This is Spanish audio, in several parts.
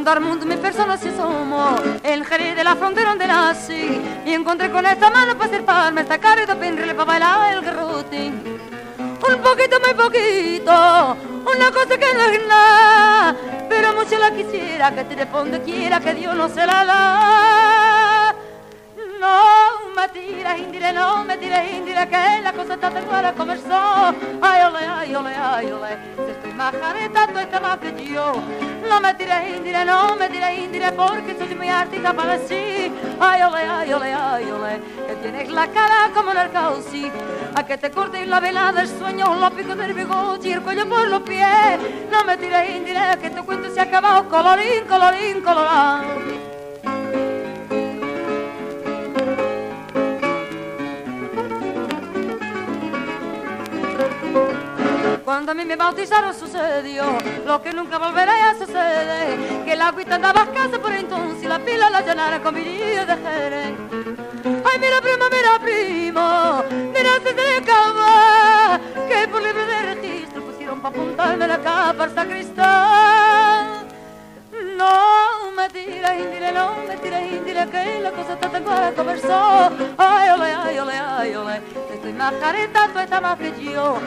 Cuando al mundo mi persona se asomó, el jerez de la frontera donde nací, y encontré con esta mano para hacer palma, esta cara pinrele para bailar el garrote. Un poquito, muy poquito, una cosa que no es nada, pero mucho la quisiera, que te de donde quiera, que Dios no se la da. No me tires indire, no me tires indire, que la cosa está clara comenzó. Ay, ole, ay, ole, ay, ole, si estoy más jareta, tú estás más que yo. No me tires indire, no me tires indire, porque soy muy artista para decir. Ay, ole, ay, ole, ay, ole, que tienes la cara como un arcauci. A que te cortes la vela del sueño, los picos del bigote y el cuello por los pies. No me tires indire, que tu cuento se ha acabado, colorín, colorín, colorado. Cuando a mí me bautizaron sucedió lo que nunca volverá a suceder, que la agüita andaba escasa por entonces y la pila la llenara con vinillo de jerez. Ay, mira primo, mira primo, mira si se acaba, que por libre de registro pusieron pa' apuntarme la capa al sacristán. No me tires indile, no me tires indile, que la cosa está tan clara conversó. Ay, ole, ay, ole, ay, ole, estoy más careta, tú estás más que yo.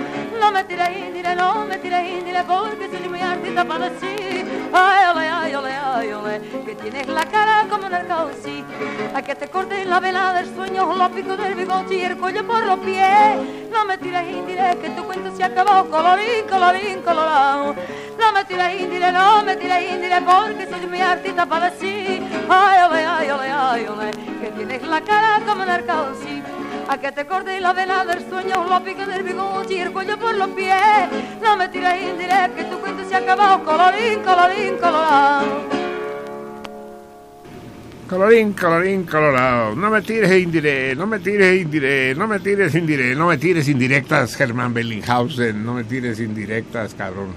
No me tires indile, no me tires indile, porque soy muy artista para decir. Ay, ole, ay, ole, ay, ole, que tienes la cara como un arcauci. A que te cortes la vela del sueño, los picos del bigote y el cuello por los pies. No me tires indile, que tu cuento se acabó, colorín, colorín, colorado. No me tires indile, no me tires indile, porque soy mi artista para decir, ay, ole, ay, ole, ay, ole, que tienes la cara como un arcauci. A que te cortes la vela del sueño, los picos del bigote y el cuello por los pies. No me tires indile, que tu cuento se acabó, colorín, colorín, colorado. Colorín, colorín, colorado. No me tires indire, no me tires indire, no me tires indire, no me tires indirectas, Germán Bellinghausen, no me tires indirectas, cabrón.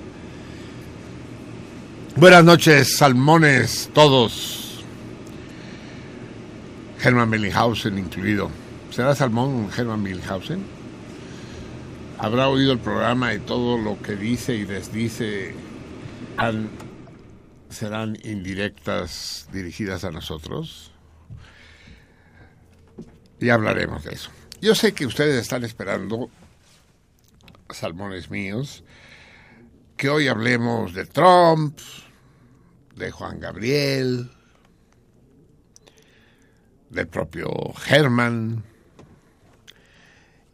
Buenas noches, salmones, todos. Germán Bellinghausen incluido. ¿Será salmón Germán Bellinghausen? ¿Habrá oído el programa y todo lo que dice y desdice han- serán indirectas dirigidas a nosotros? Ya hablaremos de eso. Yo sé que ustedes están esperando, salmones míos, que hoy hablemos de Trump, de Juan Gabriel, del propio Herman,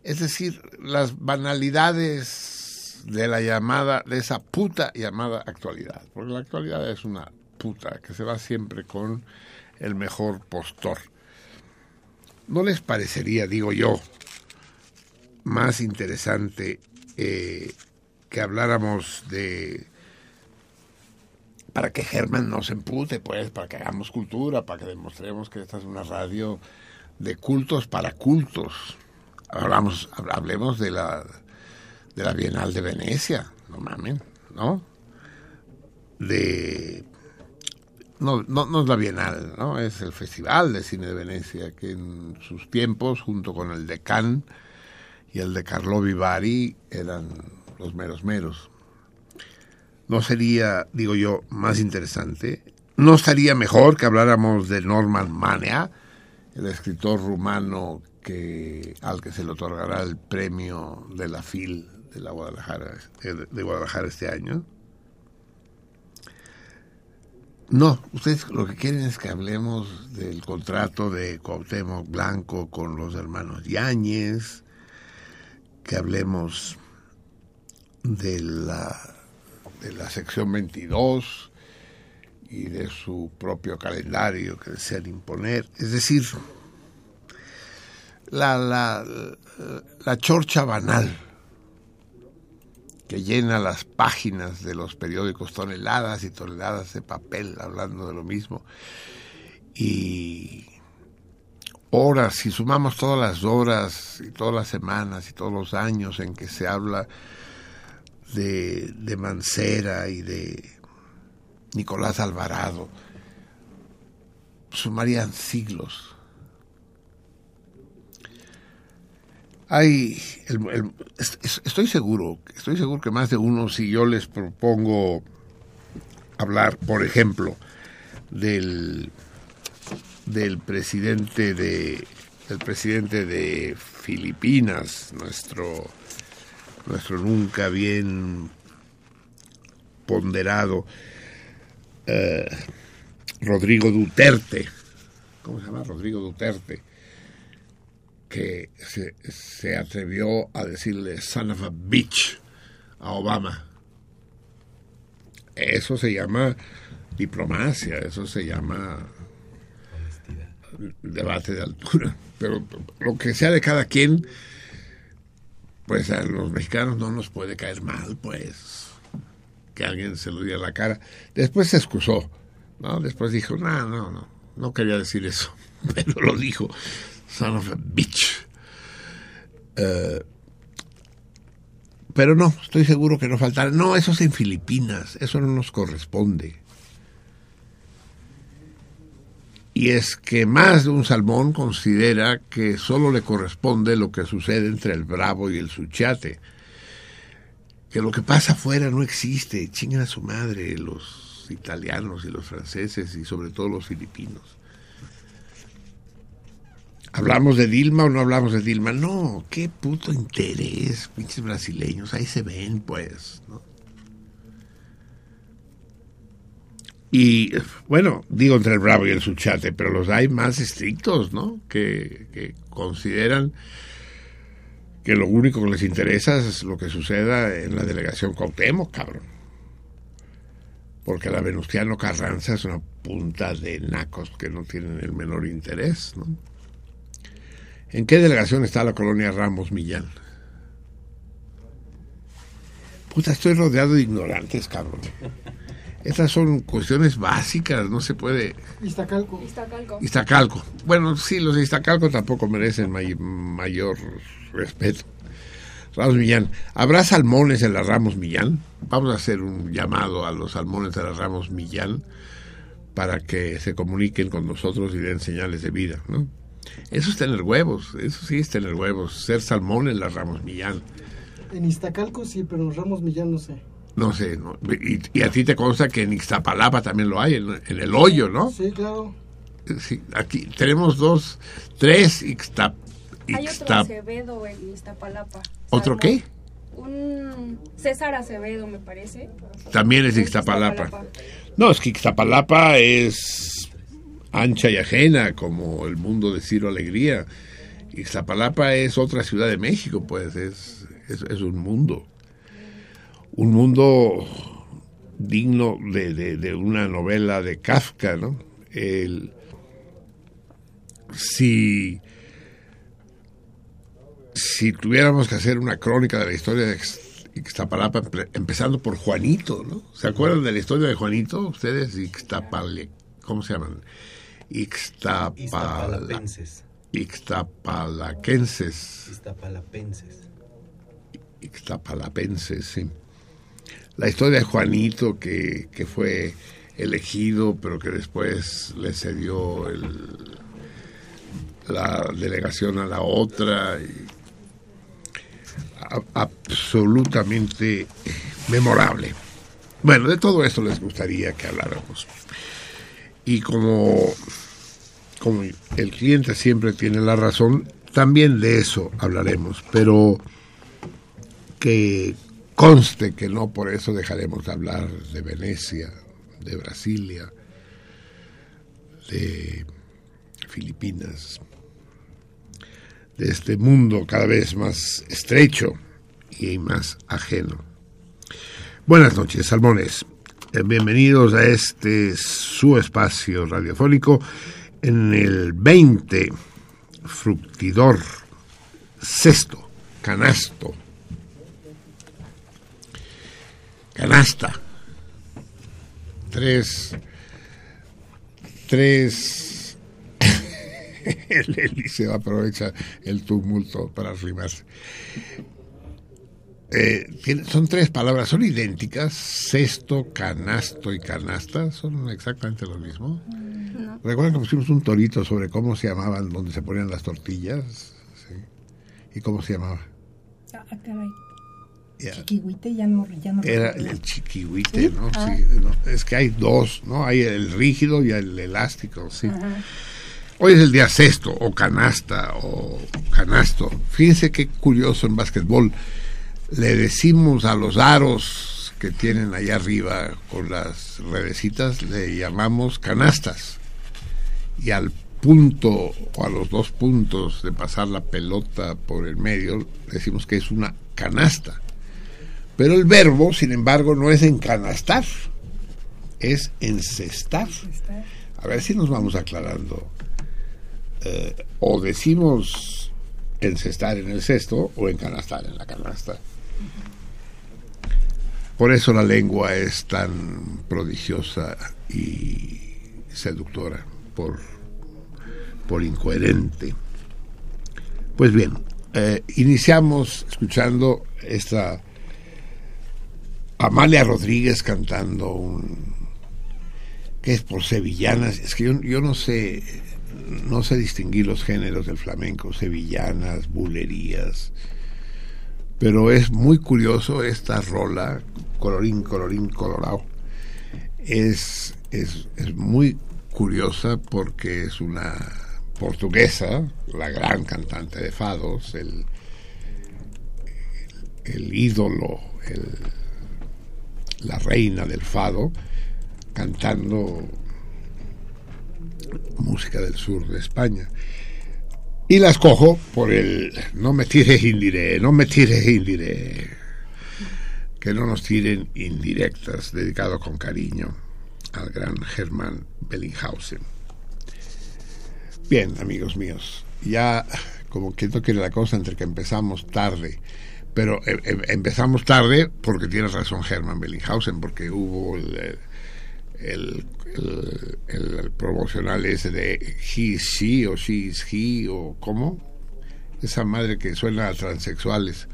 es decir, las banalidades de la llamada, de esa puta llamada actualidad, porque la actualidad es una puta que se va siempre con el mejor postor. ¿No les parecería, digo yo, más interesante eh, que habláramos de para que Germán no se empute, pues, para que hagamos cultura, para que demostremos que esta es una radio de cultos para cultos. Hablamos, hablemos de la, de la Bienal de Venecia, no mamen, ¿no? De no, no, es la Bienal, ¿no? Es el Festival de Cine de Venecia, que en sus tiempos, junto con el de Cannes y el de Carlo Vivari, eran los meros meros. ¿No sería, digo yo, más interesante? ¿No estaría mejor que habláramos de Norman Manea, el escritor rumano que, al que se le otorgará el premio de la FIL de, la Guadalajara, de Guadalajara este año? No, ustedes lo que quieren es que hablemos del contrato de Cuauhtémoc Blanco con los hermanos Yáñez, que hablemos de la, de la sección 22 y de su propio calendario que desean imponer. Es decir, la, la, la chorcha banal que llena las páginas de los periódicos, toneladas y toneladas de papel hablando de lo mismo. Y horas, si sumamos todas las horas y todas las semanas y todos los años en que se habla de, de Mancera y de Nicolás Alvarado, sumarían siglos hay estoy seguro estoy seguro que más de uno si yo les propongo hablar por ejemplo del del presidente de del presidente de Filipinas nuestro nuestro nunca bien ponderado eh, Rodrigo Duterte. Cómo se llama Rodrigo Duterte que se, atrevió a decirle son of a bitch a Obama. Eso se llama diplomacia, eso se llama debate de altura. Pero lo que sea de cada quien, pues a los mexicanos no nos puede caer mal, pues, que alguien se lo diga a la cara. Después se excusó, ¿no? Después dijo, no, no, no, no quería decir eso, pero lo dijo son of a bitch. Eh, pero no, estoy seguro que no faltará. No, eso es en Filipinas, eso no nos corresponde. Y es que más de un salmón considera que solo le corresponde lo que sucede entre el bravo y el suchate. Que lo que pasa afuera no existe. Chingan a su madre los italianos y los franceses y sobre todo los filipinos. ¿Hablamos de Dilma o no hablamos de Dilma? No, qué puto interés, pinches brasileños, ahí se ven, pues, ¿no? Y bueno, digo entre el Bravo y el Suchate, pero los hay más estrictos, ¿no? Que, consideran que lo único que les interesa es lo que suceda en la delegación Cuauhtémoc, cabrón. Porque la Venustiano Carranza es una punta de nacos que no tienen el menor interés, ¿no? ¿En qué delegación está la colonia Ramos Millán? Puta, estoy rodeado de ignorantes, cabrón. Estas son cuestiones básicas, no se puede... Iztacalco. Iztacalco. Bueno, sí, los de Iztacalco tampoco merecen mayor respeto. Ramos Millán. ¿Habrá salmones en la Ramos Millán? Vamos a hacer un llamado a los salmones de la Ramos Millán para que se comuniquen con nosotros y den señales de vida, ¿no? Eso es tener huevos, eso sí es tener huevos, ser salmón en las Ramos Millán. En Iztacalco sí, pero en Ramos Millán no sé. No sé, Y, a ti te consta que en Ixtapalapa también lo hay, en, el hoyo, ¿no? Sí, claro. Sí, aquí tenemos dos, tres Ixtap, Hay otro Acevedo en Iztapalapa. ¿Otro qué? Un César Acevedo, me parece. También es Ixtapalapa. No, es que Ixtapalapa es ancha y ajena como el mundo de Ciro Alegría. Y Zapalapa es otra ciudad de México, pues es, es, un mundo. Un mundo digno de, de, una novela de Kafka, ¿no? El, si, si tuviéramos que hacer una crónica de la historia de Ixtapalapa, empe- empezando por Juanito, ¿no? ¿Se acuerdan de la historia de Juanito? Ustedes, Ixtapale, ¿cómo se llaman? Ixtapala, Iztapalapenses. Ixtapalaquenses, Iztapalapenses. Ixtapalapenses, sí. La historia de Juanito que, que fue elegido, pero que después le cedió el- la delegación a la otra. y- a- absolutamente memorable. Bueno, de todo esto les gustaría que habláramos. Y como, como el cliente siempre tiene la razón, también de eso hablaremos, pero que conste que no por eso dejaremos de hablar de Venecia, de Brasilia, de Filipinas, de este mundo cada vez más estrecho y más ajeno. Buenas noches, salmones. Eh, Bienvenidos a este su espacio radiofónico en el 20 fructidor sexto canasto. Canasta. Tres tres. El Eliseo aprovecha el tumulto para rimarse eh, tiene- son tres palabras, son idénticas, cesto, canasto y canasta, son exactamente lo mismo. ¿Recuerdan que pusimos un torito sobre cómo se llamaban, donde se ponían las tortillas? Sí. ¿Y cómo se llamaba? Ah, caray. Ya. Chiquihuite ya no, ya no Era recuerdo. el chiquihuite, ¿no? Sí, no, Es que hay dos, ¿no? Hay el rígido y el elástico, sí. Hoy es el día sexto, o canasta, o canasto. Fíjense qué curioso en básquetbol. Le decimos a los aros que tienen allá arriba con las redecitas, le llamamos canastas. Y al punto o a los dos puntos de pasar la pelota por el medio, decimos que es una canasta. Pero el verbo, sin embargo, no es encanastar, es encestar. A ver si nos vamos aclarando. Eh, o decimos encestar en el cesto o encanastar en la canasta. Por eso la lengua es tan prodigiosa y seductora, por, por incoherente. Pues bien, eh, iniciamos escuchando esta Amalia Rodríguez cantando un que es por sevillanas, es que yo, yo no sé no sé distinguir los géneros del flamenco, sevillanas, bulerías, pero es muy curioso esta rola, colorín, colorín, colorado, es, es, es muy curiosa porque es una portuguesa, la gran cantante de fados, el, el ídolo, el, la reina del fado, cantando música del sur de España. Y las cojo por el no me tires indiré, no me tires indiré. Que no nos tiren indirectas, dedicado con cariño al gran Germán Bellinghausen. Bien, amigos míos, ya como que no quiere la cosa entre que empezamos tarde, pero eh, eh, empezamos tarde porque tiene razón Germán Bellinghausen, porque hubo el, el, el, promocional ese de he is she o she is he o cómo. Esa madre que suena a transexuales.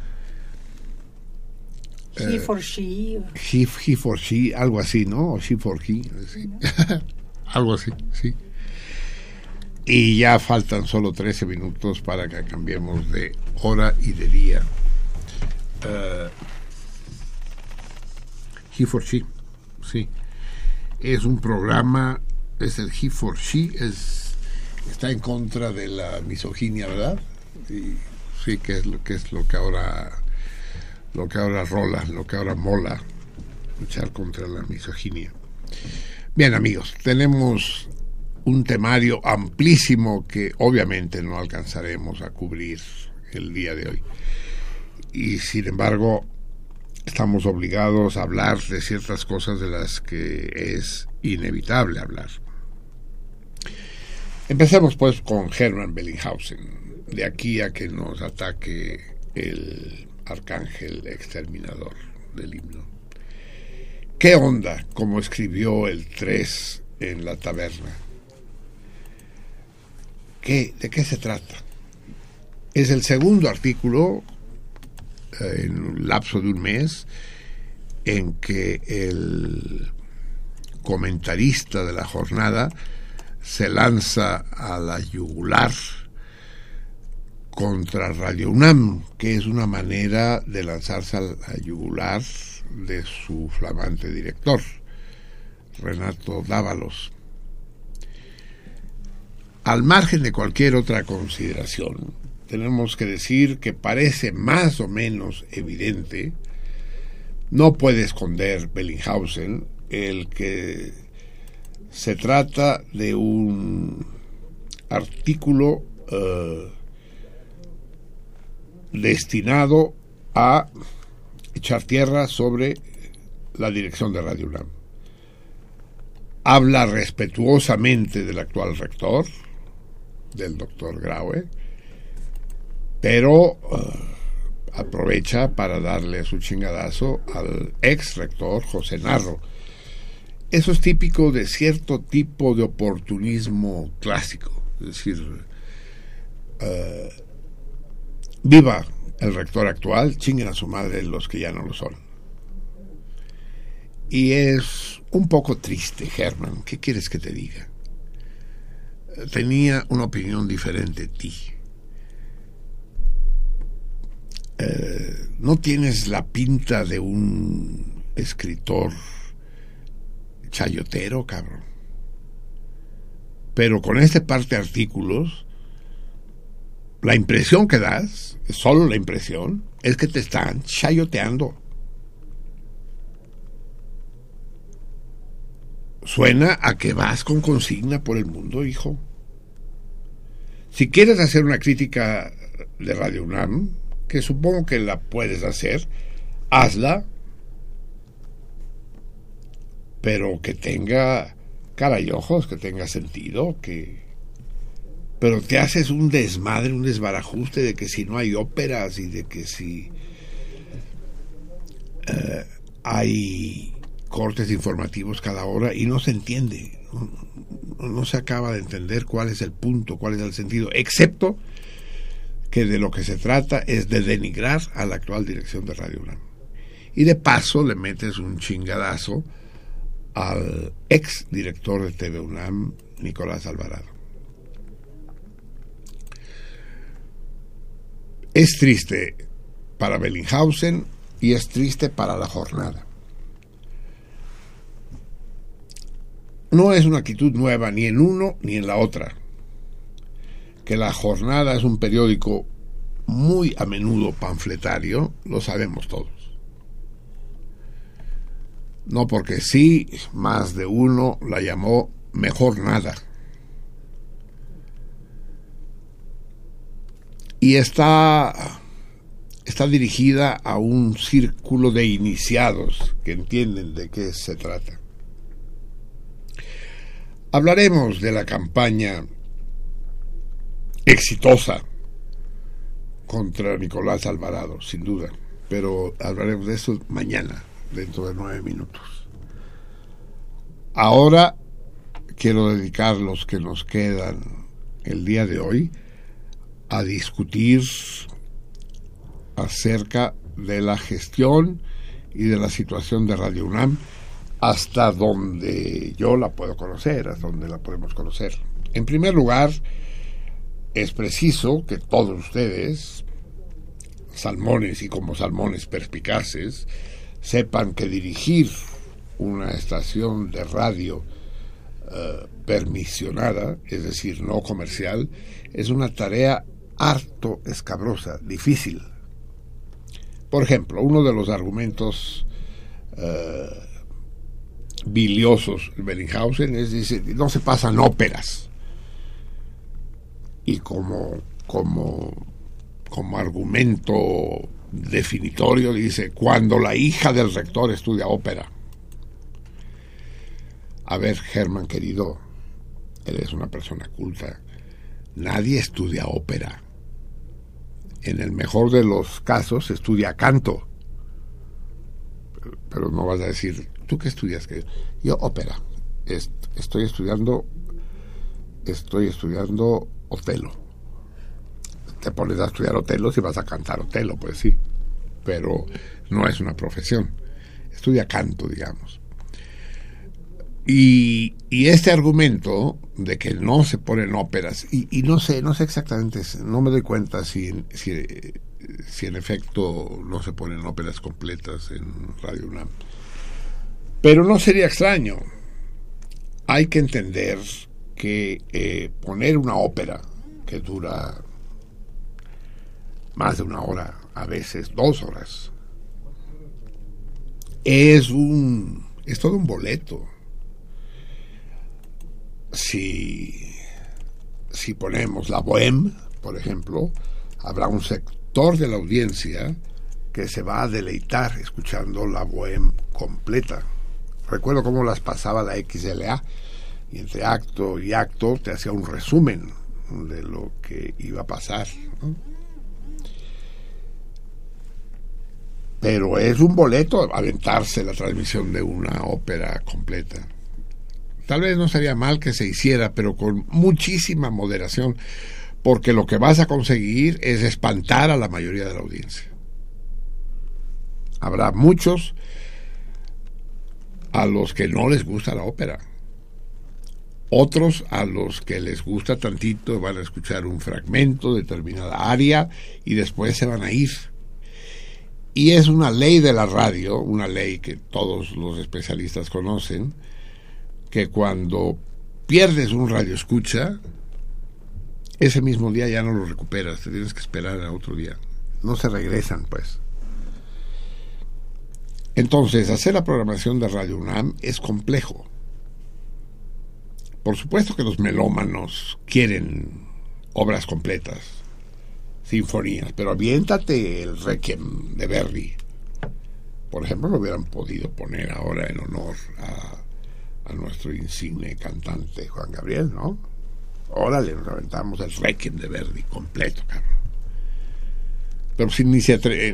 He for she. he, he for she algo así no o she for he sí. algo así sí. Y ya faltan solo 13 minutos para que cambiemos de hora y de día. Uh, he for she sí es un programa, es el He for She, es, está en contra de la misoginia, ¿verdad? Y sí, que es lo que es lo que ahora lo que ahora rola, lo que ahora mola, luchar contra la misoginia. Bien, amigos, tenemos un temario amplísimo que obviamente no alcanzaremos a cubrir el día de hoy. Y sin embargo, estamos obligados a hablar de ciertas cosas de las que es inevitable hablar. Empecemos pues con Hermann Bellinghausen, de aquí a que nos ataque el arcángel exterminador del himno. ¿Qué onda como escribió el 3 en la taberna? ¿Qué, ¿De qué se trata? Es el segundo artículo en un lapso de un mes en que el comentarista de la jornada se lanza a la yugular contra Radio UNAM, que es una manera de lanzarse a la yugular de su flamante director, Renato Dávalos. Al margen de cualquier otra consideración, tenemos que decir que parece más o menos evidente, no puede esconder Bellinghausen el que se trata de un artículo eh, destinado a echar tierra sobre la dirección de Radio UNAM. Habla respetuosamente del actual rector, del doctor Graue, pero eh, aprovecha para darle su chingadazo al ex rector José Narro. Eso es típico de cierto tipo de oportunismo clásico, es decir, eh, viva el rector actual, chinguen a su madre los que ya no lo son. Y es un poco triste, Germán, ¿qué quieres que te diga? Tenía una opinión diferente de ti. Eh, no tienes la pinta de un escritor chayotero, cabrón. Pero con este parte de artículos, la impresión que das, solo la impresión, es que te están chayoteando. Suena a que vas con consigna por el mundo, hijo. Si quieres hacer una crítica de Radio UNAM, que supongo que la puedes hacer, hazla, pero que tenga cara y ojos, que tenga sentido, que... Pero te haces un desmadre, un desbarajuste de que si no hay óperas y de que si eh, hay cortes informativos cada hora y no se entiende, no se acaba de entender cuál es el punto, cuál es el sentido, excepto que de lo que se trata es de denigrar a la actual dirección de Radio UNAM. Y de paso le metes un chingadazo al ex director de TV UNAM, Nicolás Alvarado. Es triste para Bellinghausen y es triste para la jornada. No es una actitud nueva ni en uno ni en la otra. Que la jornada es un periódico muy a menudo panfletario, lo sabemos todos. No porque sí, más de uno la llamó mejor nada. Y está, está dirigida a un círculo de iniciados que entienden de qué se trata. Hablaremos de la campaña exitosa contra Nicolás Alvarado, sin duda, pero hablaremos de eso mañana, dentro de nueve minutos. Ahora quiero dedicar los que nos quedan el día de hoy a discutir acerca de la gestión y de la situación de Radio UNAM hasta donde yo la puedo conocer, hasta donde la podemos conocer. En primer lugar, es preciso que todos ustedes, salmones y como salmones perspicaces, sepan que dirigir una estación de radio eh, permisionada, es decir, no comercial, es una tarea harto escabrosa, difícil. Por ejemplo, uno de los argumentos eh, biliosos de Bellinghausen es, dice, no se pasan óperas. Y como, como, como argumento definitorio dice, cuando la hija del rector estudia ópera. A ver, Germán, querido, Eres una persona culta. Nadie estudia ópera. En el mejor de los casos estudia canto. Pero, no vas a decir, ¿tú qué estudias? Yo ópera. Est- estoy estudiando estoy estudiando Otelo. Te pones a estudiar Otelo si vas a cantar Otelo, pues sí. Pero no es una profesión. Estudia canto, digamos. Y, y este argumento de que no se ponen óperas, y, y no sé, no sé exactamente, no me doy cuenta si, si, si en efecto no se ponen óperas completas en Radio UNAM. Pero no sería extraño. Hay que entender que eh, poner una ópera que dura más de una hora, a veces dos horas, es un es todo un boleto. Si si ponemos la bohème, por ejemplo, habrá un sector de la audiencia que se va a deleitar escuchando la bohème completa. Recuerdo cómo las pasaba la XLA y entre acto y acto te hacía un resumen de lo que iba a pasar. Pero es un boleto aventarse la transmisión de una ópera completa. Tal vez no sería mal que se hiciera, pero con muchísima moderación, porque lo que vas a conseguir es espantar a la mayoría de la audiencia. Habrá muchos a los que no les gusta la ópera. Otros a los que les gusta tantito van a escuchar un fragmento, determinada área, y después se van a ir. Y es una ley de la radio, una ley que todos los especialistas conocen, que cuando pierdes un radio escucha, ese mismo día ya no lo recuperas, te tienes que esperar a otro día. No se regresan, pues. Entonces, hacer la programación de Radio UNAM es complejo. Por supuesto que los melómanos quieren obras completas, sinfonías, pero aviéntate el Requiem de Verdi. Por ejemplo, lo hubieran podido poner ahora en honor a, a nuestro insigne cantante Juan Gabriel, ¿no? Órale, nos aventamos el Requiem de Verdi completo, cabrón. Pero si ni se atre-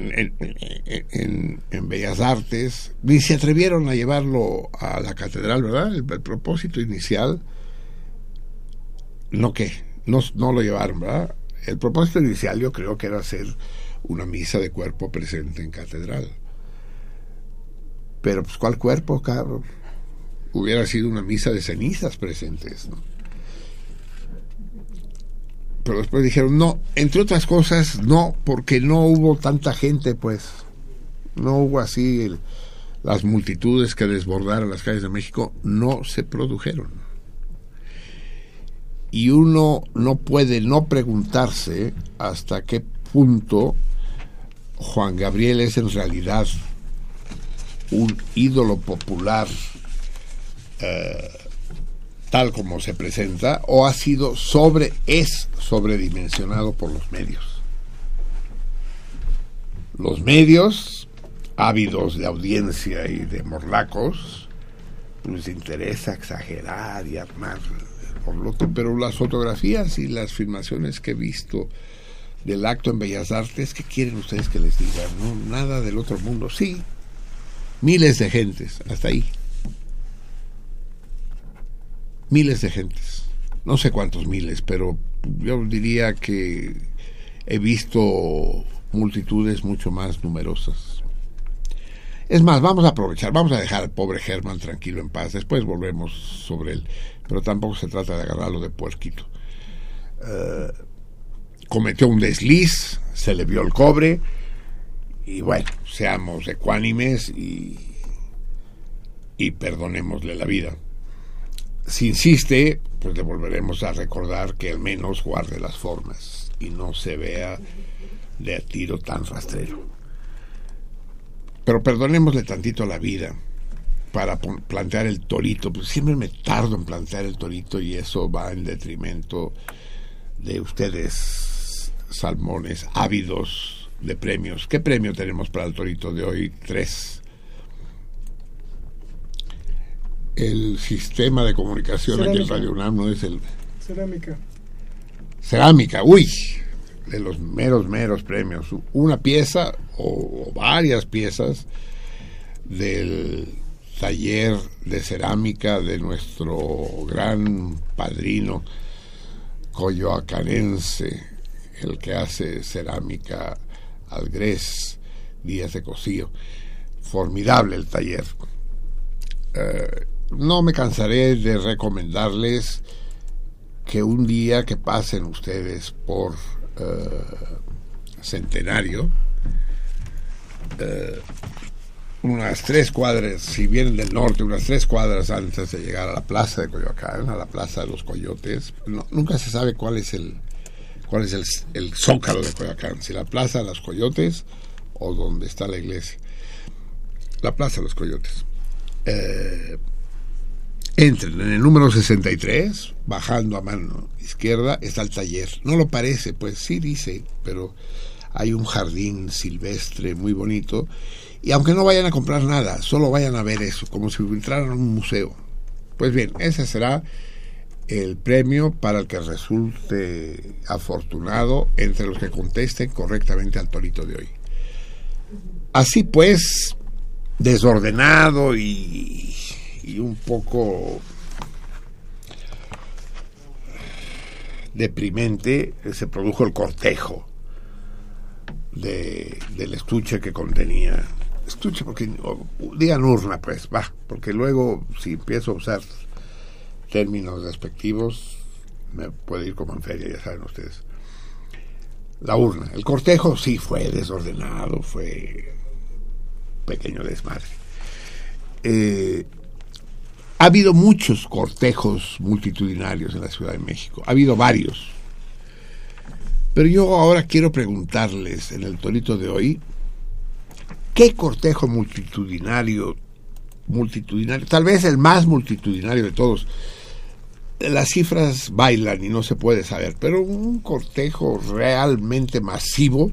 en, en- Bellas Artes, ni se atrevieron a llevarlo a la catedral, ¿verdad? El propósito inicial, no que, no, no lo llevaron, ¿verdad? El propósito inicial yo creo que era hacer una misa de cuerpo presente en catedral. Pero pues ¿cuál cuerpo, cabrón? Hubiera sido una misa de cenizas presentes, ¿no? Pero después dijeron, no, entre otras cosas, no, porque no hubo tanta gente, pues. No hubo así las multitudes que desbordaron las calles de México, no se produjeron. Y uno no puede no preguntarse hasta qué punto Juan Gabriel es en realidad un ídolo popular eh, tal como se presenta o ha sido sobre es sobredimensionado por los medios. Los medios ávidos de audiencia y de morlacos les interesa exagerar y armar por lo que- pero las fotografías y las filmaciones que he visto del acto en Bellas Artes, ¿qué quieren ustedes que les diga? No, nada del otro mundo. Sí, miles de gentes, hasta ahí. Miles de gentes. No sé cuántos miles, pero yo diría que he visto multitudes mucho más numerosas. Es más, vamos a aprovechar, vamos a dejar al pobre Germán tranquilo en paz, después volvemos sobre él, pero tampoco se trata de agarrarlo de puerquito. Eh, cometió un desliz, se le vio el cobre, y bueno, seamos ecuánimes y, y perdonémosle la vida. Si insiste, pues le volveremos a recordar que al menos guarde las formas y no se vea de a tiro tan rastrero. Pero perdonémosle tantito la vida para plantear el torito, pues siempre me tardo en plantear el torito y eso va en detrimento de ustedes, salmones ávidos de premios. ¿Qué premio tenemos para el torito de hoy? Tres. el sistema de comunicación aquí en Cerámica. Radio UNAM no es el Cerámica. cerámica, uy, de los meros, meros premios. Una pieza o, varias piezas del taller de cerámica de nuestro gran padrino coyoacanense, el que hace cerámica Algrés Díaz de Cosío. Formidable el taller. Eh, no me cansaré de recomendarles que un día que pasen ustedes por eh, Centenario, eh, unas tres cuadras, si vienen del norte, unas tres cuadras antes de llegar a la plaza de Coyoacán, a la plaza de los Coyotes, nunca se sabe cuál es el cuál es el zócalo de Coyoacán, si la plaza de los Coyotes o donde está la iglesia. La plaza de los Coyotes. Eh, Entren en el número 63, bajando a mano izquierda, está el taller. No lo parece, pues sí dice, pero hay un jardín silvestre muy bonito. Y aunque no vayan a comprar nada, solo vayan a ver eso, como si entraran a un museo. Pues bien, ese será el premio para el que resulte afortunado entre los que contesten correctamente al torito de hoy. Así pues, desordenado y, y un poco deprimente, se produjo el cortejo de, del estuche que contenía. Estuche, porque digan urna, pues, va, porque luego si empiezo a usar términos despectivos, me puede ir como en feria, ya saben ustedes. La urna. El cortejo sí fue desordenado, fue pequeño desmadre. Eh, ha habido muchos cortejos multitudinarios en la Ciudad de México, ha habido varios. Pero yo ahora quiero preguntarles en el torito de hoy, ¿qué cortejo multitudinario, multitudinario, tal vez el más multitudinario de todos? Las cifras bailan y no se puede saber, pero un cortejo realmente masivo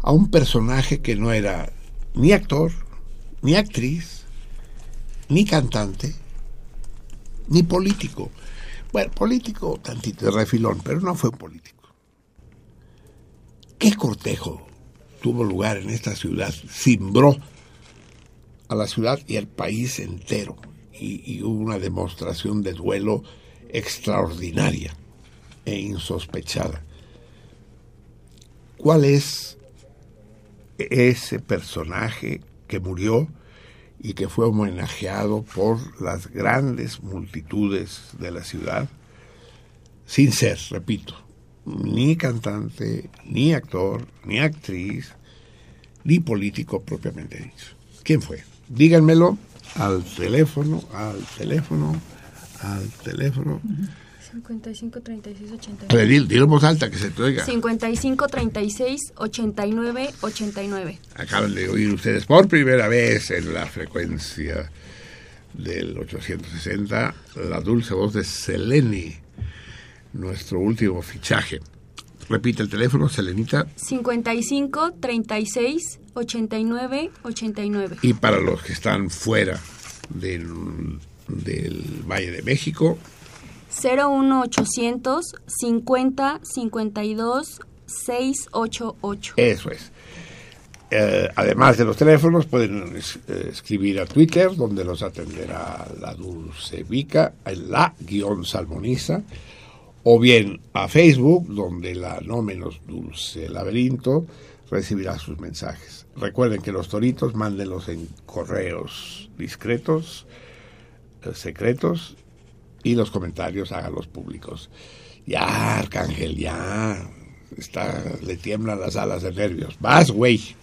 a un personaje que no era ni actor, ni actriz, ni cantante, ni político. Bueno, político tantito de refilón, pero no fue político. ¿Qué cortejo tuvo lugar en esta ciudad? Cimbró a la ciudad y al país entero. Y, y hubo una demostración de duelo extraordinaria e insospechada. ¿Cuál es ese personaje que murió y que fue homenajeado por las grandes multitudes de la ciudad, sin ser, repito, ni cantante, ni actor, ni actriz, ni político propiamente dicho. ¿Quién fue? Díganmelo al teléfono, al teléfono, al teléfono. 55 36 89. A ver, dilo, voz alta que se te oiga. 55 36 89 89. Acaban de oír ustedes por primera vez en la frecuencia del 860 la dulce voz de Seleni, nuestro último fichaje. Repite el teléfono, Selenita. 55 36 89 89. Y para los que están fuera del, del Valle de México, 01800 50 52 688. eso es. Eh, además de los teléfonos, pueden eh, escribir a Twitter, donde los atenderá la Dulce Vica, la guion salmoniza, o bien a Facebook, donde la no menos Dulce Laberinto recibirá sus mensajes. Recuerden que los toritos mándenlos en correos discretos, eh, secretos, y los comentarios háganlos públicos. Ya, Arcángel, ya. Está, le tiemblan las alas de nervios. Vas, güey.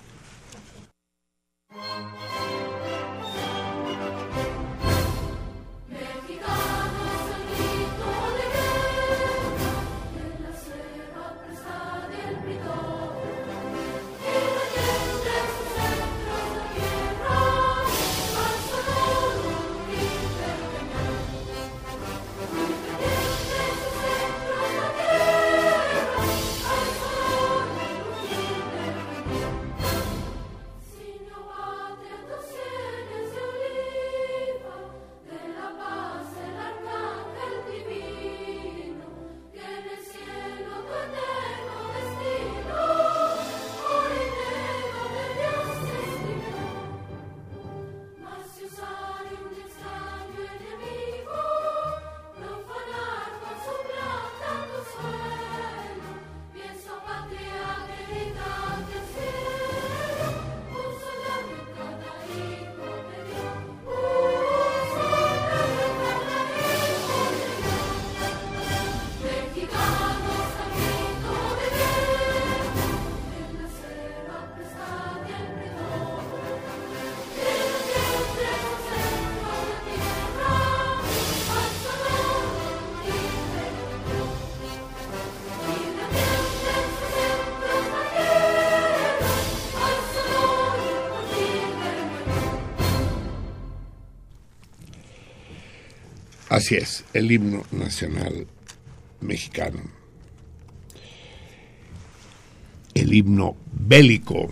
Así es, el himno nacional mexicano. El himno bélico.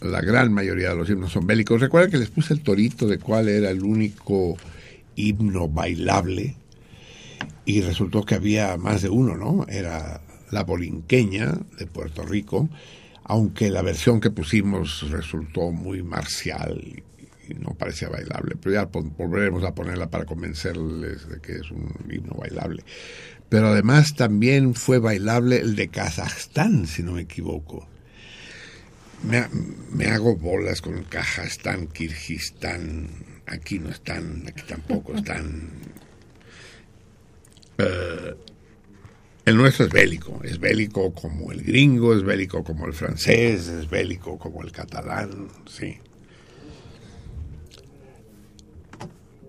La gran mayoría de los himnos son bélicos. Recuerden que les puse el torito de cuál era el único himno bailable y resultó que había más de uno, ¿no? Era la bolinqueña de Puerto Rico, aunque la versión que pusimos resultó muy marcial no parecía bailable, pero ya volveremos a ponerla para convencerles de que es un himno bailable. Pero además también fue bailable el de Kazajstán, si no me equivoco. Me, me hago bolas con Kazajstán, Kirguistán, aquí no están, aquí tampoco están. Eh, el nuestro es bélico, es bélico como el gringo, es bélico como el francés, es bélico como el catalán, sí.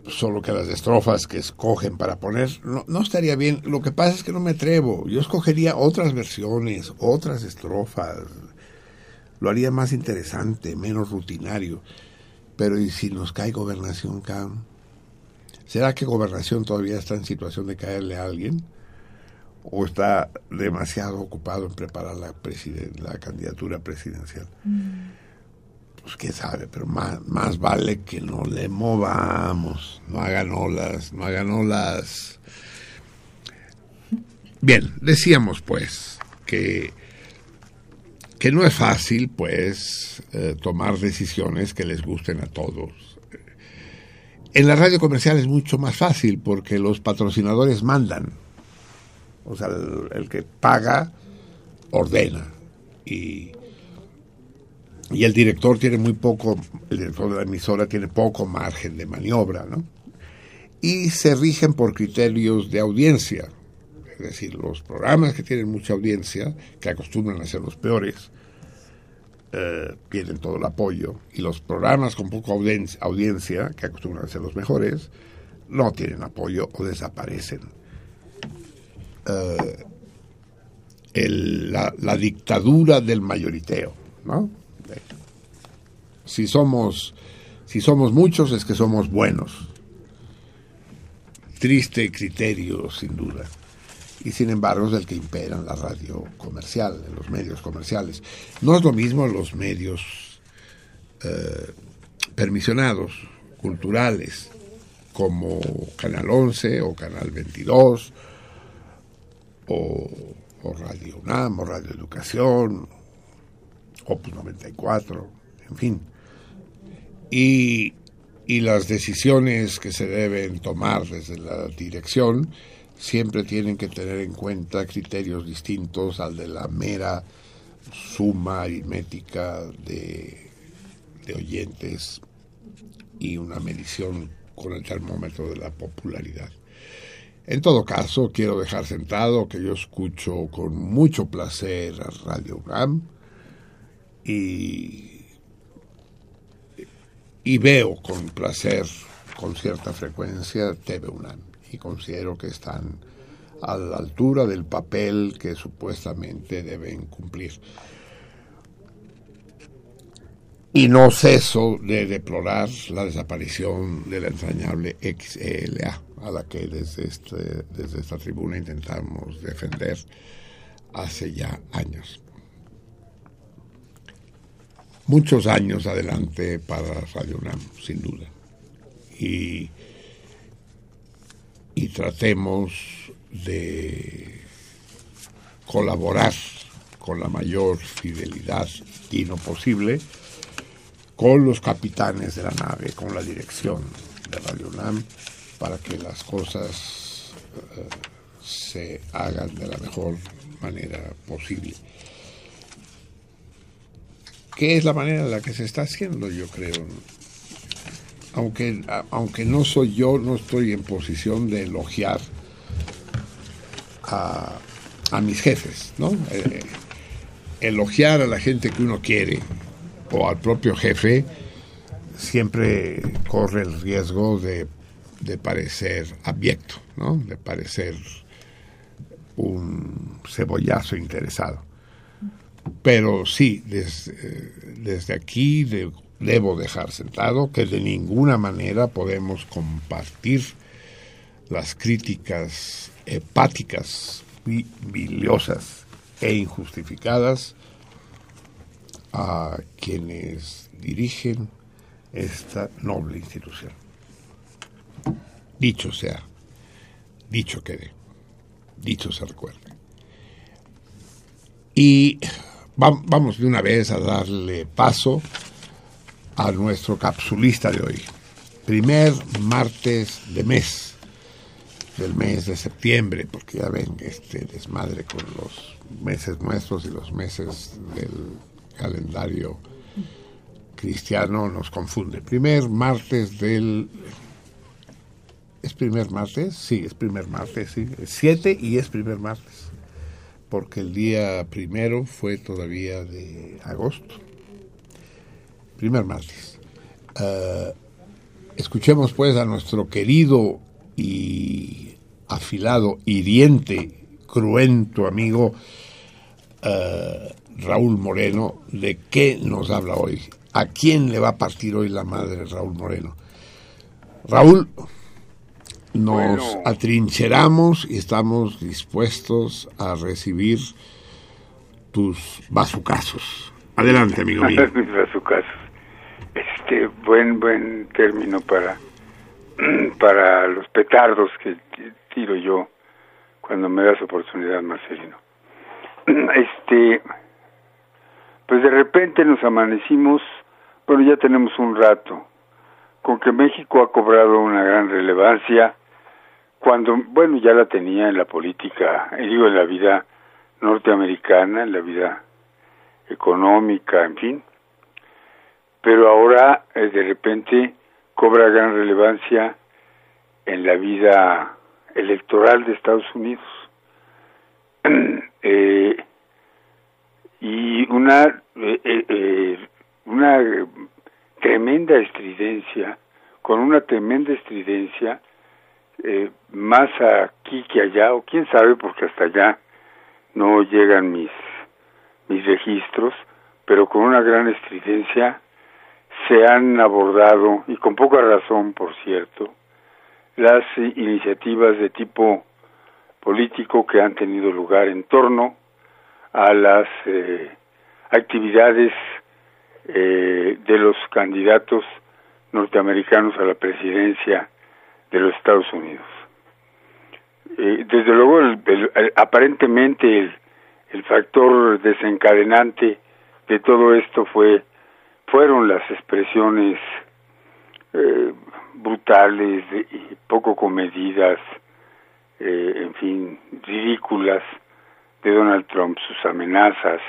Solo que las estrofas que escogen para poner no, estaría bien. Lo que pasa es que no me atrevo. Yo escogería otras versiones, otras estrofas. Lo haría más interesante, menos rutinario. Pero ¿y si nos cae gobernación, Cam? ¿Será que gobernación todavía está en situación de caerle a alguien? ¿O está demasiado ocupado en preparar la, la candidatura presidencial? Pues quién sabe, pero más, más vale que no le movamos, no hagan olas, no hagan olas. Bien, decíamos pues que que no es fácil, pues, eh, tomar decisiones que les gusten a todos. En la radio comercial es mucho más fácil porque los patrocinadores mandan. O sea, el, el que paga ordena. Y, y el director tiene muy poco, el director de la emisora tiene poco margen de maniobra, ¿no? Y se rigen por criterios de audiencia. Es decir, los programas que tienen mucha audiencia, que acostumbran a ser los peores, eh, tienen todo el apoyo. Y los programas con poca audiencia, que acostumbran a ser los mejores, no tienen apoyo o desaparecen. Eh, la, la, dictadura del mayoriteo, ¿no? Si somos, si somos muchos es que somos buenos. Triste criterio, sin duda y sin embargo es el que impera en la radio comercial, en los medios comerciales. No es lo mismo los medios eh, permisionados, culturales, como Canal 11 o Canal 22 o, o Radio UNAM o Radio Educación, Opus 94, en fin. Y, y las decisiones que se deben tomar desde la dirección siempre tienen que tener en cuenta criterios distintos al de la mera suma aritmética de, de oyentes y una medición con el termómetro de la popularidad. En todo caso, quiero dejar sentado que yo escucho con mucho placer a Radio UNAM y, y veo con placer, con cierta frecuencia, TV UNAM y considero que están a la altura del papel que supuestamente deben cumplir. Y no ceso de deplorar la desaparición de la entrañable XLA, a la que desde, este, desde esta tribuna intentamos defender hace ya años. Muchos años adelante para Radio UNAM, sin duda. Y y tratemos de colaborar con la mayor fidelidad y no posible con los capitanes de la nave, con la dirección de Radio UNAM, para que las cosas uh, se hagan de la mejor manera posible. ¿Qué es la manera en la que se está haciendo? Yo creo aunque, aunque no soy yo, no estoy en posición de elogiar a, a mis jefes, ¿no? Eh, elogiar a la gente que uno quiere o al propio jefe siempre corre el riesgo de, de parecer abyecto, ¿no? De parecer un cebollazo interesado. Pero sí, desde, desde aquí, de, debo dejar sentado que de ninguna manera podemos compartir las críticas hepáticas y biliosas e injustificadas a quienes dirigen esta noble institución. Dicho sea, dicho quede, dicho se recuerde. Y vamos de una vez a darle paso a nuestro capsulista de hoy. Primer martes de mes, del mes de septiembre, porque ya ven este desmadre con los meses nuestros y los meses del calendario cristiano nos confunde. Primer martes del... ¿Es primer martes? Sí, es primer martes, sí. Siete y es primer martes. Porque el día primero fue todavía de agosto. Primer martes. Ah, escuchemos pues a nuestro querido y afilado, hiriente, cruento amigo ah, Raúl Moreno, de qué nos habla hoy. ¿A quién le va a partir hoy la madre Raúl Moreno? Raúl, nos atrincheramos y estamos dispuestos a recibir tus bazucazos. Adelante, amigo mío. Mis bazucazos. Este, buen, buen término para, para los petardos que tiro yo cuando me das oportunidad, Marcelino. Este, pues de repente nos amanecimos, bueno, ya tenemos un rato, con que México ha cobrado una gran relevancia cuando, bueno, ya la tenía en la política, eh, digo, en la vida norteamericana, en la vida económica, en fin, pero ahora eh, de repente cobra gran relevancia en la vida electoral de Estados Unidos. eh, y una eh, eh, una tremenda estridencia con una tremenda estridencia eh, más aquí que allá o quién sabe porque hasta allá no llegan mis mis registros pero con una gran estridencia se han abordado y con poca razón por cierto las iniciativas de tipo político que han tenido lugar en torno a las eh, actividades eh, de los candidatos norteamericanos a la presidencia de los Estados Unidos. Eh, desde luego, aparentemente el, el, factor desencadenante de todo esto fue fueron las expresiones brutales y poco comedidas, en fin, ridículas de Donald Trump, sus amenazas,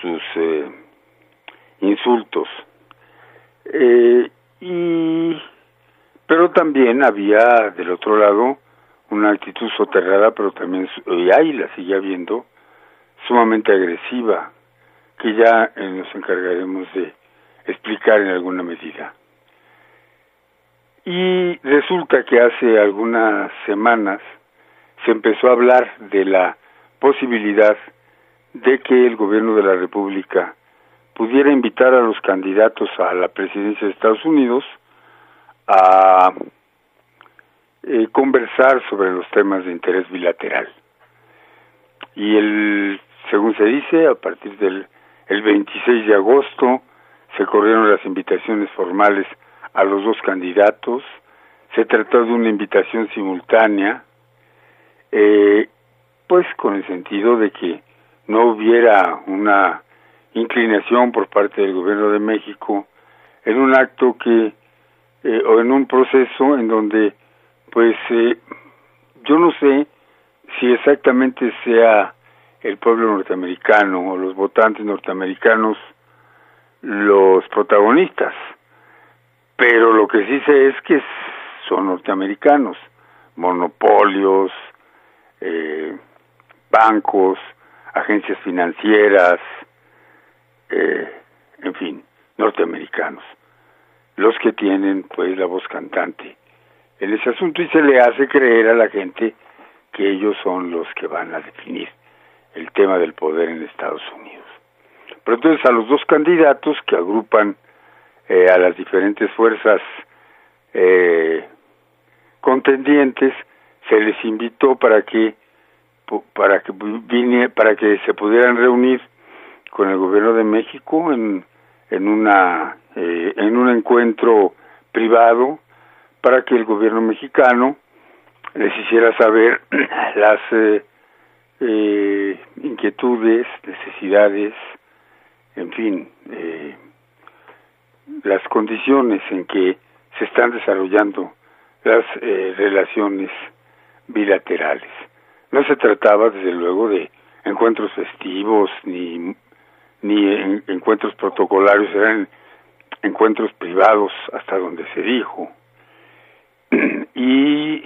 sus eh, insultos. Eh, y pero también había del otro lado una actitud soterrada, pero también y ahí la sigue habiendo sumamente agresiva, que ya eh, nos encargaremos de explicar en alguna medida. Y resulta que hace algunas semanas se empezó a hablar de la posibilidad de que el gobierno de la República pudiera invitar a los candidatos a la presidencia de Estados Unidos a eh, conversar sobre los temas de interés bilateral. Y el, según se dice, a partir del el 26 de agosto se corrieron las invitaciones formales a los dos candidatos. Se trató de una invitación simultánea eh, pues con el sentido de que no hubiera una inclinación por parte del gobierno de México en un acto que eh, o en un proceso en donde pues eh, yo no sé si exactamente sea el pueblo norteamericano o los votantes norteamericanos los protagonistas pero lo que sí sé es que son norteamericanos monopolios eh, bancos, agencias financieras, eh, en fin, norteamericanos, los que tienen pues la voz cantante en ese asunto y se le hace creer a la gente que ellos son los que van a definir el tema del poder en Estados Unidos. Pero entonces a los dos candidatos que agrupan eh, a las diferentes fuerzas eh, contendientes se les invitó para que para que vine, para que se pudieran reunir con el gobierno de México en en una eh, en un encuentro privado para que el gobierno mexicano les hiciera saber las eh, eh, inquietudes, necesidades, en fin, eh, las condiciones en que se están desarrollando las eh, relaciones bilaterales. No se trataba, desde luego, de encuentros festivos ni, ni en, encuentros protocolarios, eran encuentros privados hasta donde se dijo y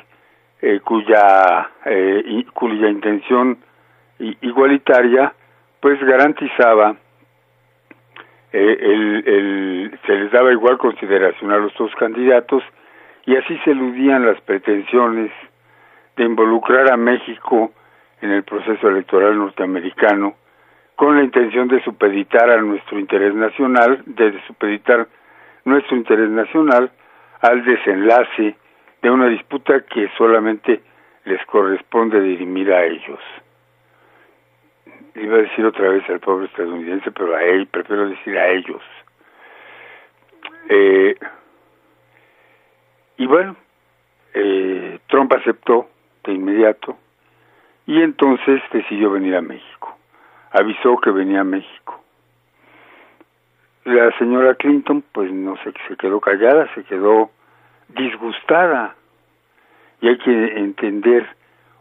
eh, cuya eh, cuya intención igualitaria pues garantizaba eh, el, el, se les daba igual consideración a los dos candidatos y así se eludían las pretensiones de involucrar a México en el proceso electoral norteamericano con la intención de supeditar a nuestro interés nacional, de supeditar nuestro interés nacional al desenlace de una disputa que solamente les corresponde dirimir a ellos. Iba a decir otra vez al pobre estadounidense, pero a él, prefiero decir a ellos. Eh, y bueno, eh, Trump aceptó de inmediato y entonces decidió venir a México. Avisó que venía a México. La señora Clinton, pues no sé, se quedó callada, se quedó disgustada. Y hay que entender,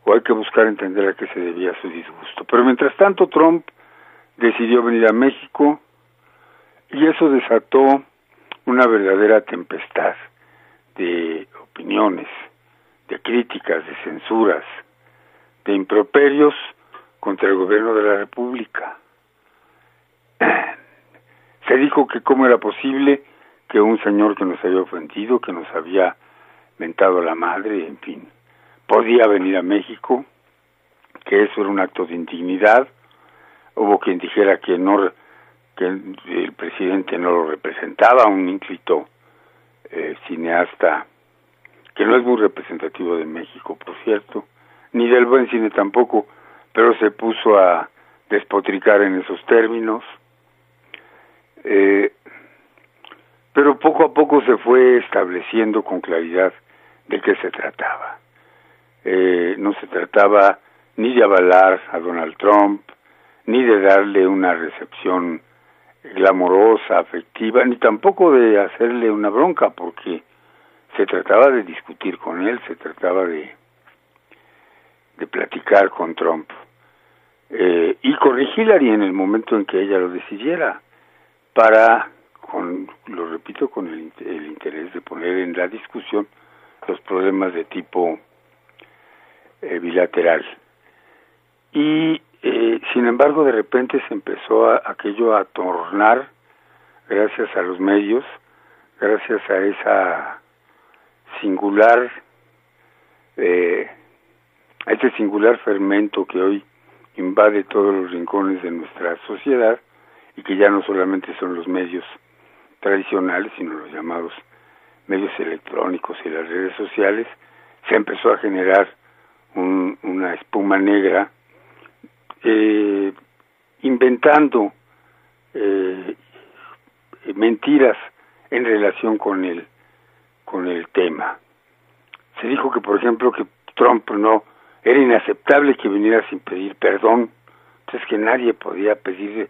o hay que buscar entender a qué se debía su disgusto. Pero mientras tanto, Trump decidió venir a México y eso desató una verdadera tempestad de opiniones, de críticas, de censuras, de improperios contra el gobierno de la República. Se dijo que cómo era posible que un señor que nos había ofendido, que nos había mentado la madre, en fin, podía venir a México, que eso era un acto de indignidad. Hubo quien dijera que no que el presidente no lo representaba, un ínclito eh, cineasta que no es muy representativo de México, por cierto, ni del buen cine tampoco, pero se puso a despotricar en esos términos. Eh, pero poco a poco se fue estableciendo con claridad de qué se trataba. Eh, no se trataba ni de avalar a Donald Trump, ni de darle una recepción glamorosa, afectiva, ni tampoco de hacerle una bronca, porque se trataba de discutir con él, se trataba de, de platicar con Trump eh, y corregir en el momento en que ella lo decidiera, para, con, lo repito, con el, el interés de poner en la discusión los problemas de tipo eh, bilateral. Y eh, sin embargo, de repente se empezó a, aquello a tornar, gracias a los medios, gracias a esa singular, eh, a ese singular fermento que hoy invade todos los rincones de nuestra sociedad y que ya no solamente son los medios tradicionales, sino los llamados medios electrónicos y las redes sociales, se empezó a generar un, una espuma negra, eh, inventando eh, mentiras en relación con el, con el tema. Se dijo que, por ejemplo, que Trump no era inaceptable que viniera sin pedir perdón, entonces que nadie podía pedir,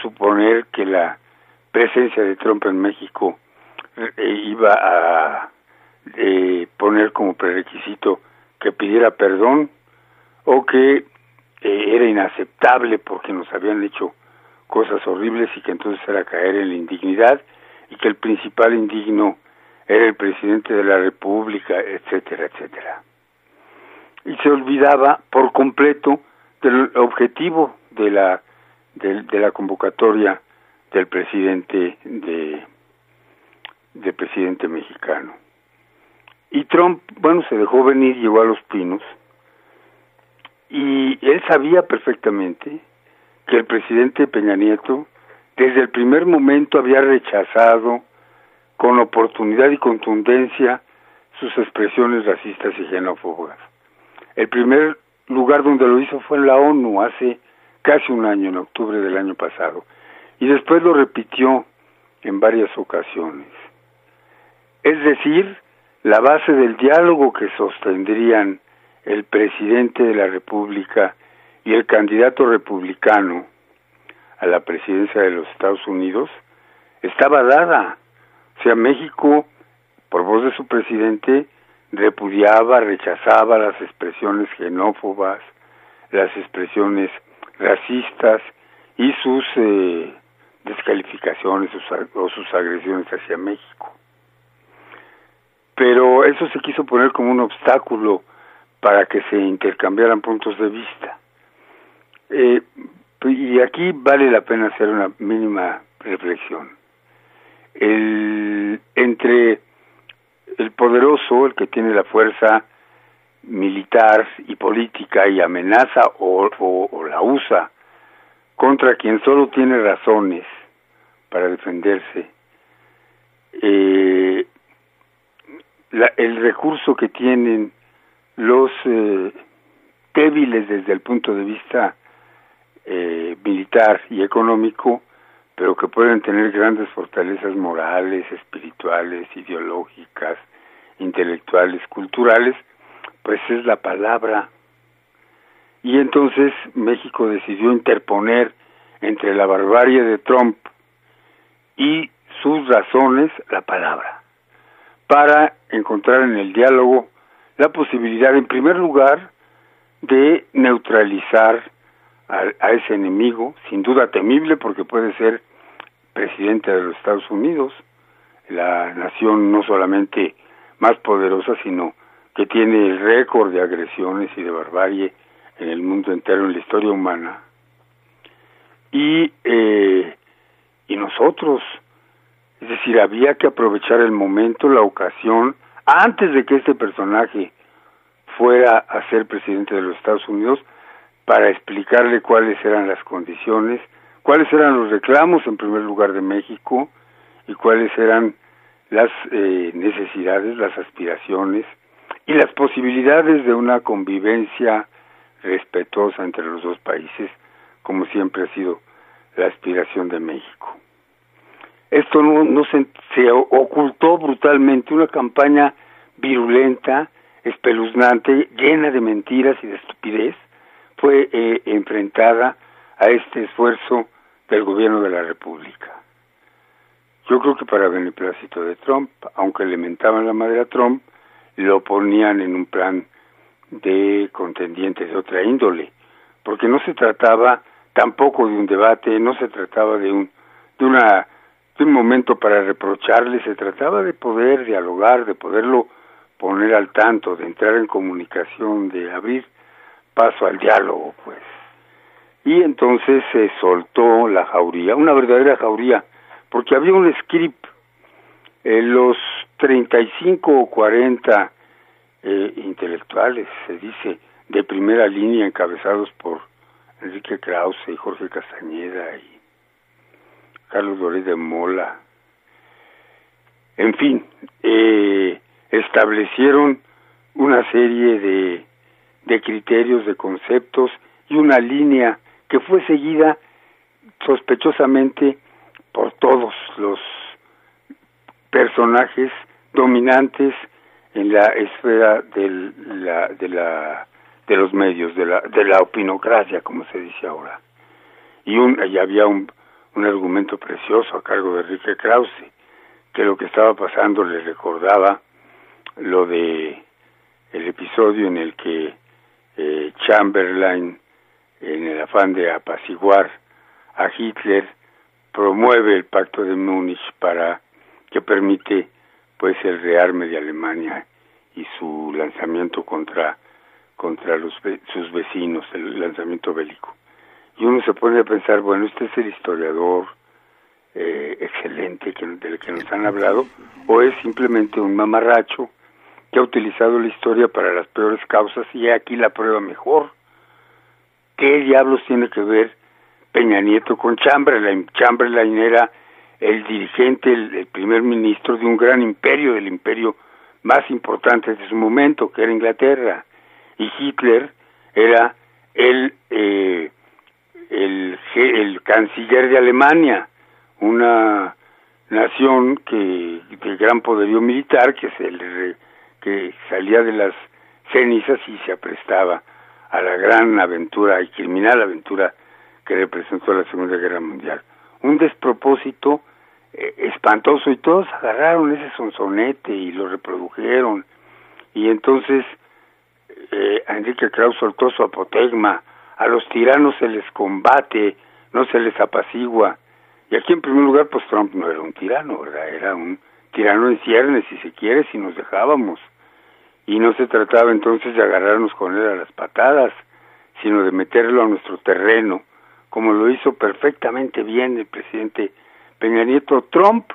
suponer que la presencia de Trump en México eh, iba a eh, poner como prerequisito que pidiera perdón o que eh, era inaceptable porque nos habían hecho cosas horribles y que entonces era caer en la indignidad y que el principal indigno era el presidente de la República, etcétera, etcétera. Y se olvidaba por completo del objetivo de la de, de la convocatoria del presidente de de presidente mexicano. Y Trump, bueno, se dejó venir, llegó a los pinos, y él sabía perfectamente que el presidente Peña Nieto desde el primer momento había rechazado con oportunidad y contundencia sus expresiones racistas y xenófobas. El primer lugar donde lo hizo fue en la ONU hace casi un año, en octubre del año pasado, y después lo repitió en varias ocasiones. Es decir, la base del diálogo que sostendrían el presidente de la República y el candidato republicano a la presidencia de los Estados Unidos estaba dada. O sea, México, por voz de su presidente, repudiaba, rechazaba las expresiones xenófobas, las expresiones racistas y sus eh, descalificaciones o sus agresiones hacia México. Pero eso se quiso poner como un obstáculo para que se intercambiaran puntos de vista. Eh, y aquí vale la pena hacer una mínima reflexión. El, entre el poderoso, el que tiene la fuerza militar y política y amenaza o, o, la usa contra quien solo tiene razones para defenderse, eh, el recurso que tienen los eh, débiles desde el punto de vista eh, militar y económico, pero que pueden tener grandes fortalezas morales, espirituales, ideológicas, intelectuales, culturales, pues es la palabra. Y entonces México decidió interponer entre la barbarie de Trump y sus razones la palabra, para encontrar en el diálogo la posibilidad, en primer lugar, de neutralizar a, ese enemigo, sin duda temible porque puede ser presidente de los Estados Unidos, la nación no solamente más poderosa, sino que tiene el récord de agresiones y de barbarie en el mundo entero, en la historia humana. Y, eh, y nosotros, es decir, había que aprovechar el momento, la ocasión, antes de que este personaje fuera a ser presidente de los Estados Unidos, para explicarle cuáles eran las condiciones, cuáles eran los reclamos en primer lugar de México y cuáles eran las eh, necesidades, las aspiraciones y las posibilidades de una convivencia respetuosa entre los dos países, como siempre ha sido la aspiración de México. Esto no, se, se ocultó brutalmente, una campaña virulenta, espeluznante, llena de mentiras y de estupidez, fue eh, enfrentada a este esfuerzo del gobierno de la República. Yo creo que para beneplácito de Trump, aunque lamentaban la madre a Trump, lo ponían en un plan de contendientes de otra índole, porque no se trataba tampoco de un debate, no se trataba de un de una de un momento para reprocharle, se trataba de poder dialogar, de poderlo poner al tanto, de entrar en comunicación, de abrir paso al diálogo, pues. Y entonces se soltó la jauría, una verdadera jauría, porque había un script, eh, los 35 o 40 eh, intelectuales, se dice, de primera línea, encabezados por Enrique Krause y Jorge Castañeda y Carlos Doré de Mola. En fin, eh, establecieron una serie de de criterios, de conceptos y una línea que fue seguida sospechosamente por todos los personajes dominantes en la esfera del, la, de, la, de los medios, de la, de la opinocracia, como se dice ahora. Y, un, había un, un argumento precioso a cargo de Enrique Krause, que lo que estaba pasando le recordaba lo de el episodio en el que eh, Chamberlain, en el afán de apaciguar a Hitler, promueve el pacto de Múnich para que permite pues el rearme de Alemania y su lanzamiento contra contra los, sus vecinos, el lanzamiento bélico. Y uno se pone a pensar, bueno, este es el historiador eh, excelente que, del que nos han hablado, o es simplemente un mamarracho que ha utilizado la historia para las peores causas y aquí la prueba mejor. ¿Qué diablos tiene que ver Peña Nieto con Chamberlain? Chamberlain era el dirigente, el, primer ministro de un gran imperio, del imperio más importantes de su momento, que era Inglaterra, y Hitler era el, eh, el, canciller de Alemania, una nación que de gran poderío militar que se que salía de las cenizas y se aprestaba a la gran aventura y criminal aventura que representó la Segunda Guerra Mundial. Un despropósito eh, espantoso y todos agarraron ese sonsonete y lo reprodujeron. Y entonces eh, Enrique Krauss soltó su apotegma a los tiranos se les combate no se les apacigua. Y aquí en primer lugar pues Trump no era un tirano verdad era un tirano en ciernes si se quiere si nos dejábamos y no se trataba entonces de agarrarnos con él a las patadas sino de meterlo a nuestro terreno como lo hizo perfectamente bien el presidente Peña Nieto, Trump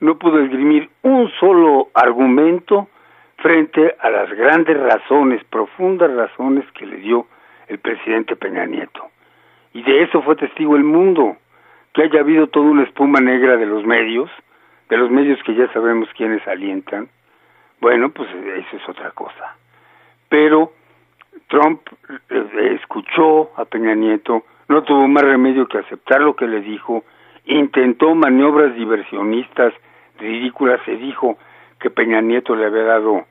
no pudo esgrimir un solo argumento frente a las grandes razones, profundas razones que le dio el presidente Peña Nieto. Y de eso fue testigo el mundo, que haya habido toda una espuma negra de los medios, de los medios que ya sabemos quiénes alientan. Bueno, pues eso es otra cosa. Pero Trump eh, escuchó a Peña Nieto, no tuvo más remedio que aceptar lo que le dijo intentó maniobras diversionistas ridículas, se dijo que Peña Nieto le había dado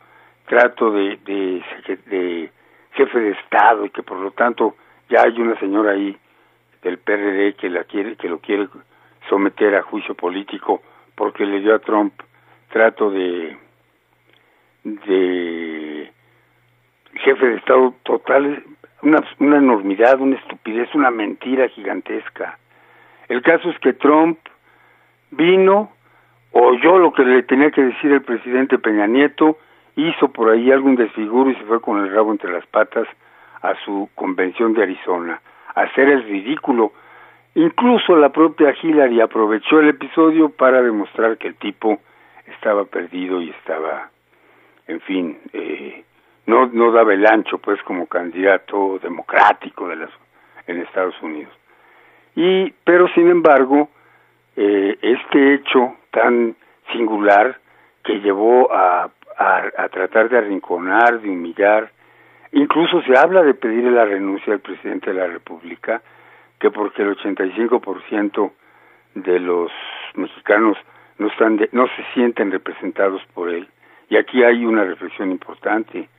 trato de, de, jefe de Estado y que por lo tanto ya hay una señora ahí del PRD que la quiere que lo quiere someter a juicio político porque le dio a Trump trato de de jefe de Estado total una, una enormidad, una estupidez, una mentira gigantesca. El caso es que Trump vino, oyó lo que le tenía que decir el presidente Peña Nieto, hizo por ahí algún desfiguro y se fue con el rabo entre las patas a su convención de Arizona, hacer el ridículo. Incluso la propia Hillary aprovechó el episodio para demostrar que el tipo estaba perdido y estaba, en fin, eh, no, no daba el ancho pues como candidato democrático de las, en Estados Unidos. Y, pero sin embargo, eh, este hecho tan singular que llevó a, a, tratar de arrinconar, de humillar, incluso se habla de pedirle la renuncia al presidente de la República, que porque el 85% de los mexicanos no están no se sienten representados por él. Y aquí hay una reflexión importante.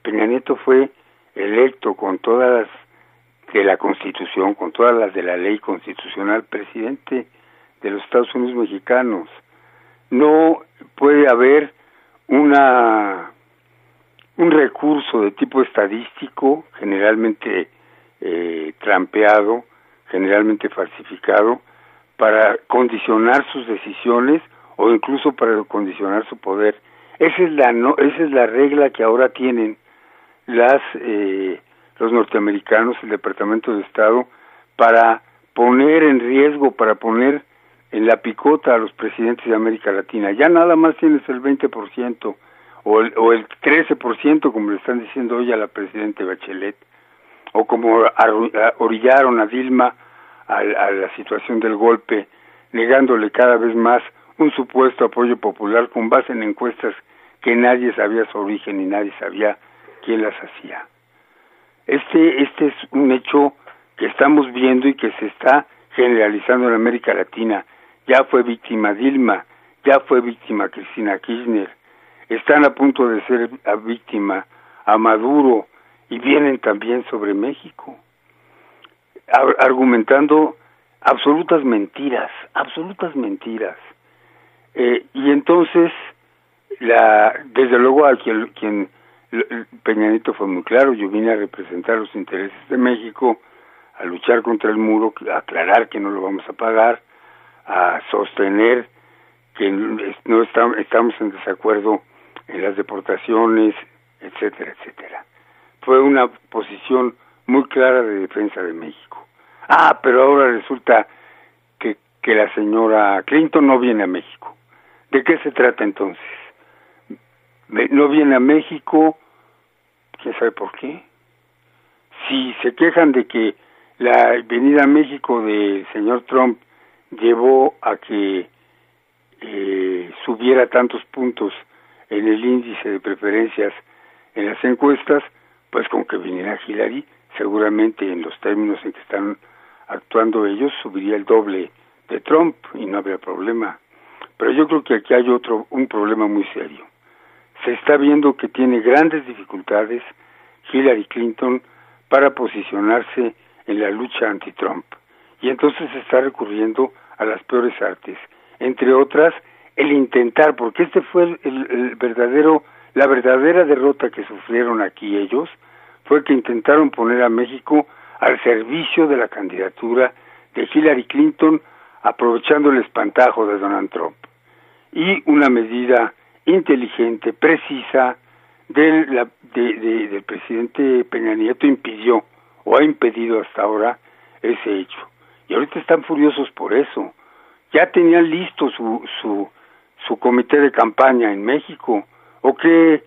Peña Nieto fue electo con todas las de la Constitución, con todas las de la ley constitucional, presidente de los Estados Unidos mexicanos. No puede haber una un recurso de tipo estadístico, generalmente eh, trampeado, generalmente falsificado, para condicionar sus decisiones o incluso para condicionar su poder. Esa es la no, esa es la regla que ahora tienen las eh, los norteamericanos, el Departamento de Estado, para poner en riesgo, para poner en la picota a los presidentes de América Latina. Ya nada más tienes el 20% o el, o el 13%, como le están diciendo hoy a la presidenta Bachelet, o como orillaron a Dilma a, a la situación del golpe, negándole cada vez más un supuesto apoyo popular con base en encuestas que nadie sabía su origen y nadie sabía quién las hacía. Este, este es un hecho que estamos viendo y que se está generalizando en América Latina. Ya fue víctima Dilma, ya fue víctima Cristina Kirchner, están a punto de ser víctima a Maduro y vienen también sobre México, argumentando absolutas mentiras, absolutas mentiras. Eh, y entonces, la, desde luego a quien, quien Peña Nieto fue muy claro, yo vine a representar los intereses de México, a luchar contra el muro, a aclarar que no lo vamos a pagar, a sostener que no estamos en desacuerdo en las deportaciones, etcétera, etcétera. Fue una posición muy clara de defensa de México. Ah, pero ahora resulta que, que la señora Clinton no viene a México. ¿De qué se trata entonces? No viene a México, quién sabe por qué. Si se quejan de que la venida a México del señor Trump llevó a que eh, subiera tantos puntos en el índice de preferencias en las encuestas, pues con que viniera Hillary, seguramente en los términos en que están actuando ellos, subiría el doble de Trump y no habría problema. Pero yo creo que aquí hay otro, un problema muy serio. Se está viendo que tiene grandes dificultades Hillary Clinton para posicionarse en la lucha anti-Trump. Y entonces se está recurriendo a las peores artes, entre otras el intentar, porque este fue el, verdadero, la verdadera derrota que sufrieron aquí ellos, fue que intentaron poner a México al servicio de la candidatura de Hillary Clinton, aprovechando el espantajo de Donald Trump. Y una medida inteligente, precisa, del, del presidente Peña Nieto impidió o ha impedido hasta ahora ese hecho. Y ahorita están furiosos por eso. Ya tenían listo su, su, su comité de campaña en México. O que,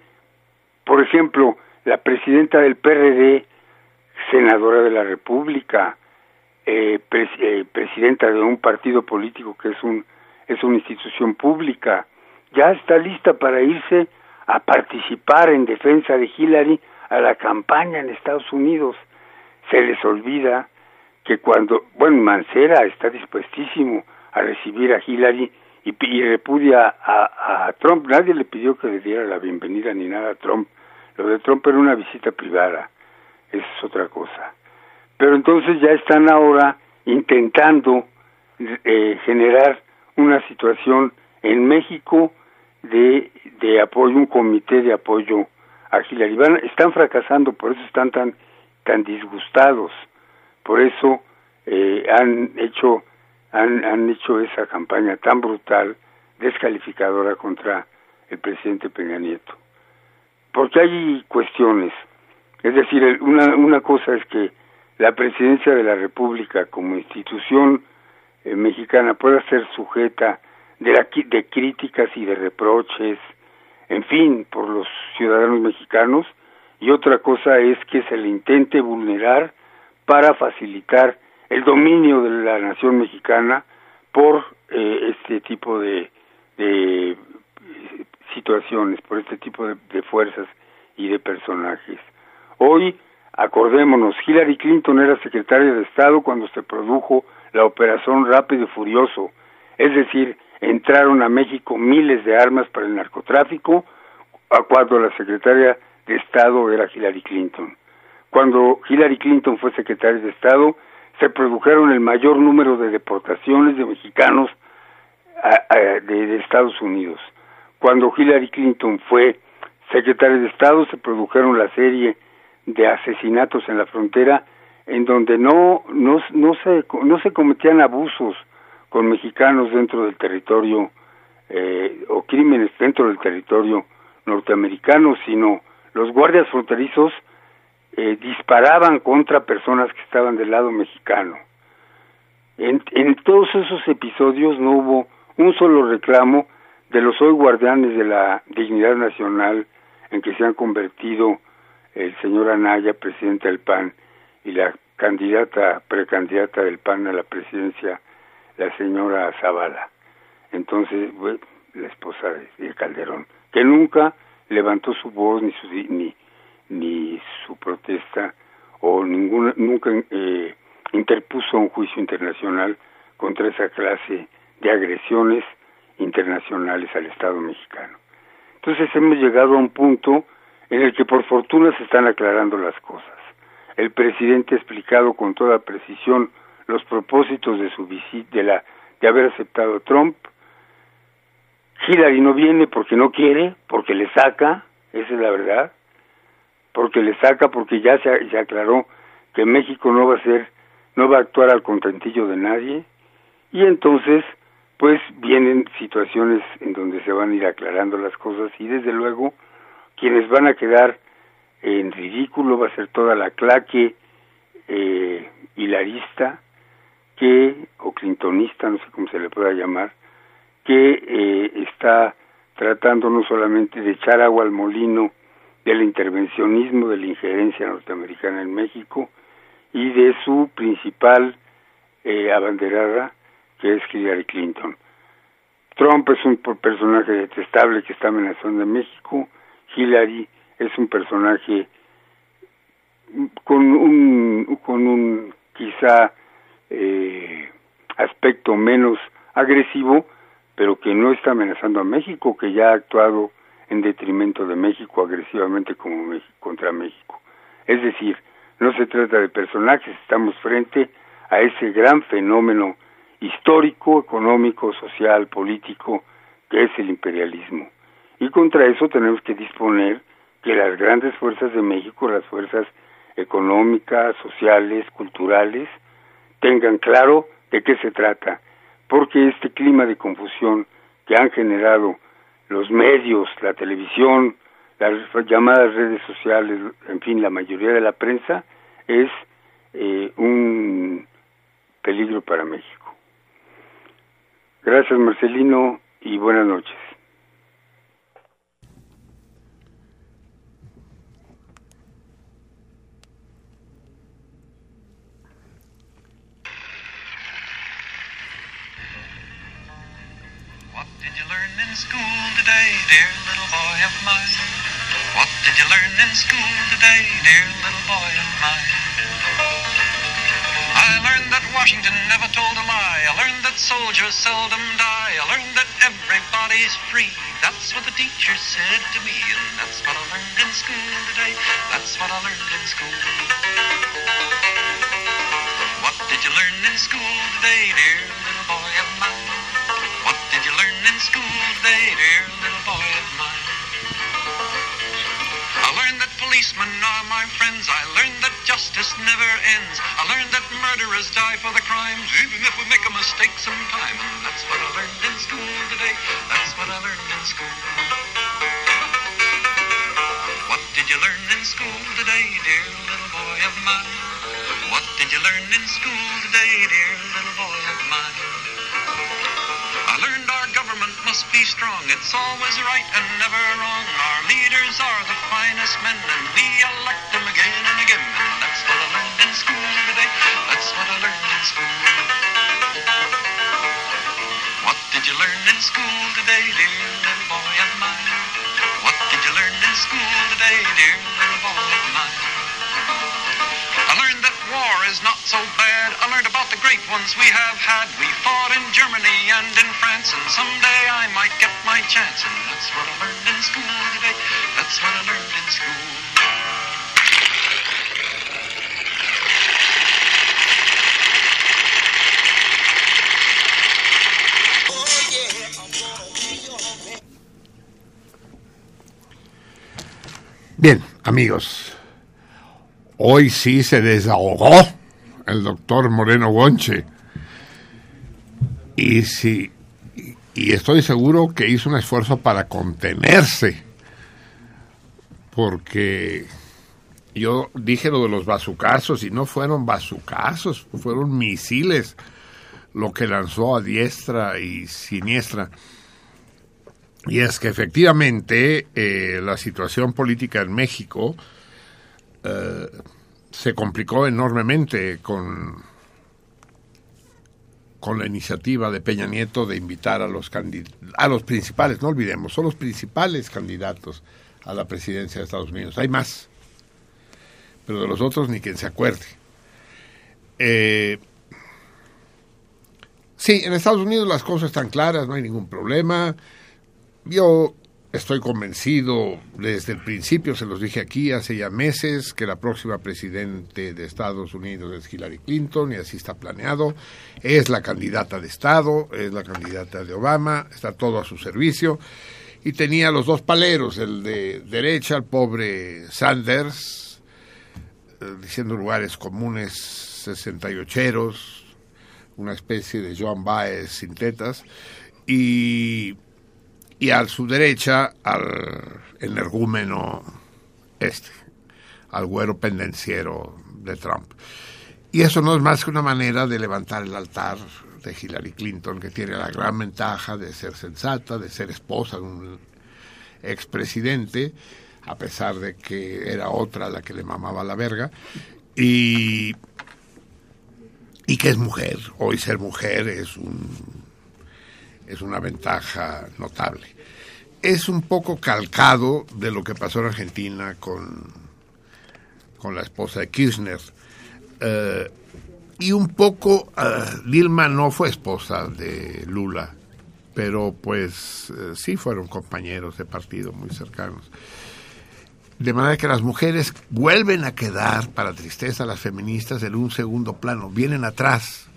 por ejemplo, la presidenta del PRD, senadora de la República, eh, eh, presidenta de un partido político que es un es una institución pública, ya está lista para irse a participar en defensa de Hillary a la campaña en Estados Unidos. Se les olvida que cuando, bueno, Mancera está dispuestísimo a recibir a Hillary y, repudia a, Trump, nadie le pidió que le diera la bienvenida ni nada a Trump. Lo de Trump era una visita privada, es otra cosa. Pero entonces ya están ahora intentando eh, generar una situación en México de, de apoyo, un comité de apoyo a Hillary. están fracasando, por eso están tan, tan disgustados, por eso eh, han hecho han, han hecho esa campaña tan brutal, descalificadora contra el presidente Peña Nieto. Porque hay cuestiones, es decir, una, una cosa es que la presidencia de la República como institución eh, mexicana pueda ser sujeta de, la, de críticas y de reproches, en fin, por los ciudadanos mexicanos, y otra cosa es que se le intente vulnerar para facilitar el dominio de la nación mexicana por eh, este tipo de, de, situaciones, por este tipo de, de fuerzas y de personajes. Hoy, acordémonos, Hillary Clinton era secretaria de Estado cuando se produjo la operación Rápido y Furioso, es decir, entraron a México miles de armas para el narcotráfico, a cuando la secretaria de Estado era Hillary Clinton. Cuando Hillary Clinton fue secretaria de Estado, se produjeron el mayor número de deportaciones de mexicanos de, Estados Unidos. Cuando Hillary Clinton fue secretaria de Estado, se produjeron la serie de asesinatos en la frontera en donde no, no, no, se, no se cometían abusos con mexicanos dentro del territorio eh, o crímenes dentro del territorio norteamericano, sino los guardias fronterizos eh, disparaban contra personas que estaban del lado mexicano. En, en todos esos episodios no hubo un solo reclamo de los hoy guardianes de la dignidad nacional en que se han convertido el señor Anaya, presidente del PAN, y la candidata, precandidata del PAN a la presidencia la señora Zavala, entonces la esposa de, Calderón, que nunca levantó su voz ni su ni, ni su protesta o ninguna nunca eh, interpuso un juicio internacional contra esa clase de agresiones internacionales al Estado mexicano. Entonces hemos llegado a un punto en el que por fortuna se están aclarando las cosas. El presidente ha explicado con toda precisión los propósitos de su visita, de, la, de haber aceptado Trump. Hillary no viene porque no quiere, porque le saca, esa es la verdad, porque le saca, porque ya se, se aclaró que México no va a ser, no va a actuar al contentillo de nadie, y entonces, pues vienen situaciones en donde se van a ir aclarando las cosas, y desde luego, quienes van a quedar en ridículo va a ser toda la claque eh, hilarista que, o clintonista, no sé cómo se le pueda llamar, que eh, está tratando no solamente de echar agua al molino del intervencionismo, de la injerencia norteamericana en México y de su principal eh, abanderada, que es Hillary Clinton. Trump es un personaje detestable que está amenazando a México. Hillary es un personaje con un, con un quizá eh, aspecto menos agresivo, pero que no está amenazando a México, que ya ha actuado en detrimento de México agresivamente como contra México. Es decir, no se trata de personajes, estamos frente a ese gran fenómeno histórico, económico, social, político, que es el imperialismo. Y contra eso tenemos que disponer que las grandes fuerzas de México, las fuerzas económicas, sociales, culturales, tengan claro de qué se trata, porque este clima de confusión que han generado los medios, la televisión, las llamadas redes sociales, en fin, la mayoría de la prensa, es eh, un peligro para México. Gracias Marcelino y buenas noches. Today, dear little boy of mine? What did you learn in school today, dear little boy of mine? I learned that Washington never told a lie. I learned that soldiers seldom die. I learned that everybody's free. That's what the teacher said to me, and that's what I learned in school today. That's what I learned in school. What did you learn in school today, dear little boy of mine? In school today, dear little boy of mine? I learned that policemen are my friends. I learned that justice never ends. I learned that murderers die for the crimes, even if we make a mistake sometime. And that's what I learned in school today. That's what I learned in school. What did you learn in school today, dear little boy of mine? What did you learn in school today, dear little boy of mine? Government must be strong. It's always right and never wrong. Our leaders are the finest men, and we elect them again and again. And that's what I learned in school today. That's what I learned in school. What did you learn in school today, dear little boy of mine? What did you learn in school today, dear little boy of mine? War is not so bad. I learned about the great ones we have had. We fought in Germany and in France, and someday I might get my chance. And that's what I learned in school today. That's what I learned in school. Bien, amigos, hoy sí se desahogó el doctor Moreno Gonche. Y sí, y estoy seguro que hizo un esfuerzo para contenerse. Porque yo dije lo de los bazucazos y no fueron bazucazos, fueron misiles lo que lanzó a diestra y siniestra. Y es que efectivamente eh, la situación política en México eh, se complicó enormemente con, con la iniciativa de Peña Nieto de invitar a los, a los principales, no olvidemos, son los principales candidatos a la presidencia de Estados Unidos. Hay más, pero de los otros ni quien se acuerde. Eh, sí, en Estados Unidos las cosas están claras, no hay ningún problema. Yo estoy convencido, desde el principio se los dije aquí hace ya meses, que la próxima presidente de Estados Unidos es Hillary Clinton y así está planeado. Es la candidata de Estado, es la candidata de Obama, está todo a su servicio. Y tenía los dos paleros, el de derecha, el pobre Sanders, eh, diciendo lugares comunes 68eros, una especie de Joan Baez sin tetas, y y a su derecha al energúmeno este, al güero pendenciero de Trump. Y eso no es más que una manera de levantar el altar de Hillary Clinton, que tiene la gran ventaja de ser sensata, de ser esposa de un expresidente, a pesar de que era otra la que le mamaba la verga, y, y que es mujer. Hoy ser mujer es un es una ventaja notable. Es un poco calcado de lo que pasó en Argentina con, con la esposa de Kirchner. Eh, y un poco, eh, Dilma no fue esposa de Lula, pero pues eh, sí fueron compañeros de partido muy cercanos. De manera que las mujeres vuelven a quedar, para tristeza, las feministas en un segundo plano, vienen atrás.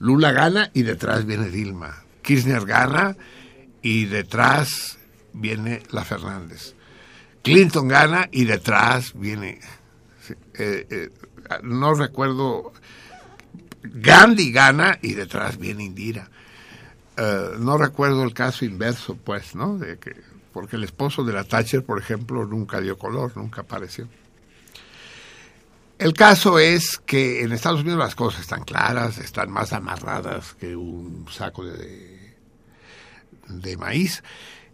Lula gana y detrás viene Dilma. Kirchner gana y detrás viene la Fernández. Clinton gana y detrás viene... eh, eh, no recuerdo... Gandhi gana y detrás viene Indira. Eh, no recuerdo el caso inverso, pues, ¿no? Porque el esposo de la Thatcher, por ejemplo, nunca dio color, nunca apareció. El caso es que en Estados Unidos las cosas están claras, están más amarradas que un saco de, de maíz,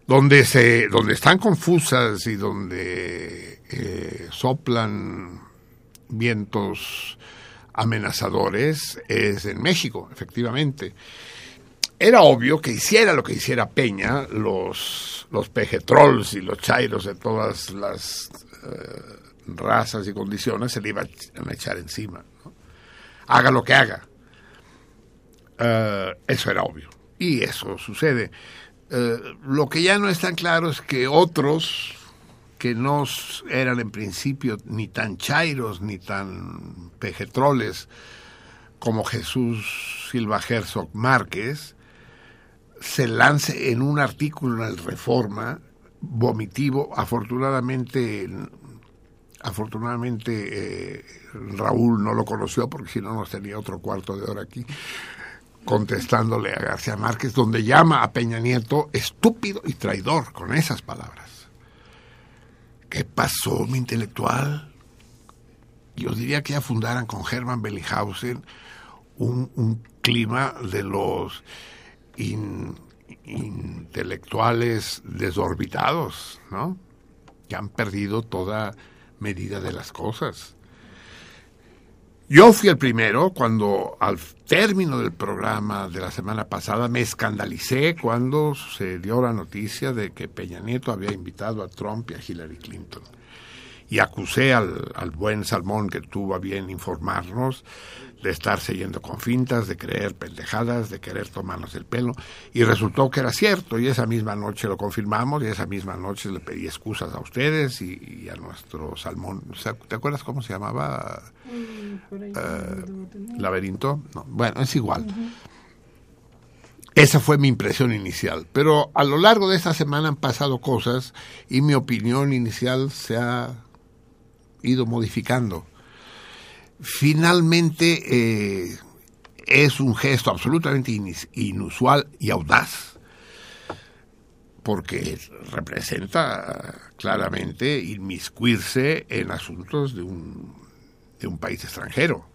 donde se, donde están confusas y donde eh, soplan vientos amenazadores es en México, efectivamente. Era obvio que hiciera lo que hiciera Peña, los, los pejetrolls y los chairos de todas las eh, razas y condiciones se le iban a echar encima. Haga lo que haga. Eh, eso era obvio. Y eso sucede. Eh, lo que ya no es tan claro es que otros que no eran en principio ni tan chairos ni tan pejetroles como Jesús Silva Herzog Márquez, se lance en un artículo en el Reforma vomitivo, afortunadamente afortunadamente eh, Raúl no lo conoció porque si no nos tenía otro cuarto de hora aquí contestándole a García Márquez, donde llama a Peña Nieto estúpido y traidor con esas palabras. ¿Qué pasó, mi intelectual? Yo diría que ya fundaran con Hermann Bellinghausen un, un clima de los in- intelectuales desorbitados, ¿no? Que han perdido toda medida de las cosas. Yo fui el primero cuando al término del programa de la semana pasada me escandalicé cuando se dio la noticia de que Peña Nieto había invitado a Trump y a Hillary Clinton. Y acusé al, al buen Salmón que tuvo a bien informarnos de estarse yendo con fintas, de creer pendejadas, de querer tomarnos el pelo. Y resultó que era cierto, y esa misma noche lo confirmamos, y esa misma noche le pedí excusas a ustedes y, y a nuestro Salmón. ¿Te acuerdas cómo se llamaba? Eh, laberinto. No, bueno, es igual. Esa fue mi impresión inicial. Pero a lo largo de esta semana han pasado cosas y mi opinión inicial se ha ido modificando. Finalmente eh, es un gesto absolutamente inusual y audaz porque representa claramente inmiscuirse en asuntos de un, de un país extranjero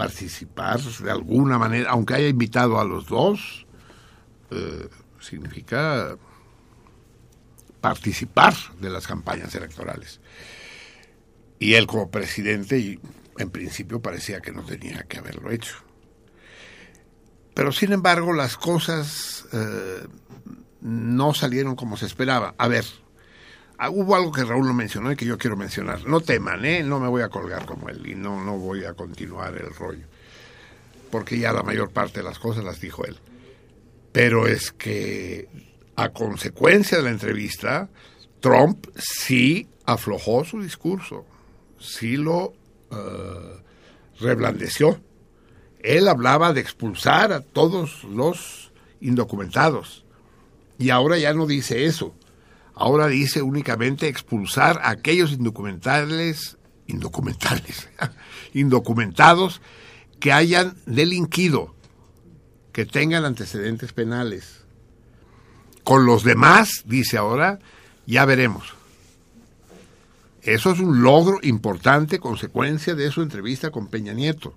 participar de alguna manera, aunque haya invitado a los dos, eh, significa participar de las campañas electorales. Y él como presidente, en principio parecía que no tenía que haberlo hecho. Pero sin embargo las cosas eh, no salieron como se esperaba. A ver, ah, hubo algo que Raúl no mencionó y que yo quiero mencionar. No teman, ¿eh? No me voy a colgar como él y no, no voy a continuar el rollo. Porque ya la mayor parte de las cosas las dijo él. Pero es que a consecuencia de la entrevista, Trump sí aflojó su discurso, sí lo eh, reblandeció. Él hablaba de expulsar a todos los indocumentados. Y ahora ya no dice eso. Ahora dice únicamente expulsar a aquellos indocumentales, indocumentales, indocumentados que hayan delinquido, que tengan antecedentes penales. Con los demás, dice ahora, ya veremos. Eso es un logro importante, consecuencia de su entrevista con Peña Nieto.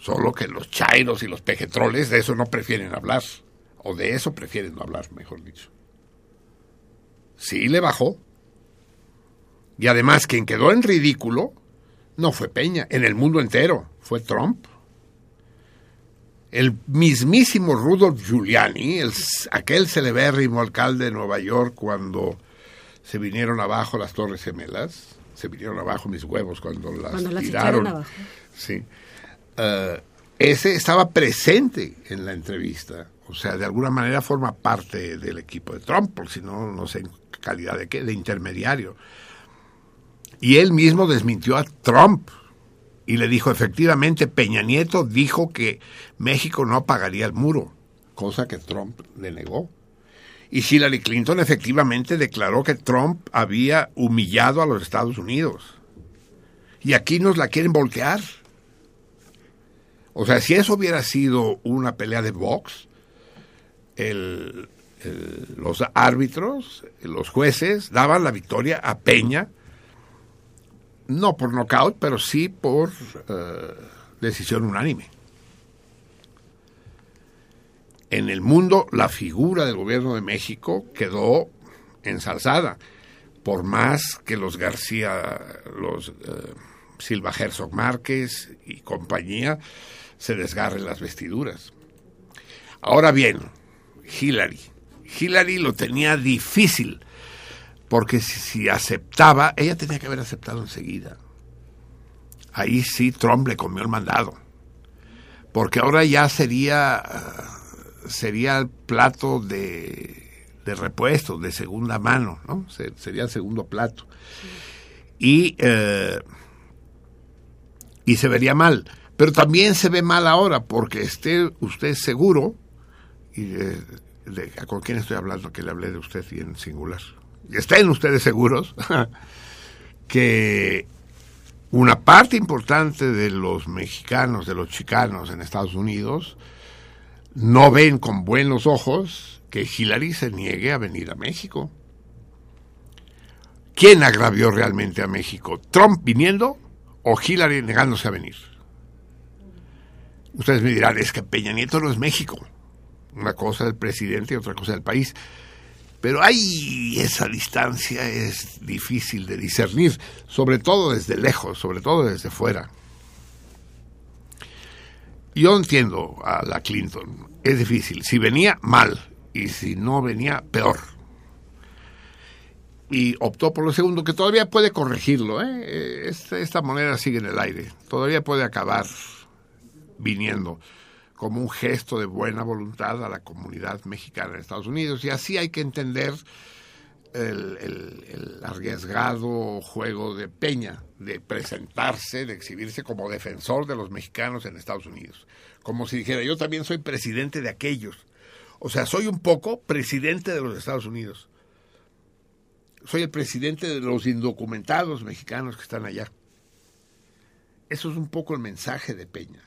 Solo que los chairos y los pejetroles de eso no prefieren hablar. O de eso prefieren no hablar, mejor dicho. Sí le bajó. Y además quien quedó en ridículo no fue Peña, en el mundo entero, fue Trump. el mismísimo Rudolf Giuliani, el, aquel celebérrimo alcalde de Nueva York cuando se vinieron abajo las Torres Gemelas, se vinieron abajo mis huevos cuando las Cuando las tiraron. abajo. Sí. Eh, ese estaba presente en la entrevista. O sea, de alguna manera forma parte del equipo de Trump, porque si no, no sé en calidad de qué, de intermediario. Y él mismo desmintió a Trump y le dijo, efectivamente, Peña Nieto dijo que México no pagaría el muro, cosa que Trump le negó. Y Hillary Clinton efectivamente declaró que Trump había humillado a los Estados Unidos. Y aquí nos la quieren voltear. O sea, si eso hubiera sido una pelea de box, los árbitros, los jueces, daban la victoria a Peña, no por nocaut, pero sí por eh, decisión unánime. En el mundo, la figura del gobierno de México quedó ensalzada, por más que los García, los eh, Silva Herzog Márquez y compañía se desgarren las vestiduras. Ahora bien, Hillary. Hillary lo tenía difícil, porque si, si aceptaba, ella tenía que haber aceptado enseguida. Ahí sí Trump le comió el mandado, porque ahora ya sería, sería el plato de, de repuesto, de segunda mano, ¿no? Se- sería el segundo plato. Y, eh, y se vería mal. Pero también se ve mal ahora, porque esté usted seguro, y de, de- ¿con quién estoy hablando? Que le hablé de usted y en singular. Estén ustedes seguros que una parte importante de los mexicanos, de los chicanos en Estados Unidos, no ven con buenos ojos que Hillary se niegue a venir a México. ¿Quién agravió realmente a México? ¿Trump viniendo o Hillary negándose a venir? Ustedes me dirán, es que Peña Nieto no es México. Una cosa del presidente y otra cosa del país. Pero ahí esa distancia es difícil de discernir, sobre todo desde lejos, sobre todo desde fuera. Yo entiendo a la Clinton, es difícil. Si venía, mal. Y si no venía, peor. Y optó por lo segundo, que todavía puede corregirlo. ¿eh? Esta, esta moneda sigue en el aire. Todavía puede acabar viniendo como un gesto de buena voluntad a la comunidad mexicana en Estados Unidos. Y así hay que entender el, arriesgado juego de Peña, de presentarse, de exhibirse como defensor de los mexicanos en Estados Unidos. Como si dijera, yo también soy presidente de aquellos. O sea, soy un poco presidente de los Estados Unidos. Soy el presidente de los indocumentados mexicanos que están allá. Eso es un poco el mensaje de Peña.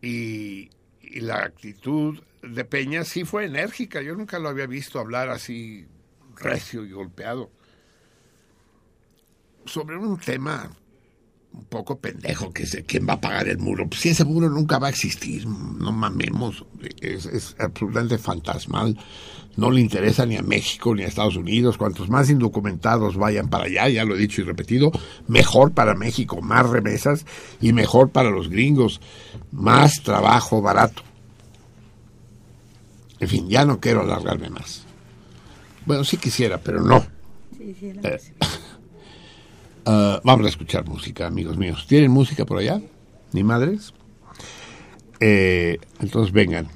Y, y la actitud de Peña sí fue enérgica. Yo nunca lo había visto hablar así recio y golpeado. Sobre un tema un poco pendejo, que es quién va a pagar el muro. Pues si ese muro nunca va a existir, no mamemos. Es, es absolutamente fantasmal. No le interesa ni a México ni a Estados Unidos. Cuantos más indocumentados vayan para allá, ya lo he dicho y repetido, mejor para México, más remesas y mejor para los gringos, más trabajo barato. En fin, ya no quiero alargarme más. Bueno, sí quisiera, pero no. Eh, ah, vamos a escuchar música, amigos míos. ¿Tienen música por allá? ¿Ni madres? Eh, entonces vengan.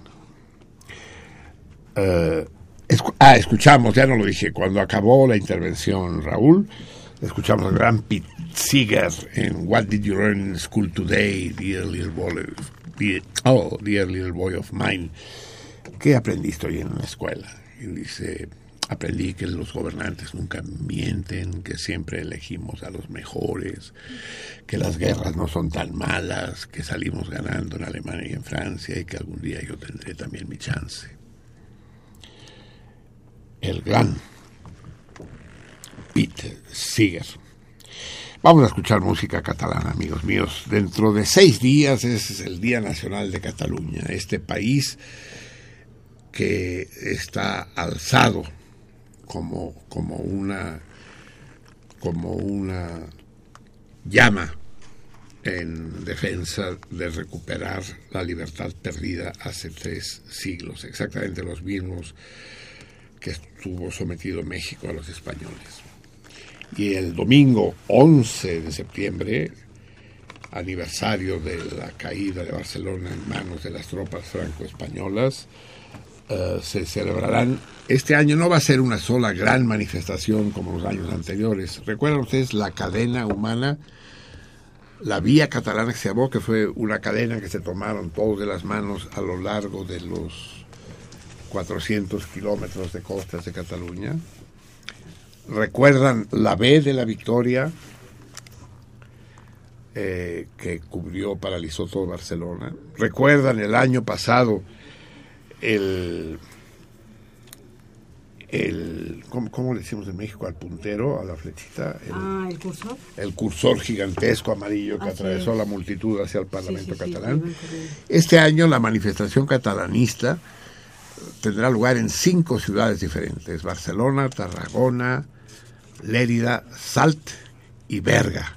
Eh, ah, escuchamos, ya no lo dije, cuando acabó la intervención Raúl, escuchamos al gran Pete Seeger en What Did You Learn in School Today, Dear Little Boy, oh, Dear Little Boy of Mine. ¿Qué aprendiste hoy en la escuela? Y dice, aprendí que los gobernantes nunca mienten, que siempre elegimos a los mejores, que las guerras no son tan malas, que salimos ganando en Alemania y en Francia y que algún día yo tendré también mi chance. El gran Peter Seeger. Vamos a escuchar música catalana, amigos míos. Dentro de seis días es el Día Nacional de Cataluña, este país que está alzado como, como una como una llama en defensa de recuperar la libertad perdida hace tres siglos, exactamente los mismos que estuvo sometido México a los españoles. Y el domingo 11 de septiembre, aniversario de la caída de Barcelona en manos de las tropas franco-españolas, eh, se celebrarán. Este año no va a ser una sola gran manifestación como los años anteriores. ¿Recuerdan ustedes la cadena humana? La vía catalana que se llamó, que fue una cadena que se tomaron todos de las manos a lo largo de los 400 kilómetros de costas de Cataluña. ¿Recuerdan la B de la Victoria? eh, que cubrió, paralizó todo Barcelona. ¿Recuerdan el año pasado el el ¿cómo, cómo le decimos en México al puntero, a la flechita? El, Ah, el cursor. el cursor gigantesco amarillo que Así atravesó es. la multitud hacia el Parlamento Sí, sí, sí, catalán. Este año la manifestación catalanista tendrá lugar en cinco ciudades diferentes, Barcelona, Tarragona, Lérida, Salt y Berga.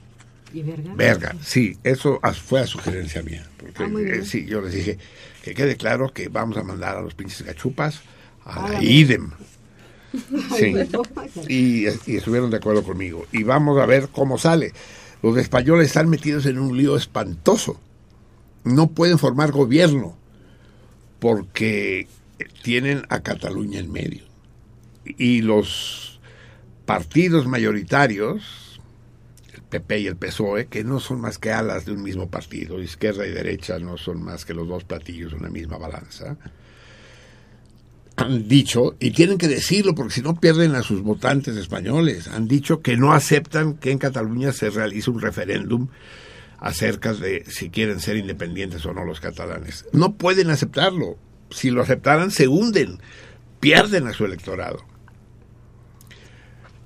¿Y verga? Berga, sí, eso fue a sugerencia mía. Porque, Ah, eh, sí, yo les dije que quede claro que vamos a mandar a los pinches gachupas a A la IDEM. Sí. Y, y estuvieron de acuerdo conmigo. Y vamos a ver cómo sale. Los españoles están metidos en un lío espantoso. No pueden formar gobierno porque tienen a Cataluña en medio. Y los partidos mayoritarios, el PP y el PSOE, que no son más que alas de un mismo partido, izquierda y derecha no son más que los dos platillos de una misma balanza, han dicho, y tienen que decirlo porque si no pierden a sus votantes españoles, han dicho que no aceptan que en Cataluña se realice un referéndum acerca de si quieren ser independientes o no los catalanes. No pueden aceptarlo. Si lo aceptaran, se hunden, pierden a su electorado.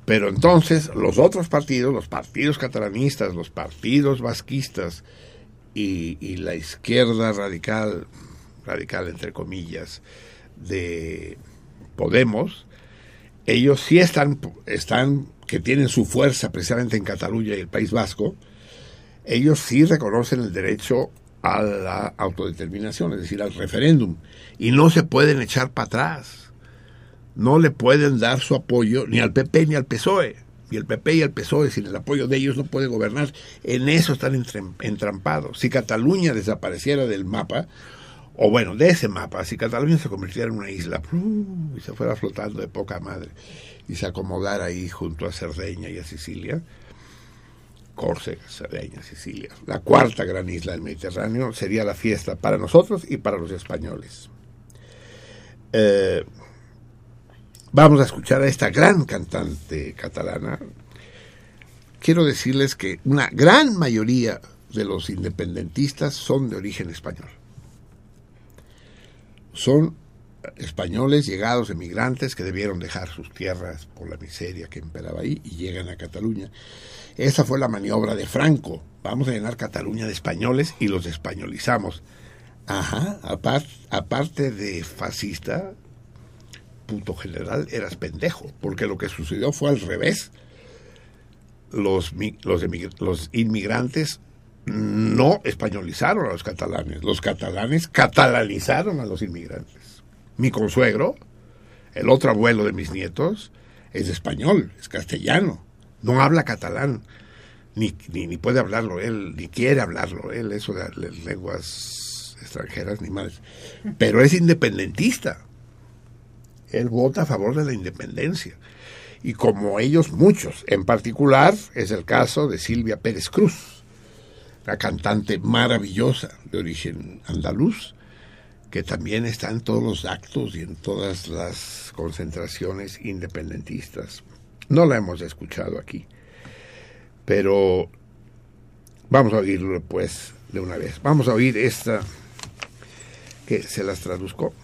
Pero entonces los otros partidos, los partidos catalanistas, los partidos vasquistas y, la izquierda radical, radical entre comillas, de Podemos, ellos sí están, están, que tienen su fuerza precisamente en Cataluña y el País Vasco, ellos sí reconocen el derecho a la autodeterminación, es decir, al referéndum, y no se pueden echar para atrás. No le pueden dar su apoyo ni al PP ni al PSOE. Y el PP y el PSOE, sin el apoyo de ellos, no puede gobernar. En eso están entram- entrampados. Si Cataluña desapareciera del mapa, o bueno, de ese mapa, si Cataluña se convirtiera en una isla y se fuera flotando de poca madre y se acomodara ahí junto a Cerdeña y a Sicilia, Córcega, Cerdeña, Sicilia, la cuarta gran isla del Mediterráneo, sería la fiesta para nosotros y para los españoles. Eh, vamos a escuchar a esta gran cantante catalana. Quiero decirles que una gran mayoría de los independentistas son de origen español son españoles llegados, emigrantes, que debieron dejar sus tierras por la miseria que imperaba ahí y llegan a Cataluña. Esa fue la maniobra de Franco. Vamos a llenar Cataluña de españoles y los españolizamos. Ajá, apar- aparte de fascista, puto general, eras pendejo, porque lo que sucedió fue al revés. Los, los, los inmigrantes no españolizaron a los catalanes, los catalanes catalanizaron a los inmigrantes. Mi consuegro, el otro abuelo de mis nietos, es español, es castellano, no habla catalán, ni, ni, ni puede hablarlo él, ni quiere hablarlo él, eso de las lenguas extranjeras, ni más. Pero es independentista. Él vota a favor de la independencia. Y como ellos, muchos, en particular es el caso de Silvia Pérez Cruz, una cantante maravillosa de origen andaluz, que también está en todos los actos y en todas las concentraciones independentistas. No la hemos escuchado aquí, pero vamos a oírlo pues de una vez. Vamos a oír esta que se las traduzco.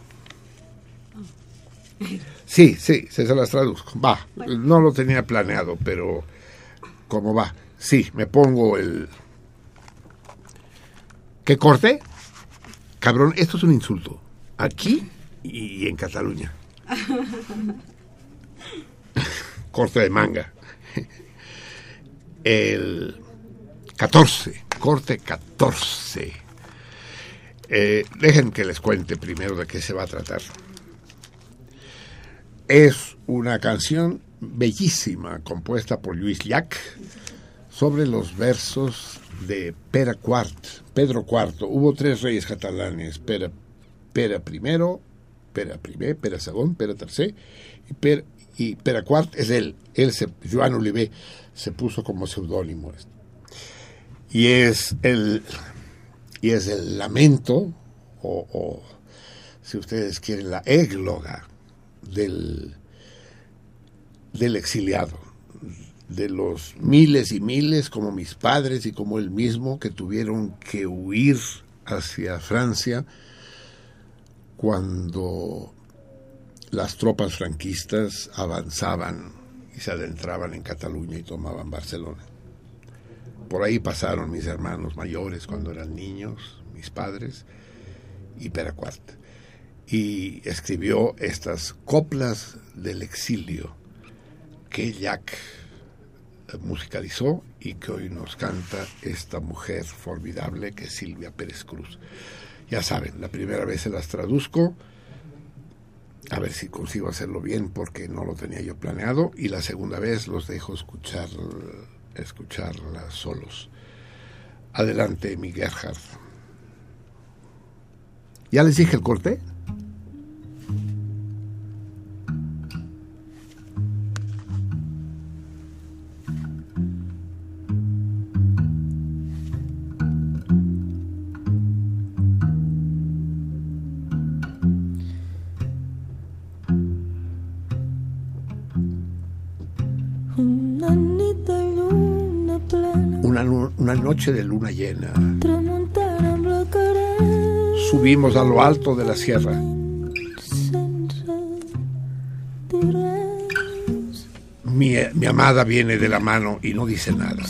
Sí, sí, se, las traduzco. Va, no lo tenía planeado, pero como va. Sí, me pongo el... ¿Qué corte? Cabrón, esto es un insulto. Aquí y en Cataluña. Corte de manga. El 14 corte 14. Eh, dejen que les cuente primero de qué se va a tratar. Es una canción bellísima compuesta por Luis Llach sobre los versos de Pere Quart, Pedro IV. Hubo tres reyes catalanes, Pere, Pere I, Pere I, Pere II, Pere III y Pere, y Quart es él. Él, se, Joan Oliver, se puso como seudónimo. Y es el, y es el lamento, o, o si ustedes quieren, la égloga del, del exiliado, de los miles y miles como mis padres y como él mismo que tuvieron que huir hacia Francia cuando las tropas franquistas avanzaban y se adentraban en Cataluña y tomaban Barcelona. Por ahí pasaron mis hermanos mayores cuando eran niños, mis padres, y Peracuart. Y escribió estas coplas del exilio que Jack musicalizó y que hoy nos canta esta mujer formidable que es Silvia Pérez Cruz. Ya saben, la primera vez se las traduzco, a ver si consigo hacerlo bien porque no lo tenía yo planeado, y la segunda vez los dejo escuchar, escucharlas solos. Adelante, mi Gerhard. ¿Ya les dije el corte? Una, noche de luna llena. Subimos a lo alto de la sierra. Mi, mi amada viene de la mano y no dice nada.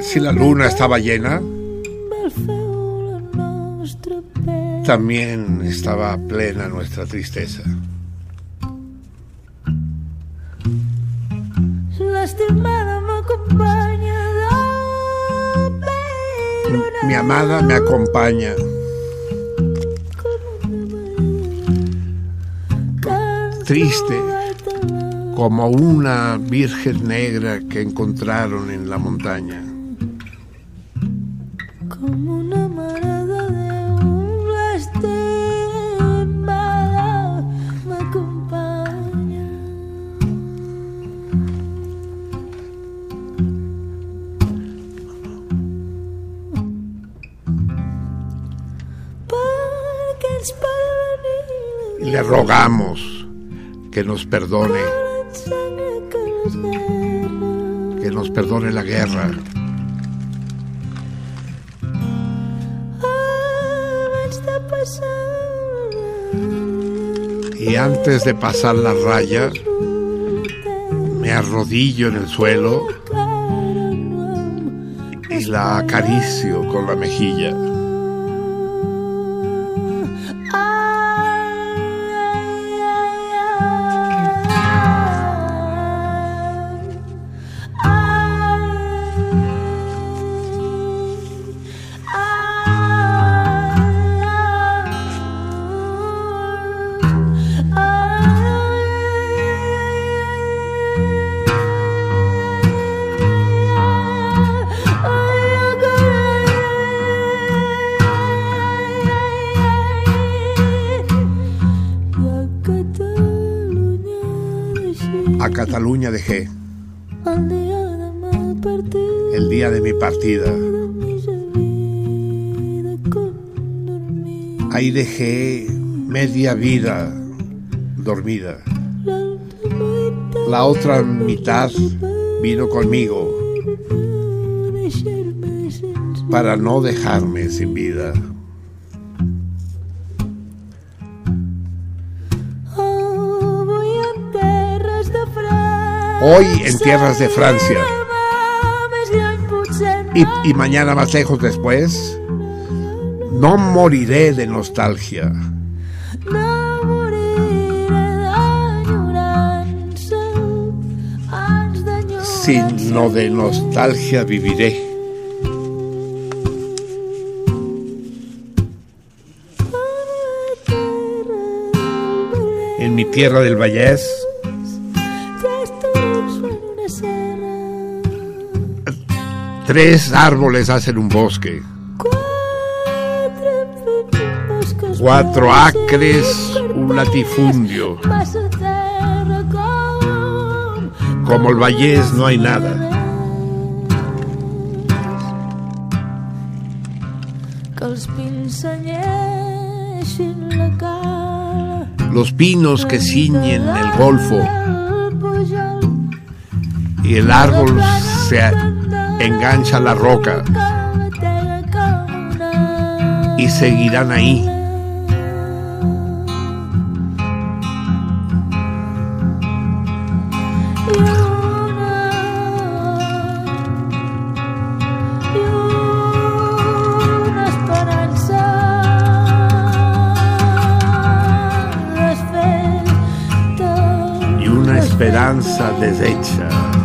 Si la luna estaba llena, también estaba plena nuestra tristeza. L'estimada Mi amada me acompaña triste como una virgen negra que encontraron en la montaña. Rogamos que nos perdone, que nos perdone la guerra. Y antes de pasar la raya, me arrodillo en el suelo y la acaricio con la mejilla. Cataluña dejé el día de mi partida. Ahí dejé media vida dormida. La otra mitad vino conmigo para no dejarme sin vida. hoy en tierras de Francia y, mañana más lejos después, no moriré de nostalgia. Sino de nostalgia viviré. En mi tierra del Vallés tres árboles hacen un bosque. Cuatro acres, un latifundio. Como el Vallés no hay nada. Los pinos que ciñen el golfo y el árbol se engancha la roca y seguirán ahí. Y una esperanza deshecha.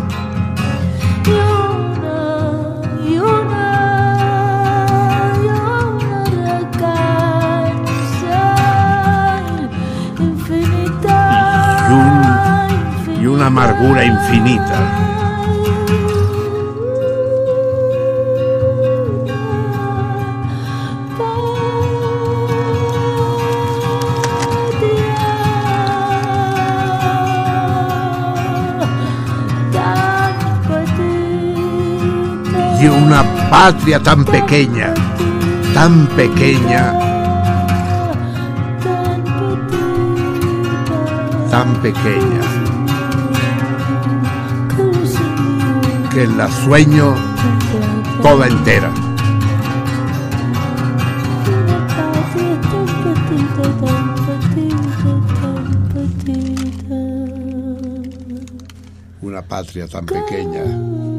Amargura infinita. Y una patria tan pequeña, tan pequeña, tan pequeña, que la sueño toda entera. Una patria tan pequeña.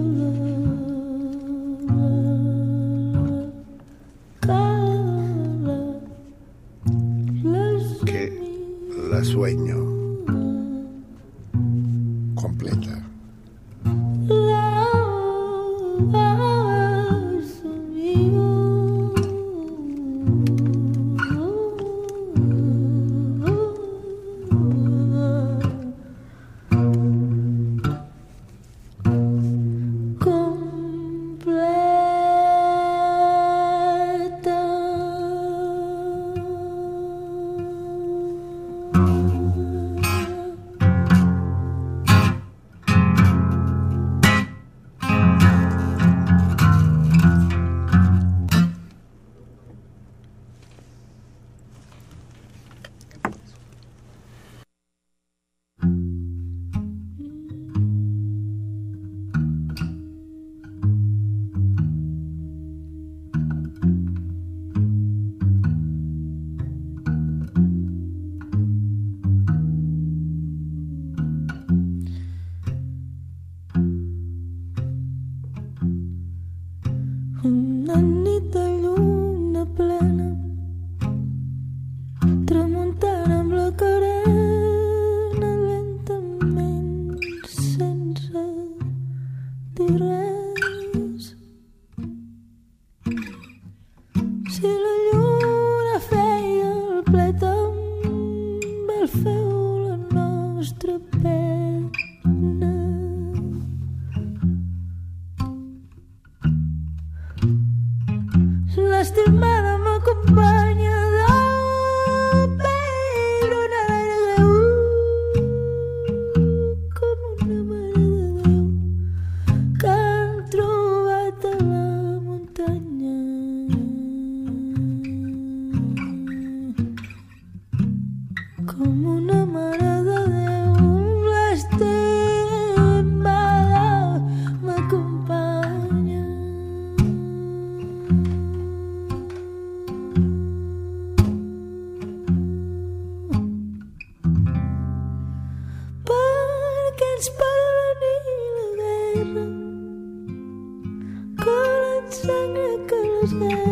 Que les guerres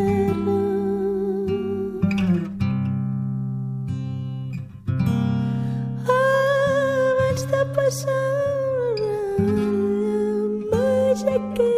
abans de passar m'aixequé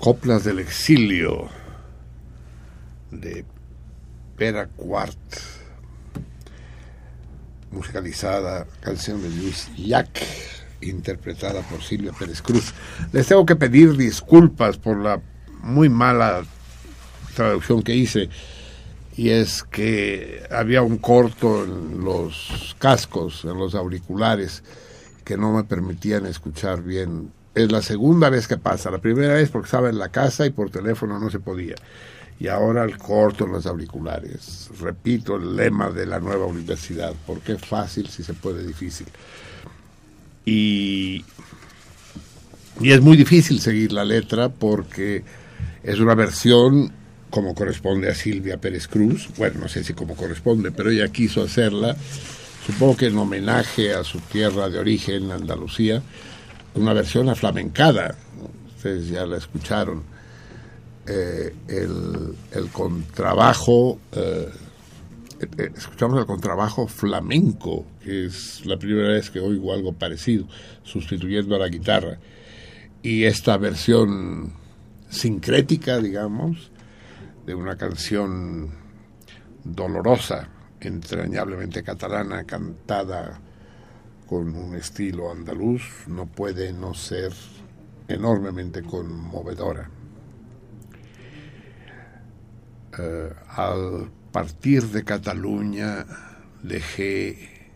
coplas del exilio de Pera Quart, musicalizada, canción de Luis Llac, interpretada por Silvia Pérez Cruz. Les tengo que pedir disculpas por la muy mala traducción que hice, y es que había un corto en los cascos, en los auriculares, que no me permitían escuchar bien. Es la segunda vez que pasa. La primera vez porque estaba en la casa y por teléfono no se podía. Y ahora el corto los auriculares. Repito el lema de la nueva universidad. ¿Por qué fácil si se puede difícil? Y, y es muy difícil seguir la letra porque es una versión como corresponde a Silvia Pérez Cruz. Bueno, no sé si como corresponde, pero ella quiso hacerla supongo que en homenaje a su tierra de origen, Andalucía, una versión aflamencada, ustedes ya la escucharon, eh, el, contrabajo, eh, eh, escuchamos el contrabajo flamenco, que es la primera vez que oigo algo parecido, sustituyendo a la guitarra, y esta versión sincrética, digamos, de una canción dolorosa, entrañablemente catalana, cantada con un estilo andaluz, no puede no ser enormemente conmovedora. Uh, al partir de Cataluña dejé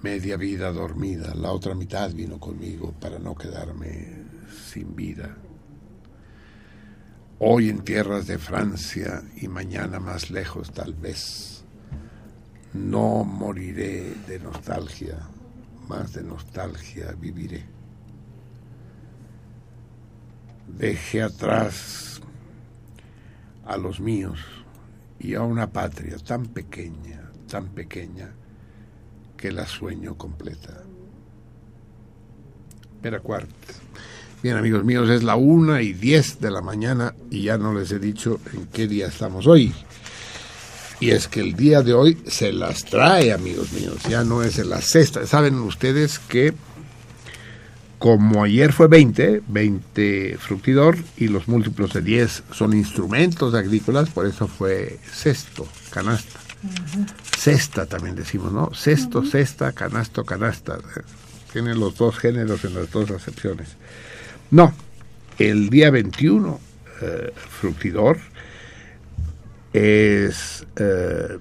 media vida dormida, la otra mitad vino conmigo para no quedarme sin vida. Hoy en tierras de Francia y mañana más lejos tal vez no moriré de nostalgia, más de nostalgia viviré. Dejé atrás a los míos y a una patria tan pequeña, tan pequeña, que la sueño completa. Pera Cuart. Bien, amigos míos, es la una y diez de la mañana y ya no les he dicho en qué día estamos hoy. Y es que el día de hoy se las trae, amigos míos, ya no es en la sexta. Saben ustedes que como ayer fue 20, 20 fructidor y los múltiplos de 10 son instrumentos agrícolas, por eso fue sexto, canasta. Cesta también decimos, ¿no? Sexto, cesta, canasto, canasta. Tienen los dos géneros en las dos acepciones. No, el día 21, eh, fructidor, es... eh,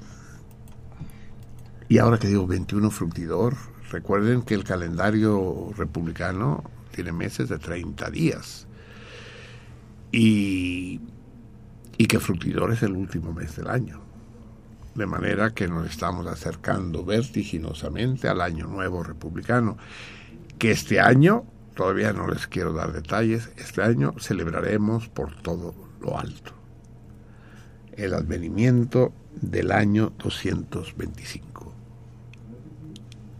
y ahora que digo 21 fructidor, recuerden que el calendario republicano tiene meses de 30 días. Y, y que fructidor es el último mes del año. De manera que nos estamos acercando vertiginosamente al año nuevo republicano. Que este año, todavía no les quiero dar detalles, este año celebraremos por todo lo alto el advenimiento del año 225.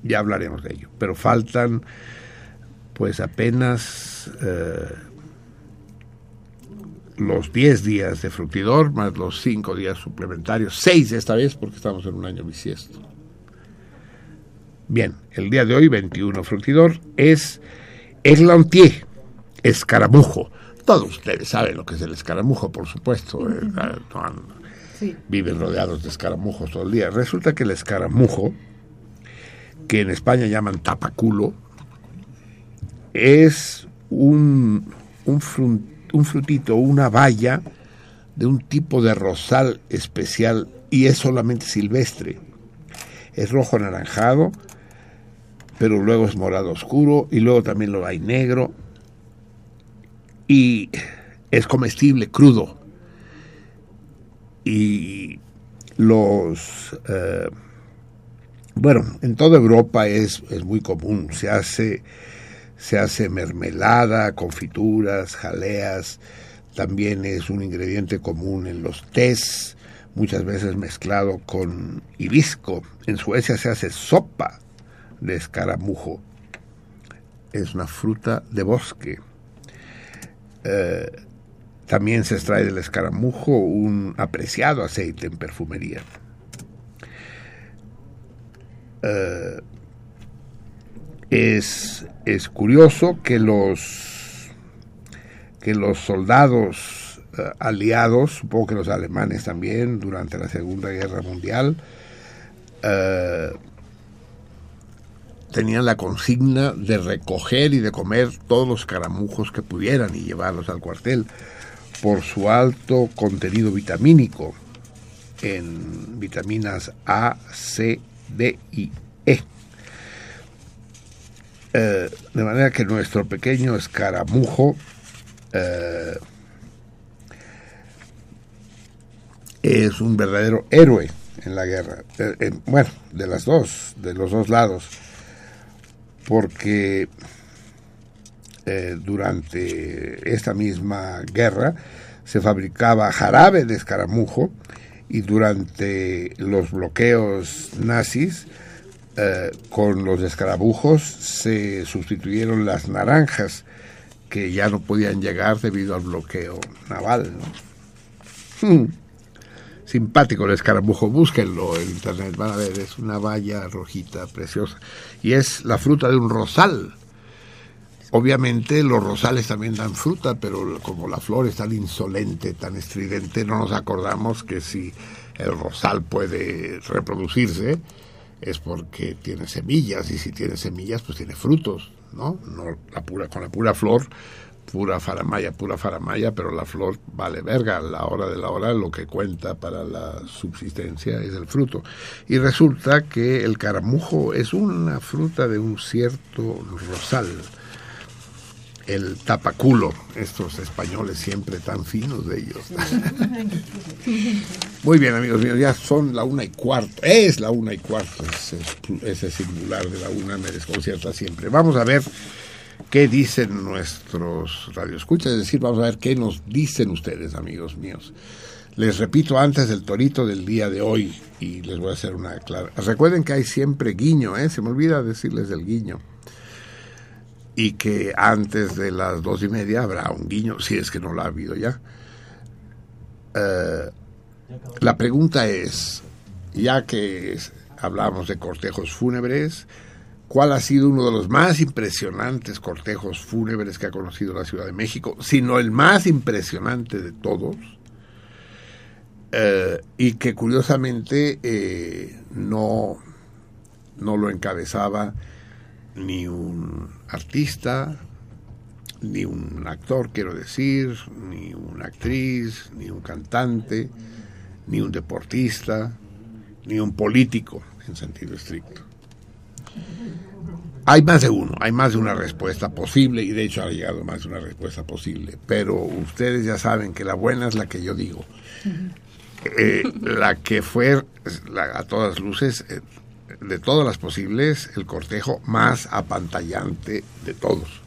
Ya hablaremos de ello, pero faltan pues apenas eh, los 10 días de fructidor más los 5 días suplementarios, 6 esta vez porque estamos en un año bisiesto. Bien, el día de hoy, 21 fructidor, es Eglantier, escaramujo. Todos ustedes saben lo que es el escaramujo, por supuesto. eh, Sí. viven rodeados de escaramujos todo el día. Resulta que el escaramujo, que en España llaman tapaculo, es un, un, frun- un frutito, una valla de un tipo de rosal especial y es solamente silvestre. Es rojo anaranjado, pero luego es morado oscuro y luego también lo hay negro y es comestible crudo. Y los eh, bueno en toda Europa es, es muy común. Se hace se hace mermelada confituras jaleas. También es un ingrediente común en los tés muchas veces mezclado con hibisco. En Suecia se hace sopa de escaramujo. Es una fruta de bosque Eh, también se extrae del escaramujo un apreciado aceite en perfumería. Eh, es, es curioso que los que los soldados eh, aliados, supongo que los alemanes también, durante la Segunda Guerra Mundial, tenían la consigna de recoger y de comer todos los caramujos que pudieran y llevarlos al cuartel por su alto contenido vitamínico en vitaminas A, C, D y E. Eh, de manera que nuestro pequeño escaramujo eh, es un verdadero héroe en la guerra. Eh, en- bueno, de las dos, de los dos lados, porque eh, durante esta misma guerra se fabricaba jarabe de escaramujo y durante los bloqueos nazis eh, con los escarabujos se sustituyeron las naranjas que ya no podían llegar debido al bloqueo naval. Hmm. Simpático el escaramujo, búsquenlo en internet, van a ver, es una valla rojita preciosa. Y es la fruta de un rosal. Obviamente los rosales también dan fruta, pero como la flor es tan insolente, tan estridente, no nos acordamos que si el rosal puede reproducirse es porque tiene semillas y si tiene semillas pues tiene frutos, ¿no? no la pura, con la pura flor, pura faramaya, pura faramaya, pero la flor vale verga, a la hora de la hora lo que cuenta para la subsistencia es el fruto. Y resulta que el caramujo es una fruta de un cierto rosal el tapaculo, estos españoles siempre tan finos de ellos. Muy bien, amigos míos, ya son la una y cuarto, es la una y cuarto, ese, ese singular de la una me desconcierta siempre. Vamos a ver qué dicen nuestros radioescuchas, es decir, vamos a ver qué nos dicen ustedes, amigos míos. Les repito antes del torito del día de hoy y les voy a hacer una clara. Recuerden que hay siempre guiño, ¿eh? se me olvida decirles del guiño y que antes de las dos y media habrá un guiño, si es que no lo ha habido ya. Eh, la pregunta es, ya que hablamos de cortejos fúnebres, ¿cuál ha sido uno de los más impresionantes cortejos fúnebres que ha conocido la Ciudad de México? Sino el más impresionante de todos. Eh, y que curiosamente eh, no, no lo encabezaba ni un artista, ni un actor, quiero decir, ni una actriz, ni un cantante, ni un deportista, ni un político en sentido estricto. Hay más de uno, hay más de una respuesta posible y de hecho ha llegado más de una respuesta posible, pero ustedes ya saben que la buena es la que yo digo. Eh, la que fue la- a todas luces, eh, de todas las posibles, el cortejo más apantallante de todos.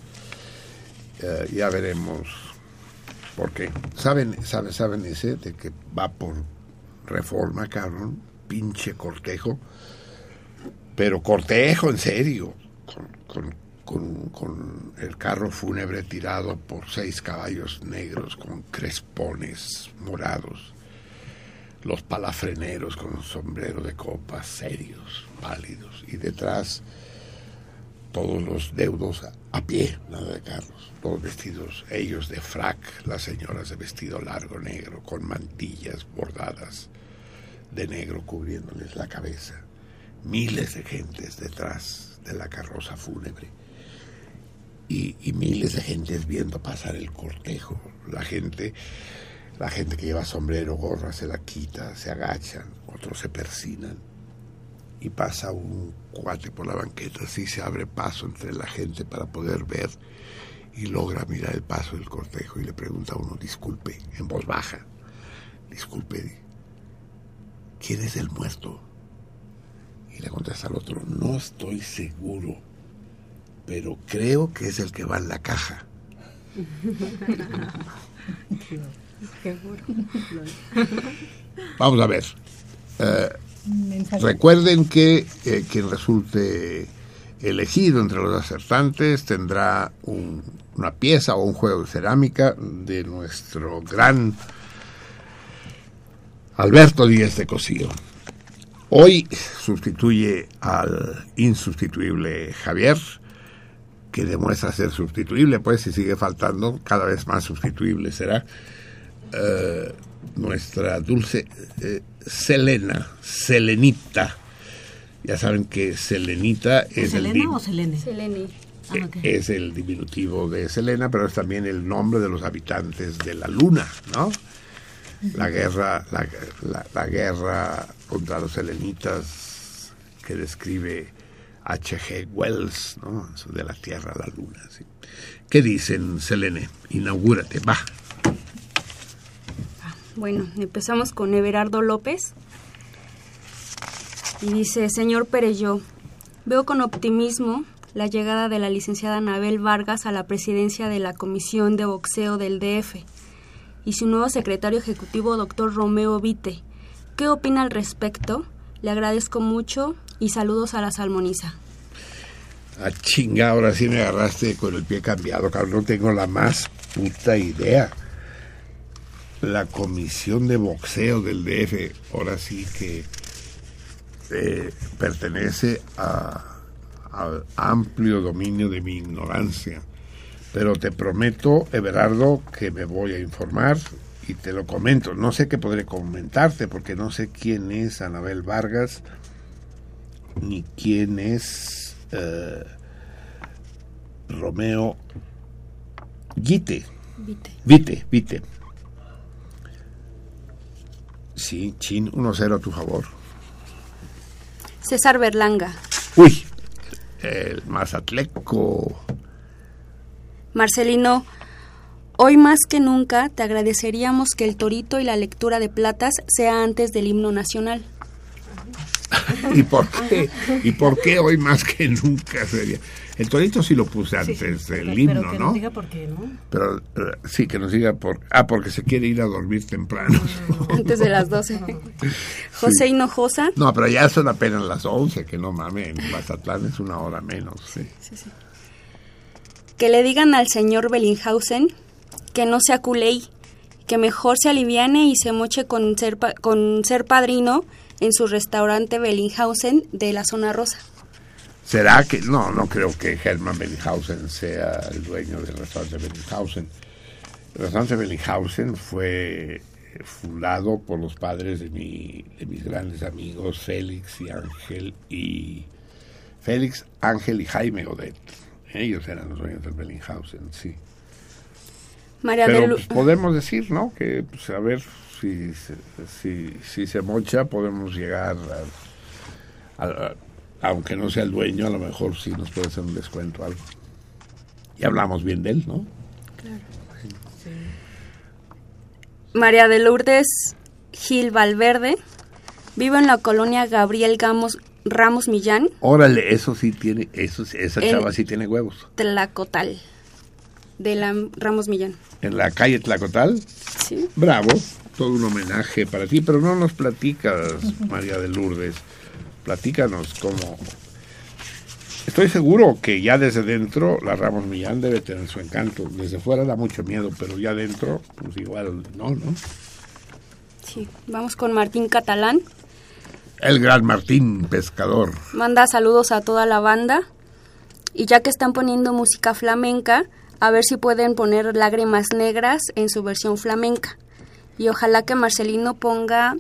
Eh, ya veremos por qué. ¿Saben, saben, saben ese de que va por reforma, cabrón? Pinche cortejo. Pero cortejo, en serio. Con, el carro fúnebre tirado por seis caballos negros con crespones morados. Los palafreneros con un sombrero de copa, serios, pálidos, y detrás todos los deudos a pie, nada de carros, todos vestidos, ellos de frac, las señoras de vestido largo negro, con mantillas bordadas de negro cubriéndoles la cabeza, miles de gentes detrás de la carroza fúnebre. Y, miles de gentes viendo pasar el cortejo, la gente la gente que lleva sombrero, gorra, se la quita, se agachan, otros se persinan. Y pasa un cuate por la banqueta, así se abre paso entre la gente para poder ver y logra mirar el paso del cortejo y le pregunta a uno, disculpe, en voz baja, disculpe, ¿quién es el muerto? Y le contesta al otro, no estoy seguro, pero creo que es el que va en la caja. Vamos a ver. Eh, recuerden que eh, quien resulte elegido entre los acertantes tendrá un- una pieza o un juego de cerámica de nuestro gran Alberto Díez de Cosío. Hoy sustituye al insustituible Javier, que demuestra ser sustituible, pues si sigue faltando, cada vez más sustituible será. Eh, nuestra dulce eh, Selena, Selenita. Ya saben que Selenita es el, ¿Selena di- o Selene? Selene. Ah, ok. es el diminutivo de Selena, pero es también el nombre de los habitantes de la Luna, ¿no? La guerra, la, guerra contra los selenitas que describe H.G. Wells, ¿no? De la Tierra a la Luna. ¿Qué dicen, Selene? Inaugúrate, va. Bueno, empezamos con Everardo López. Y dice, señor Pereyó, veo con optimismo la llegada de la licenciada Anabel Vargas a la presidencia de la Comisión de Boxeo del DF y su nuevo secretario ejecutivo, doctor Romeo Vite. ¿Qué opina al respecto? Le agradezco mucho y saludos a la salmoniza. A chinga, ahora sí me agarraste con el pie cambiado, cabrón. No tengo la más puta idea. La comisión de boxeo del DF, ahora sí que eh, pertenece a- al amplio dominio de mi ignorancia. Pero te prometo, Everardo, que me voy a informar y te lo comento. No sé qué podré comentarte porque no sé quién es Anabel Vargas ni quién es eh, Romeo Guite. Vite. Vite, Vite. Sí, Chin, 1-0 a tu favor. César Berlanga. Uy, el Mazatleco. Marcelino, hoy más que nunca te agradeceríamos que el torito y la lectura de platas sea antes del himno nacional. ¿Y por qué? ¿Y por qué hoy más que nunca sería? El torito sí lo puse antes del Pero himno, que ¿no? nos diga por qué, ¿no? Pero eh, sí, que nos diga por... Ah, porque se quiere ir a dormir temprano. Antes de las 12. José Hinojosa. No, pero ya son apenas las 11, que no mames, en Mazatlán es una hora menos, sí. Que le digan al señor Bellinghausen que no sea culey, que mejor se aliviane y se moche con ser, con ser padrino en su restaurante Bellinghausen de la zona rosa. ¿Será que.? No, no creo que Hermann Bellinghausen sea el dueño del restaurante Bellinghausen. El restaurante Bellinghausen fue fundado por los padres de, mi, de mis grandes amigos Félix y Ángel y. Félix, Ángel y Jaime Godet. Ellos eran los dueños del Bellinghausen, sí. María Pero pues, podemos decir, ¿no? Que pues, a ver si, se- si, si se mocha, podemos llegar a, a- a- aunque no sea el dueño, a lo mejor sí nos puede hacer un descuento algo. Y hablamos bien de él, ¿no? María de Lourdes Gil Valverde vive en la colonia Gabriel Gamos, Ramos Millán, Órale, eso sí tiene, eso, esa chava sí tiene huevos. Tlacotal, de la Ramos Millán. En la calle Tlacotal, Sí. bravo, todo un homenaje para ti, pero no nos platicas, María de Lourdes, platícanos cómo... Estoy seguro que ya desde dentro la Ramos Millán debe tener su encanto. Desde fuera da mucho miedo, pero ya dentro, pues igual, no, ¿no? Sí, vamos con Martín Catalán. El gran Martín Pescador. Manda saludos a toda la banda. Y ya que están poniendo música flamenca, a ver si pueden poner Lágrimas Negras en su versión flamenca. Y ojalá que Marcelino ponga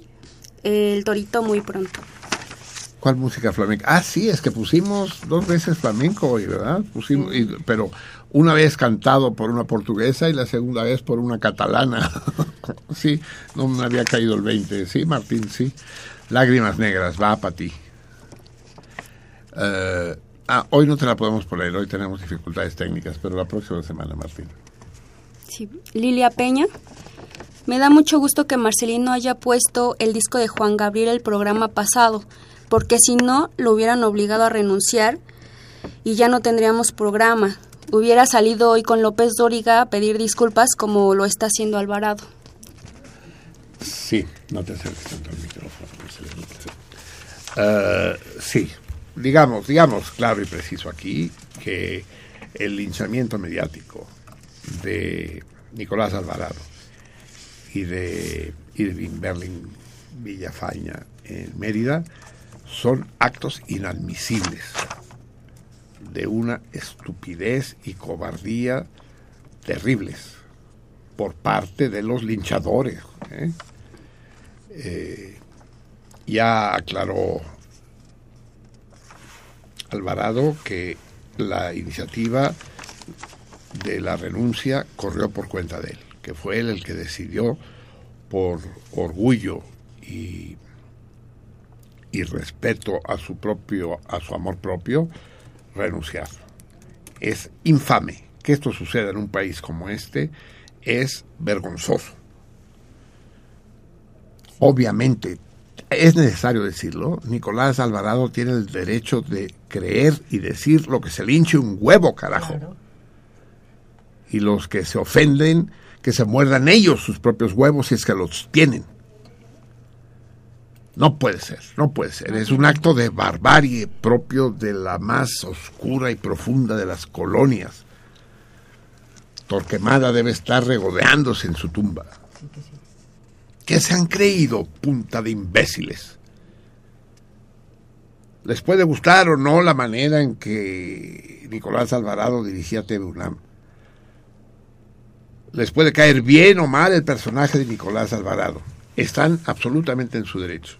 el torito muy pronto. ¿Cuál música flamenca? Ah, sí, es que pusimos dos veces flamenco hoy, ¿verdad? Pusimos, y- pero una vez cantado por una portuguesa y la segunda vez por una catalana. sí, no me había caído el 20. Sí, Martín, sí. Lágrimas negras, va para ti. Eh, ah, hoy no te la podemos poner, hoy tenemos dificultades técnicas, pero la próxima semana, Martín. Sí. Lilia Peña. Me da mucho gusto que Marcelino haya puesto el disco de Juan Gabriel el programa pasado, porque si no, lo hubieran obligado a renunciar y ya no tendríamos programa. Hubiera salido hoy con López Dóriga a pedir disculpas como lo está haciendo Alvarado. Sí, no te acerques tanto al micrófono. Eh, sí, digamos, digamos claro y preciso aquí que el linchamiento mediático de Nicolás Alvarado y de Irving Berlin Villafaña en Mérida son actos inadmisibles de una estupidez y cobardía terribles por parte de los linchadores. ¿eh? Eh, ya aclaró Alvarado que la iniciativa de la renuncia corrió por cuenta de él, que fue él el que decidió por orgullo y, y respeto a su propio, a su amor propio, renunciar. Es infame que esto suceda en un país como este, es vergonzoso. Obviamente, es necesario decirlo, Nicolás Alvarado tiene el derecho de creer y decir lo que se le hinche un huevo, carajo. Y los que se ofenden, que se muerdan ellos sus propios huevos si es que los tienen. No puede ser, no puede ser. Es un acto de barbarie propio de la más oscura y profunda de las colonias. Torquemada debe estar regodeándose en su tumba. ¿Qué se han creído, punta de imbéciles? Les puede gustar o no la manera en que Nicolás Alvarado dirigía TV UNAM. Les puede caer bien o mal el personaje de Nicolás Alvarado. Están absolutamente en su derecho.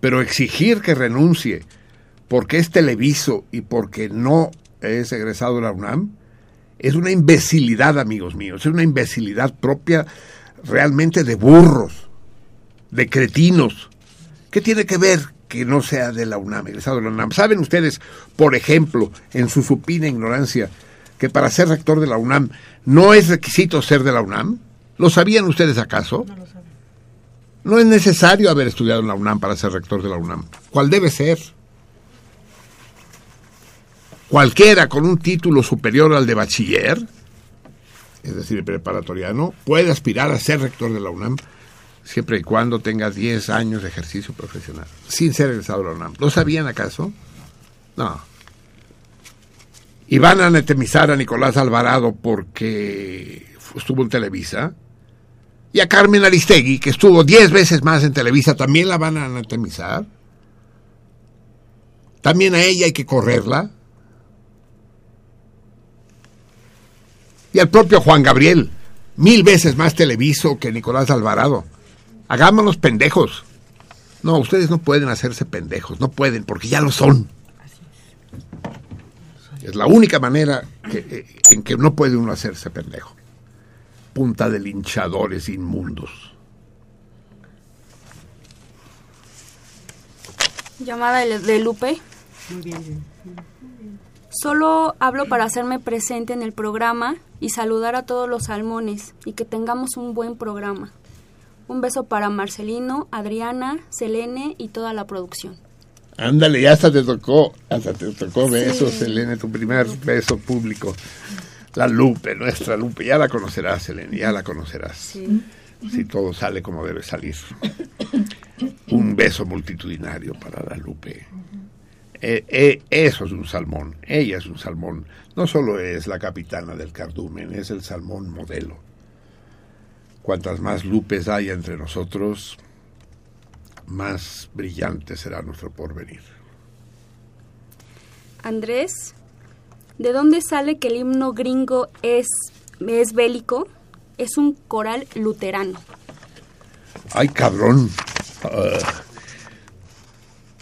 Pero exigir que renuncie porque es televiso y porque no es egresado de la UNAM es una imbecilidad, amigos míos. Es una imbecilidad propia realmente de burros, de cretinos. ¿Qué tiene que ver que no sea de la UNAM, egresado de la UNAM? ¿Saben ustedes, por ejemplo, en su supina ignorancia, que para ser rector de la UNAM no es requisito ser de la UNAM? ¿Lo sabían ustedes acaso? No lo sabe. No es necesario haber estudiado en la UNAM para ser rector de la UNAM. ¿Cuál debe ser? Cualquiera con un título superior al de bachiller, es decir, preparatoriano, puede aspirar a ser rector de la UNAM siempre y cuando tenga 10 años de ejercicio profesional, sin ser egresado de la UNAM. ¿Lo sabían acaso? No. Y van a anetemizar a Nicolás Alvarado porque estuvo en Televisa. Y a Carmen Aristegui, que estuvo diez veces más en Televisa, también la van a anatomizar. También a ella hay que correrla. Y al propio Juan Gabriel, mil veces más televiso que Nicolás Alvarado. Hagámonos pendejos. No, ustedes no pueden hacerse pendejos, no pueden, porque ya lo son. Es la única manera que, eh, en que no puede uno hacerse pendejo. Punta de linchadores inmundos. Llamada de, de Lupe. Muy bien, bien. Solo hablo para hacerme presente en el programa y saludar a todos los salmones y que tengamos un buen programa. Un beso para Marcelino, Adriana, Selene y toda la producción. Ándale, ya hasta te tocó, hasta te tocó besos, Selene, tu primer beso público. La Lupe, nuestra Lupe, ya la conocerás, Selene, ya la conocerás. Sí. Si todo sale como debe salir. Un beso multitudinario para la Lupe. Eh, eh, eso es un salmón, ella es un salmón. No solo es la capitana del cardumen, es el salmón modelo. Cuantas más lupes haya entre nosotros, más brillante será nuestro porvenir. Andrés, ¿de dónde sale que el himno gringo es, es bélico? Es un coral luterano. Ay, cabrón. Ah,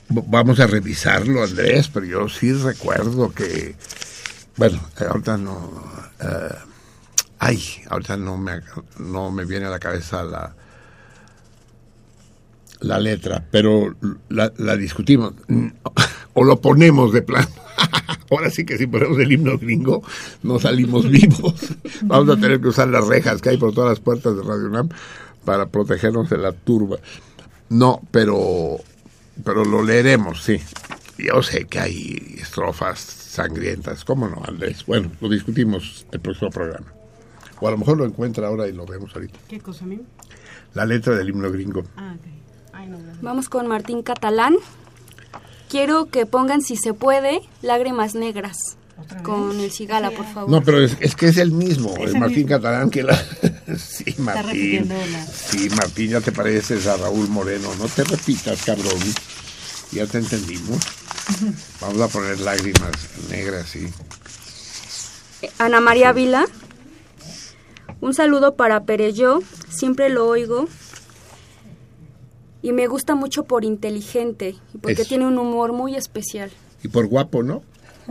vamos a revisarlo, Andrés, pero yo sí recuerdo que. Bueno, eh, ahorita no. eh, ay, ahorita no me, no me viene a la cabeza la. La letra, pero la, discutimos. O lo ponemos de plano. Ahora sí que si ponemos el himno gringo, no salimos vivos. Vamos a tener que usar las rejas que hay por todas las puertas de Radio UNAM para protegernos de la turba. No, pero, pero lo leeremos, sí. Yo sé que hay estrofas sangrientas, ¿cómo no, Andrés? Bueno, lo discutimos el próximo programa. O a lo mejor lo encuentra ahora y lo vemos ahorita. ¿Qué cosa, amigo? La letra del himno gringo. Ah, ok. Ay, no, gracias. Vamos con Martín Catalán. Quiero que pongan, si se puede, lágrimas negras. Con el cigala, por favor. No, pero es, es que es el mismo, Es el Martín mismo. Catalán que la... sí, Martín. la- Sí, Martín, ya te pareces a Raúl Moreno. No te repitas, cabrón. Ya te entendimos. Vamos a poner lágrimas negras, sí. Ana María Vila. Un saludo para Pereyó, siempre lo oigo. Y me gusta mucho por inteligente, y porque Eso. tiene un humor muy especial. Y por guapo, ¿no?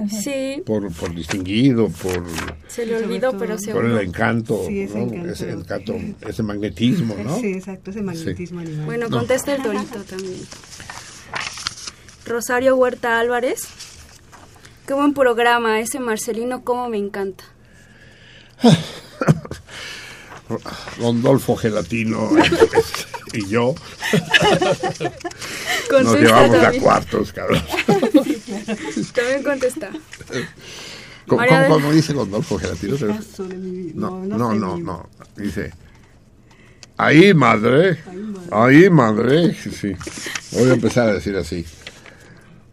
Sí, Por, por distinguido, por, se le olvidó, pero se por el encanto, Sí, ese ¿no? encanto. Ese encanto, ese magnetismo, ¿no? Sí, exacto, ese magnetismo animal. Bueno, No. contesta el Torito también. Rosario Huerta Álvarez. Qué buen programa, ese Marcelino, cómo me encanta. Rondolfo Gelatino y yo nos llevamos a cuartos, cabrón. También contesta. ¿Cómo, María cómo- del- cómo dice Rondolfo Gelatino? Qué caso de mi vida. No, No, no, no. Dice, ahí madre, ahí madre, sí, sí. Voy a empezar a decir así.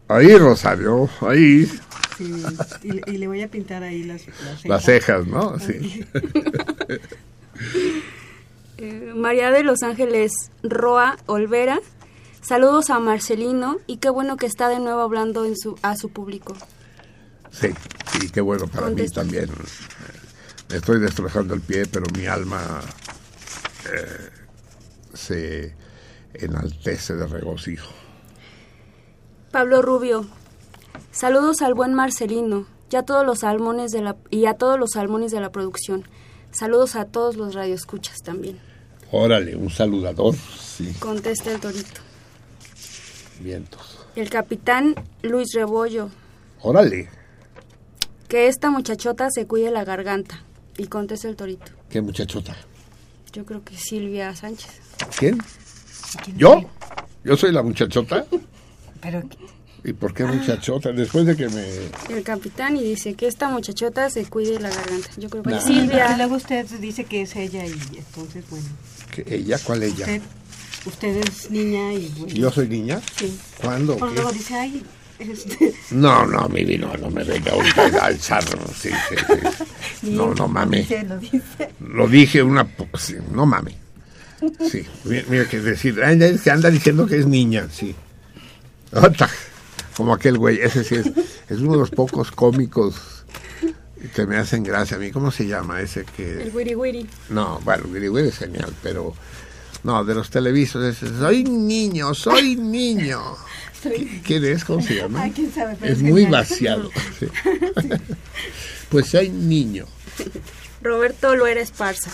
Ahí Rosario, ahí Sí, y, le- y le voy a pintar ahí las, las las cejas, ¿no? Sí. Eh, María de Los Ángeles Roa Olvera. Saludos a Marcelino y qué bueno que está de nuevo hablando en su, a su público. Sí, sí, qué bueno para Contesta. mí también. Me estoy destrozando el pie, pero mi alma eh, se enaltece de regocijo. Pablo Rubio. Saludos al buen Marcelino y a todos los salmones de la y a todos los salmones de la producción. Saludos a todos los radioescuchas también. Órale, un saludador, sí, Contesta el Torito. Vientos. El capitán Luis Rebollo. Órale, Que esta muchachota se cuide la garganta. Y contesta el Torito. qué muchachota. Yo creo que Silvia Sánchez. ¿Quién? ¿Yo? ¿Yo soy la muchachota? Pero, ¿Y por qué muchachota? Después de que me... El capitán y dice que esta muchachota se cuide la garganta. Yo creo que Nah. y Silvia. luego usted dice que es ella y entonces, bueno, que ¿Ella? ¿Cuál ella? usted, usted es niña y bueno. ¿Yo soy niña? Sí. ¿Cuándo? Luego dice, ay, este, No, no, mi vino, no me venga ahorita a alzar. Sí, sí, sí. No, no mame. dice, lo dice. Lo dije una... no mame. Sí, mira, mira que decir, que anda diciendo que es niña, sí. Como aquel güey, ese sí es, es uno de los pocos cómicos que me hacen gracia a mí. ¿Cómo se llama ese que...? El wiri wiri. No, bueno, Willy Willy es genial, pero... No, de los televisos, soy niño, soy niño. ¿Quién es? ¿Cómo se llama? Ay, quién sabe, pero es muy vaciado. sí. pues soy niño. Roberto Loera Esparza.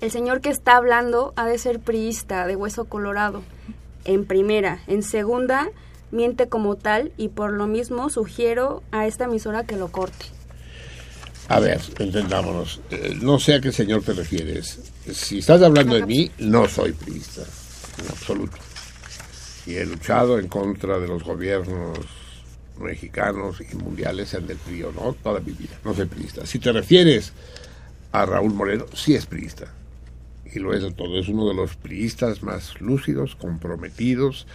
El señor que está hablando ha de ser priista, de hueso colorado. En primera. En segunda, miente como tal y por lo mismo sugiero a esta emisora que lo corte. A ver, entendámonos. Eh, no sé a qué señor te refieres. Si estás hablando de mí, no soy priista, en absoluto. Y he luchado en contra de los gobiernos mexicanos y mundiales, sean del no, toda mi vida. No soy priista. Si te refieres a Raúl Moreno, sí es priista. Y lo es de todo. Es uno de los priistas más lúcidos, comprometidos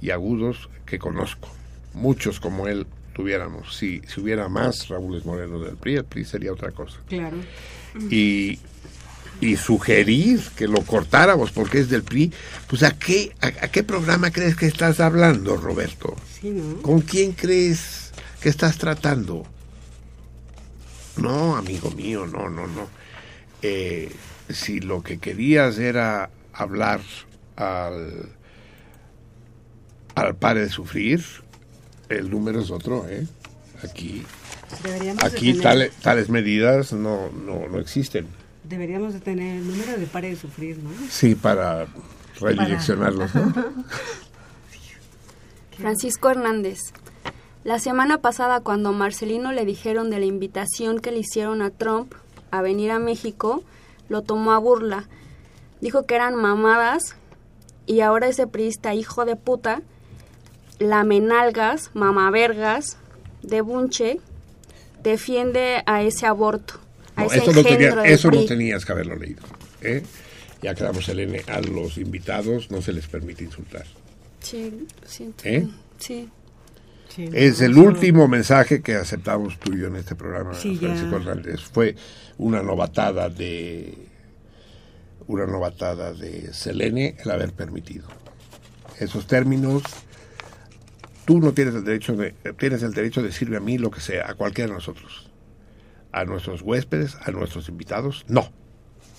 y agudos que conozco. Muchos como él tuviéramos. Si, si hubiera más Raúl Moreno del PRI, el PRI sería otra cosa. Claro. Y, y sugerir que lo cortáramos porque es del PRI, pues ¿a qué, a, a qué programa crees que estás hablando, Roberto? Sí, ¿no? ¿Con quién crees que estás tratando? No, amigo mío, no, no, no. Eh, si lo que querías era hablar al, al pare de sufrir, el número es otro, ¿eh? Aquí, Deberíamos aquí tener- tale- tales medidas no, no, no existen. Deberíamos de tener el número de pare de sufrir, ¿no? Sí, para redireccionarlos, ¿no? Francisco Hernández. La semana pasada, cuando a Marcelino le dijeron de la invitación que le hicieron a Trump a venir a México, lo tomó a burla. Dijo que eran mamadas y ahora ese priista hijo de puta, lamenalgas, mamavergas, de bunche, defiende a ese aborto, No, ese eso no, tenía- eso no tenías que haberlo leído. ¿eh? Ya quedamos, Elene, a los invitados no se les permite insultar. Sí, lo siento. ¿Eh? Sí. Sí, Es el último mensaje que aceptamos tú y yo en este programa, Sí. Francisco Hernández. Fue una novatada de una novatada de Selene el haber permitido. Esos términos, tú no tienes el derecho de, tienes el derecho de decirme a mí lo que sea, a cualquiera de nosotros. A nuestros huéspedes, a nuestros invitados, no.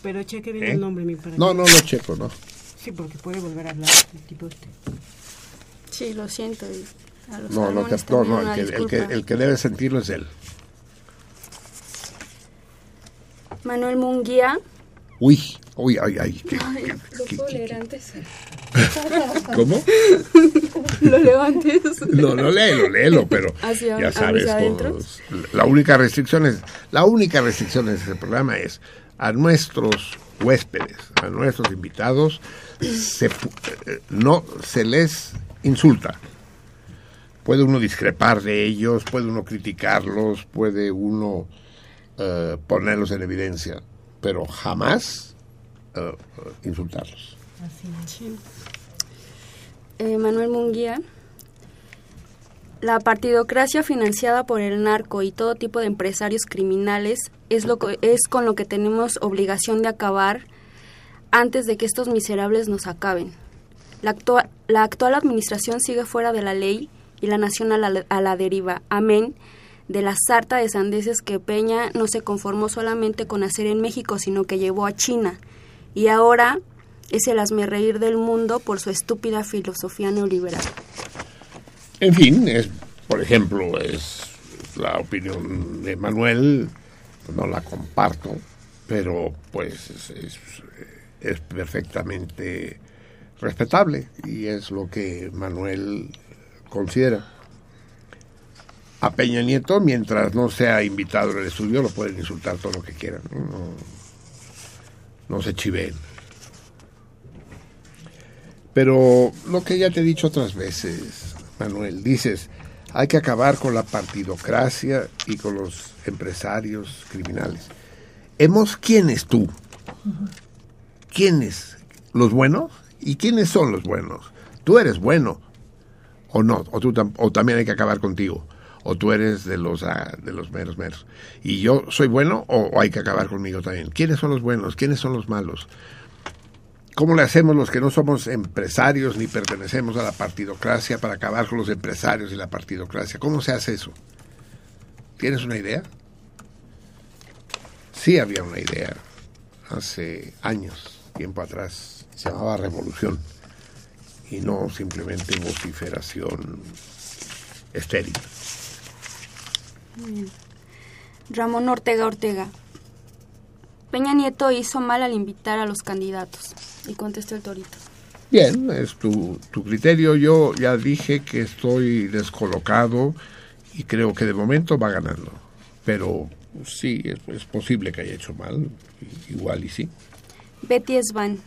Pero cheque bien ¿Eh? el nombre, mi para No, no lo checo, no. Sí, porque puede volver a hablar el tipo este. Sí, lo siento. y a los No, no, no, el, que, el, que, disculpa. el que debe sentirlo es él. Manuel Munguía. Uy, uy, ay, ay. qué- Ay, qué- ¿lo qué- puedo qué- leer antes? ¿Cómo? Lo leo antes. No, no léelo, léelo, pero Hacia- ya sabes, pues, la única restricción es, la única restricción de este programa es a nuestros huéspedes, a nuestros invitados, se eh, no se les insulta. Puede uno discrepar de ellos, puede uno criticarlos, puede uno eh, ponerlos en evidencia, pero jamás insultarlos. Eh, Manuel Munguía. La partidocracia financiada por el narco y todo tipo de empresarios criminales es, lo que- es con lo que tenemos obligación de acabar antes de que estos miserables nos acaben. La, actua- la actual administración sigue fuera de la ley y la nación a la, a la deriva. Amén de la sarta de sandeces que Peña no se conformó solamente con hacer en México, sino que llevó a China. Y ahora es el hazmerreír del mundo por su estúpida filosofía neoliberal. En fin, es, por ejemplo, es la opinión de Manuel, no la comparto, pero pues es, es- perfectamente respetable y es lo que Manuel considera. A Peña Nieto, mientras no sea invitado el estudio, lo pueden insultar todo lo que quieran. No, no, se chiveen. Pero lo que ya te he dicho otras veces, Manuel, dices, hay que acabar con la partidocracia y con los empresarios criminales. ¿Hemos quiénes tú? ¿Quiénes? ¿Los buenos? ¿Y quiénes son los buenos? Tú eres bueno o no, o, tú tam- o también hay que acabar contigo, o tú eres de los, ah, de los meros meros. ¿Y yo soy bueno o, hay que acabar conmigo también? ¿Quiénes son los buenos? ¿Quiénes son los malos? ¿Cómo le hacemos los que no somos empresarios ni pertenecemos a la partidocracia para acabar con los empresarios y la partidocracia? ¿Cómo se hace eso? ¿Tienes una idea? Sí había una idea hace años, tiempo atrás. Se llamaba revolución y no simplemente vociferación estéril. Muy bien. Ramón Ortega Ortega. Peña Nieto hizo mal al invitar a los candidatos. Y contestó el torito. Bien, es tu, tu criterio. Yo ya dije que estoy descolocado y creo que de momento va ganando. Pero sí, es, es posible que haya hecho mal, igual y sí. Betty Svan.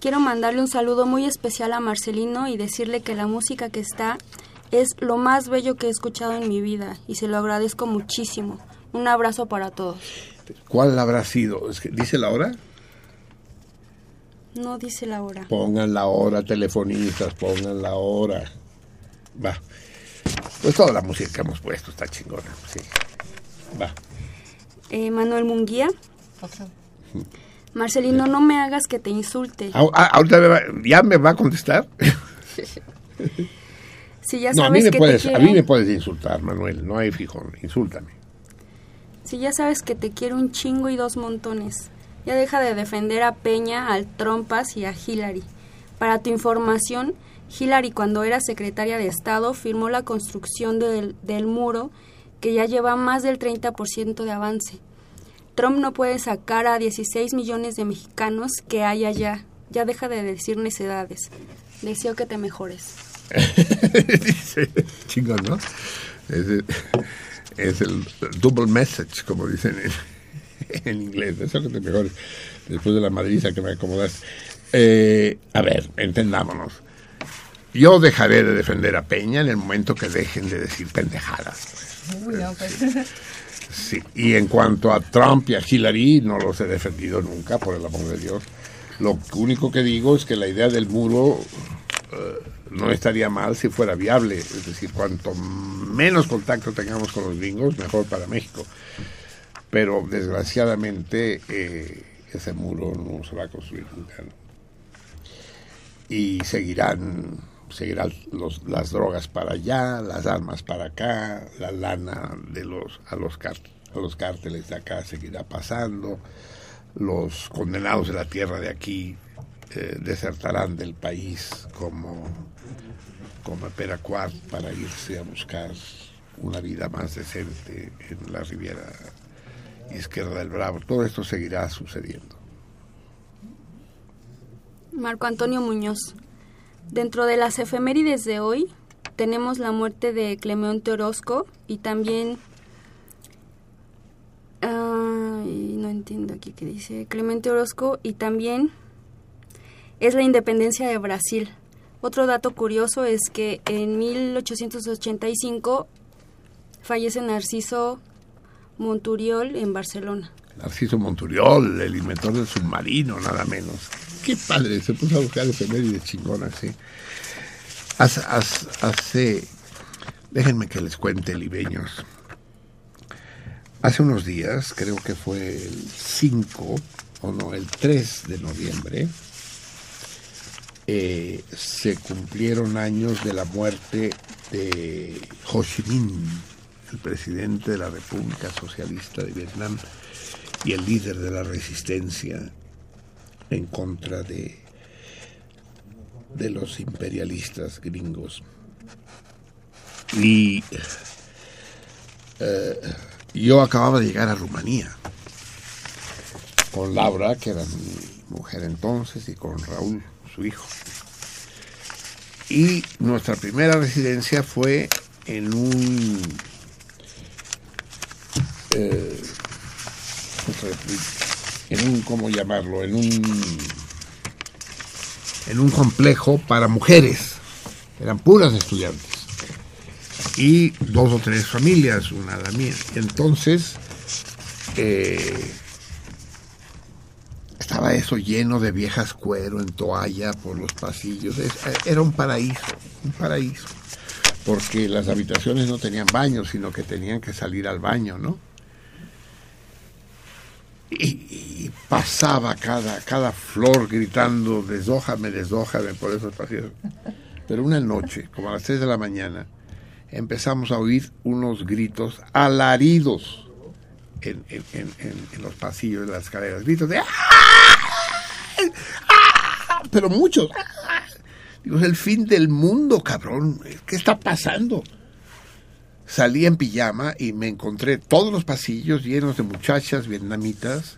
Quiero mandarle un saludo muy especial a Marcelino y decirle que la música que está es lo más bello que he escuchado en mi vida y se lo agradezco muchísimo. Un abrazo para todos. ¿Cuál habrá sido? Es que, ¿Dice la hora? No dice la hora. Pongan la hora, telefonistas, pongan la hora. Va. Pues toda la música que hemos puesto está chingona. Sí. Va. Eh, Manuel Munguía. Marcelino, no me hagas que te insulte. Ah, ah, ahorita me va- ya me va a contestar. Si ya no, a sabes mí, me que puedes, te a mí me puedes insultar, Manuel. No hay fijón. Insúltame. si ya sabes que te quiero un chingo y dos montones. Ya deja de defender a Peña, al Trompas y a Hillary. Para tu información, Hillary cuando era secretaria de Estado firmó la construcción del, del muro que ya lleva más del 30% de avance. Trump no puede sacar a 16 millones de mexicanos que hay allá. Ya deja de decir necedades. Deseo que te mejores. Dice, chingón, ¿no? Es el, es el double message, como dicen en, en inglés. Eso que te mejores después de la madriza que me acomodaste. Eh, a ver, entendámonos. Yo dejaré de defender a Peña en el momento que dejen de decir pendejadas. Uy, no, pues. Sí. Y en cuanto a Trump y a Hillary, no los he defendido nunca, por el amor de Dios. Lo único que digo es que la idea del muro eh, no estaría mal si fuera viable. Es decir, cuanto menos contacto tengamos con los gringos, mejor para México. Pero desgraciadamente eh, ese muro no se va a construir nunca. Y seguirán, seguirán los, las drogas para allá, las armas para acá, la lana de los a los a los cárteles de acá seguirá pasando, los condenados de la tierra de aquí eh, desertarán del país como como para irse a buscar una vida más decente en la Riviera Izquierda del Bravo. Todo esto seguirá sucediendo. Marco Antonio Muñoz. Dentro de las efemérides de hoy tenemos la muerte de Clemente Orozco y también... No entiendo aquí qué dice. Clemente Orozco y también es la independencia de Brasil. Otro dato curioso es que en 1885 fallece Narciso Monturiol en Barcelona. Narciso Monturiol, el inventor del submarino, nada menos. Qué padre, se puso a buscar efemérides chingonas, sí. Hace, hace, hace- déjenme que les cuente, libeños. Hace unos días, creo que fue el 5, o no, el 3 de noviembre, eh, se cumplieron años de la muerte de Ho Chi Minh, el presidente de la República Socialista de Vietnam y el líder de la resistencia en contra de, de los imperialistas gringos. Y eh, yo acababa de llegar a Rumanía con Laura, que era mi mujer entonces, y con Raúl, hijo. Y nuestra primera residencia fue en un eh, en un cómo llamarlo en un en un complejo para mujeres. Eran puras estudiantes. Y dos o tres familias una la mía. Entonces eh, eso lleno de viejas cuero en toalla por los pasillos era un paraíso un paraíso porque las habitaciones no tenían baño sino que tenían que salir al baño no y, pasaba cada, cada flor gritando, deshójame, deshójame por esos pasillos. Pero una noche, como a las 3 de la mañana, empezamos a oír unos gritos alaridos en- en- en los pasillos de las escaleras. Gritos de ¡Ah! ¡Ah! Pero muchos. Digo, es el fin del mundo, cabrón. ¿Qué está pasando? Salí en pijama y me encontré todos los pasillos llenos de muchachas vietnamitas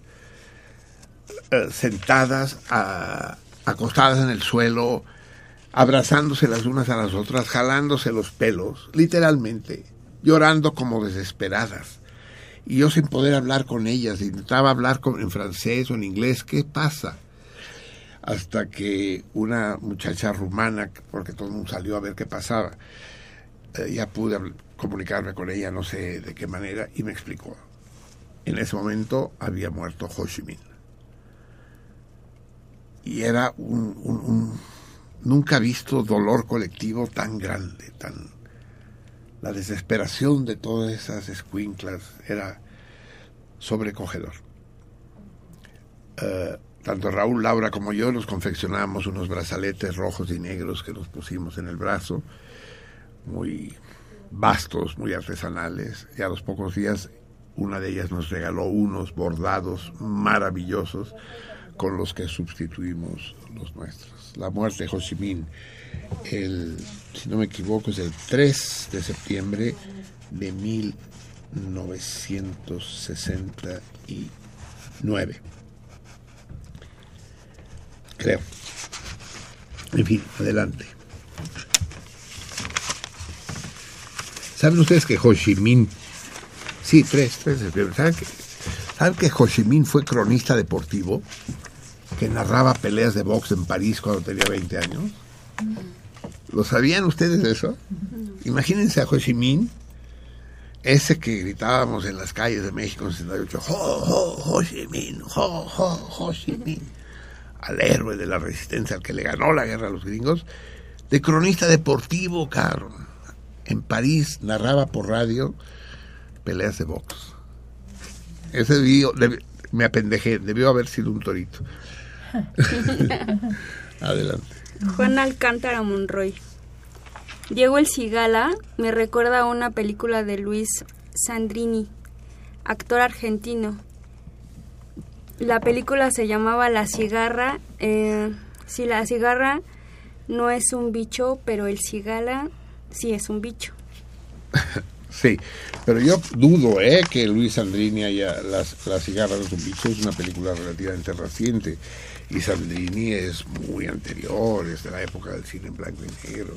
eh, sentadas, a- acostadas en el suelo, abrazándose las unas a las otras, jalándose los pelos, literalmente, llorando como desesperadas. Y yo sin poder hablar con ellas, intentaba hablar con- en francés o en inglés, ¿qué pasa? Hasta que una muchacha rumana, porque todo el mundo salió a ver qué pasaba, eh, ya pude comunicarme con ella, no sé de qué manera, y me explicó. En ese momento había muerto Ho Chi Minh. Y era un- nunca visto dolor colectivo tan grande, tan la desesperación de todas esas escuinclas era sobrecogedor. Eh, tanto Raúl, Laura como yo nos confeccionamos unos brazaletes rojos y negros que nos pusimos en el brazo, muy vastos, muy artesanales, y a los pocos días una de ellas nos regaló unos bordados maravillosos con los que sustituimos los nuestros. La muerte de Ho Chi Minh, el, si no me equivoco, es el 3 de septiembre de 1969. Creo. En fin, adelante. ¿Saben ustedes que Ho Chi Minh... Sí, 3, 3 de septiembre. ¿Saben que, ¿Saben Ho Chi Minh fue cronista deportivo? Que narraba peleas de box en París cuando tenía 20 años. ¿Lo sabían ustedes de eso? Imagínense a Ho Chi Minh, ese que gritábamos en las calles de México en 68, Ho, Ho, Ho Chi Minh, Ho, Ho, Ho Chi Minh, al héroe de la resistencia, al que le ganó la guerra a los gringos, de cronista deportivo, caro. En París narraba por radio peleas de box. Ese deb- me apendejé, debió haber sido un torito. Adelante. Juan Alcántara Monroy. Diego El Cigala me recuerda a una película de Luis Sandrini, actor argentino. La película se llamaba La cigarra. Eh, sí, la cigarra no es un bicho, pero el cigala sí es un bicho. Sí, pero yo dudo ¿eh? que Luis Sandrini haya las, La cigarra de un bicho, es una película relativamente reciente y Sandrini es muy anterior, es de la época del cine blanco y negro,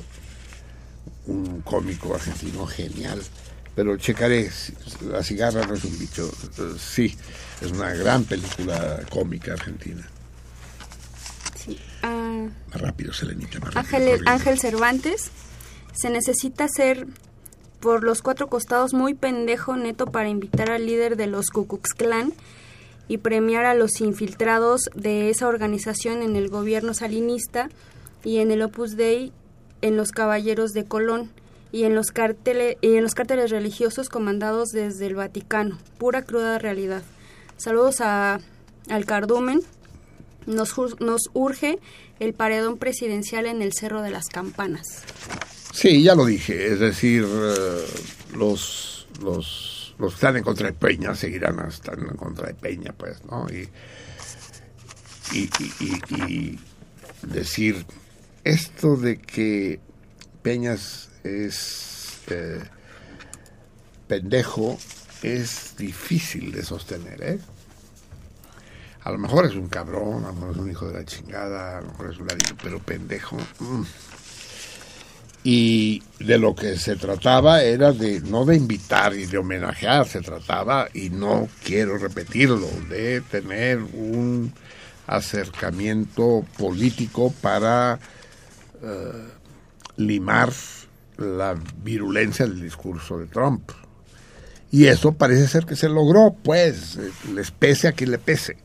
un cómico argentino genial. Pero checaré, si- La cigarra no es un bicho, eh, sí, es una gran película cómica argentina. Sí. Ah, Más rápido, Selenita, más. Ángel. Ángel Cervantes, se necesita ser por los cuatro costados muy pendejo neto para invitar al líder de los Ku Klux Klan y premiar a los infiltrados de esa organización en el gobierno salinista y en el Opus Dei en los Caballeros de Colón y en los cárteles y en los cárteles religiosos comandados desde el Vaticano, pura cruda realidad. Saludos a al cardumen. Nos, nos urge el paredón presidencial en el Cerro de las Campanas. Sí, ya lo dije, es decir, eh, los, los, los que están en contra de Peña seguirán estando en contra de Peña, pues, ¿no? Y, y- y- y decir esto de que Peñas es eh, pendejo es difícil de sostener, ¿eh? A lo mejor es un cabrón, a lo mejor es un hijo de la chingada, a lo mejor es un ladino, pero pendejo. mm. Y de lo que se trataba era de no de invitar y de homenajear, se trataba, y no quiero repetirlo, de tener un acercamiento político para eh, limar la virulencia del discurso de Trump. Y eso parece ser que se logró, pues, les pese a quien le pese.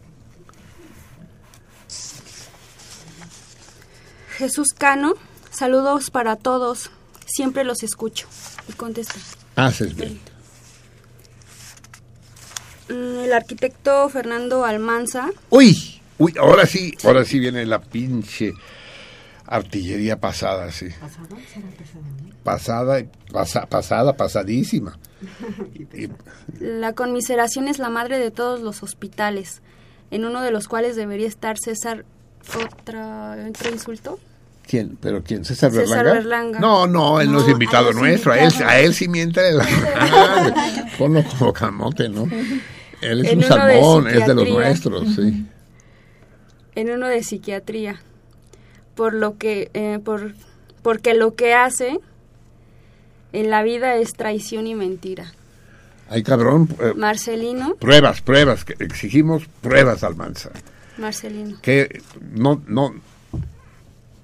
Jesús Cano, saludos para todos. Siempre los escucho. Y contesta. Haces bien. Mm, El arquitecto Fernando Almanza Uy, uy, ahora sí, ahora sí viene la pinche artillería pasada, sí. Pasada, pasa- pasada, pasadísima. Y- La conmiseración es la madre de todos los hospitales, en uno de los cuales debería estar César. ¿Otra, otro insulto? ¿Quién? ¿Pero quién? ¿César César Berlanga? Berlanga. No, no, él no, es invitado a nuestro. A él, a él sí miente la. Ponlo como camote, ¿no? Él es En un uno de salmón, es de los nuestros, sí. En uno de psiquiatría. Por lo que. eh, por, porque lo que hace en la vida es traición y mentira. Ay, cabrón. eh, Marcelino. pruebas, pruebas. que exigimos pruebas, Almanza. Marcelino. que no, no,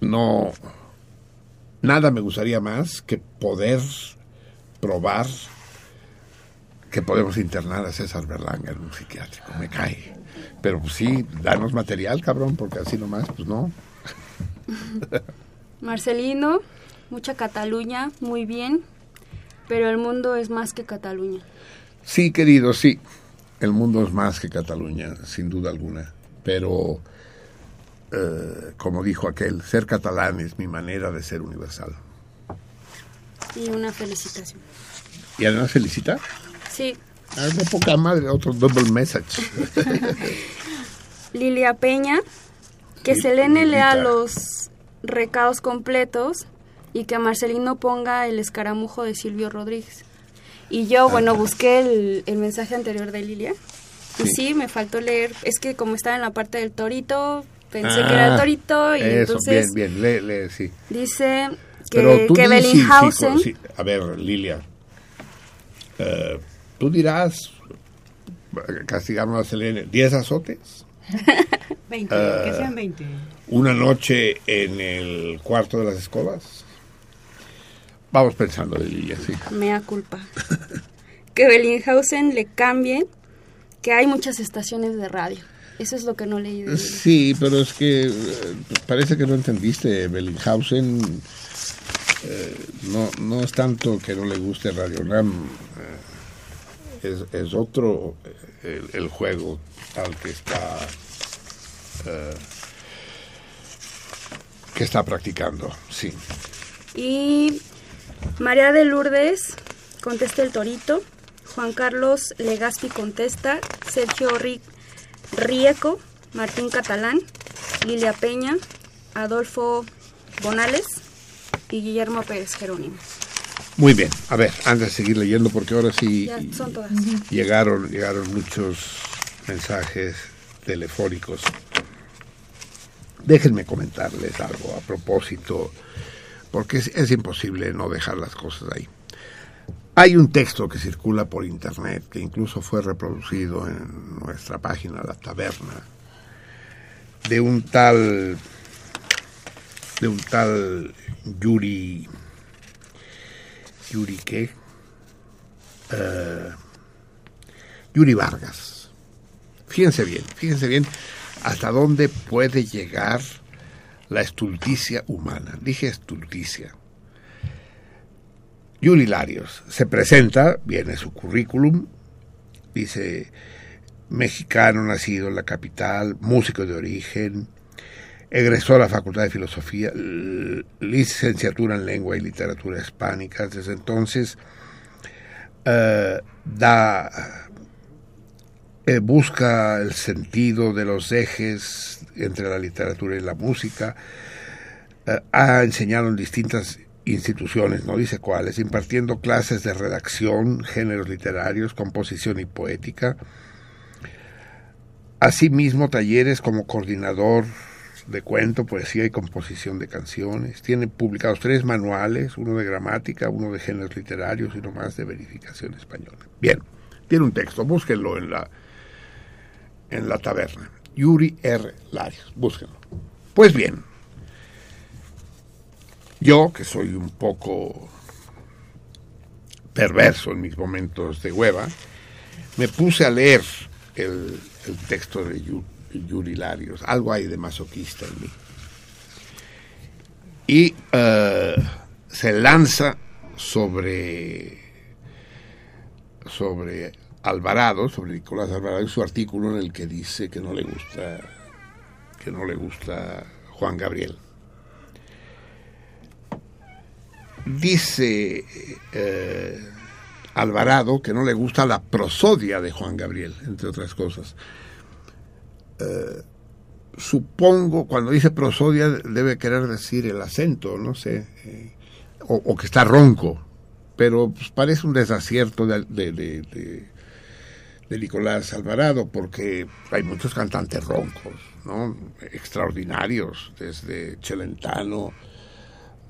no, nada me gustaría más que poder probar que podemos internar a César Berlanga en un psiquiátrico, me cae. Pero pues sí, danos material, cabrón, porque así nomás, pues no. Marcelino, mucha Cataluña, muy bien, pero el mundo es más que Cataluña. Sí, querido, sí. El mundo es más que Cataluña, sin duda alguna. Pero, eh, como dijo aquel, ser catalán es mi manera de ser universal. Y una felicitación. Y además felicita. Sí, Ah, de poca madre, otro double message. Lilia Peña, que Selene lea Lilita. los recados completos y que Marcelino ponga el escaramujo de Silvio Rodríguez. Y yo, bueno, busqué el, el mensaje anterior de Lilia. Y sí. me faltó leer. Es que como estaba en la parte del torito, pensé que era el Ah, torito. Y Eso, entonces bien, bien, lee, lee, sí. dice que, Pero tú que di- sí, Bellinghausen. sí, sí. A ver, Lilia, eh, tú dirás, castigamos a Selene, 10 azotes, 20, Ah. que sean 20. una noche en el cuarto de las escobas. Vamos pensando, Lilia, sí. Mea culpa. que Bellinghausen le cambie que hay muchas estaciones de radio. Eso es lo que no leí de. Sí, pero es que eh, parece que no entendiste. Bellinghausen eh, no, no es tanto que no le guste Radio Ram, eh, es, es otro eh, el, juego al que está eh, que está practicando, sí. Y María de Lourdes contesta el torito. Juan Carlos Legaspi contesta. Sergio Ri- Rieco, Martín Catalán, Lilia Peña, Adolfo Bonales y Guillermo Pérez Jerónimo. Muy bien, a ver, antes de seguir leyendo, porque ahora sí Ya son todas. llegaron, llegaron muchos mensajes telefónicos. Déjenme comentarles algo a propósito, porque es, es imposible no dejar las cosas ahí. Hay un texto que circula por internet, que incluso fue reproducido en nuestra página, La Taberna, de un tal, de un tal Yuri, Yuri qué? Eh, Yuri Vargas. Fíjense bien, fíjense bien hasta dónde puede llegar la estulticia humana. Dije estulticia. Yuri Larios se presenta, viene su currículum, dice mexicano nacido en la capital, músico de origen, egresó a la Facultad de Filosofía, licenciatura en Lengua y Literatura Hispánicas. Desde entonces eh, da, eh, busca el sentido de los ejes entre la literatura y la música. Eh, ha enseñado en distintas instituciones, no dice cuáles, impartiendo clases de redacción, géneros literarios, composición y poética. Asimismo, talleres como coordinador de cuento, poesía y composición de canciones. Tiene publicados tres manuales, uno de gramática, uno de géneros literarios y uno más de verificación española. Bien, tiene un texto, búsquenlo en la, en la taberna. Yuri R. Larios, búsquenlo. Pues bien, yo, que soy un poco perverso en mis momentos de hueva, me puse a leer el, el texto de Yu- Yuri Larios. Algo hay de masoquista en mí. Y eh, se lanza sobre, sobre Alvarado, sobre Nicolás Alvarado, su artículo en el que dice que no le gusta, que no le gusta Juan Gabriel. Dice eh, Alvarado que no le gusta la prosodia de Juan Gabriel, entre otras cosas. Eh, supongo, cuando dice prosodia, debe querer decir el acento, no sé, eh, o, que está ronco, pero pues, parece un desacierto de, de, Nicolás Alvarado, porque hay muchos cantantes roncos, ¿no? Extraordinarios, desde Celentano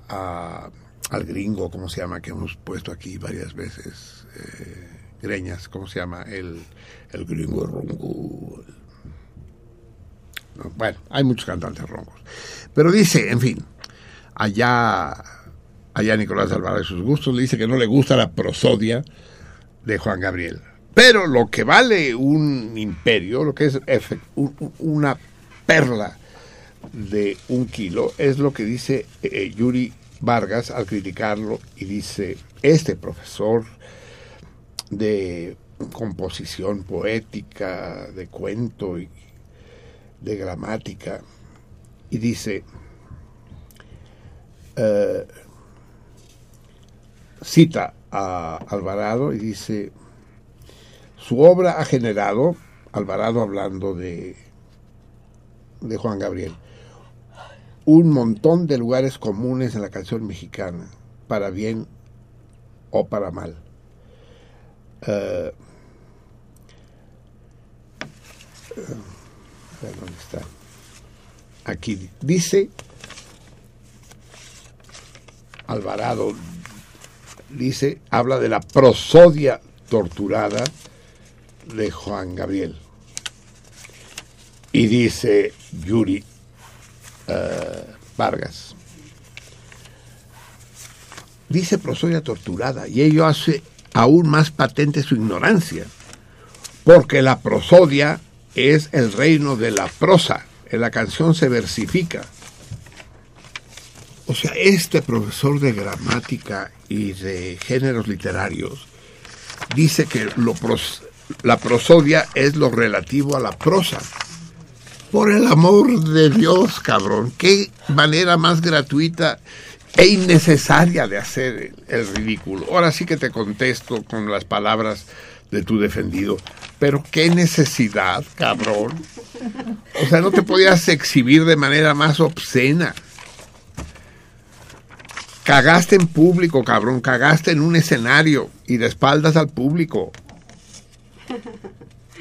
a- al gringo, ¿cómo se llama? Que hemos puesto aquí varias veces. eh, Greñas, ¿cómo se llama? El, el gringo ronco. No, Bueno, hay muchos cantantes roncos. Pero dice, en fin, allá, allá Nicolás Alvarado y sus gustos, le dice que no le gusta la prosodia de Juan Gabriel. Pero lo que vale un imperio, lo que es una perla de un kilo, es lo que dice eh, Yuri Vargas al criticarlo y dice, este profesor de composición poética, de cuento y de gramática, y dice, eh, cita a Alvarado y dice, su obra ha generado, Alvarado hablando de, de Juan Gabriel, un montón de lugares comunes en la canción mexicana, para bien o para mal. Eh, Aquí dice Alvarado dice, habla de la prosodia torturada de Juan Gabriel. Y dice Yuri eh, Vargas. Dice prosodia torturada y ello hace aún más patente su ignorancia, porque la prosodia es el reino de la prosa, en la canción se versifica. O sea, este profesor de gramática y de géneros literarios dice que lo pros- la prosodia es lo relativo a la prosa. Por el amor de Dios, cabrón, qué manera más gratuita e innecesaria de hacer el, ridículo. Ahora sí que te contesto con las palabras de tu defendido, pero qué necesidad, cabrón. O sea, no te podías exhibir de manera más obscena. Cagaste en público, cabrón, cagaste en un escenario y de espaldas al público.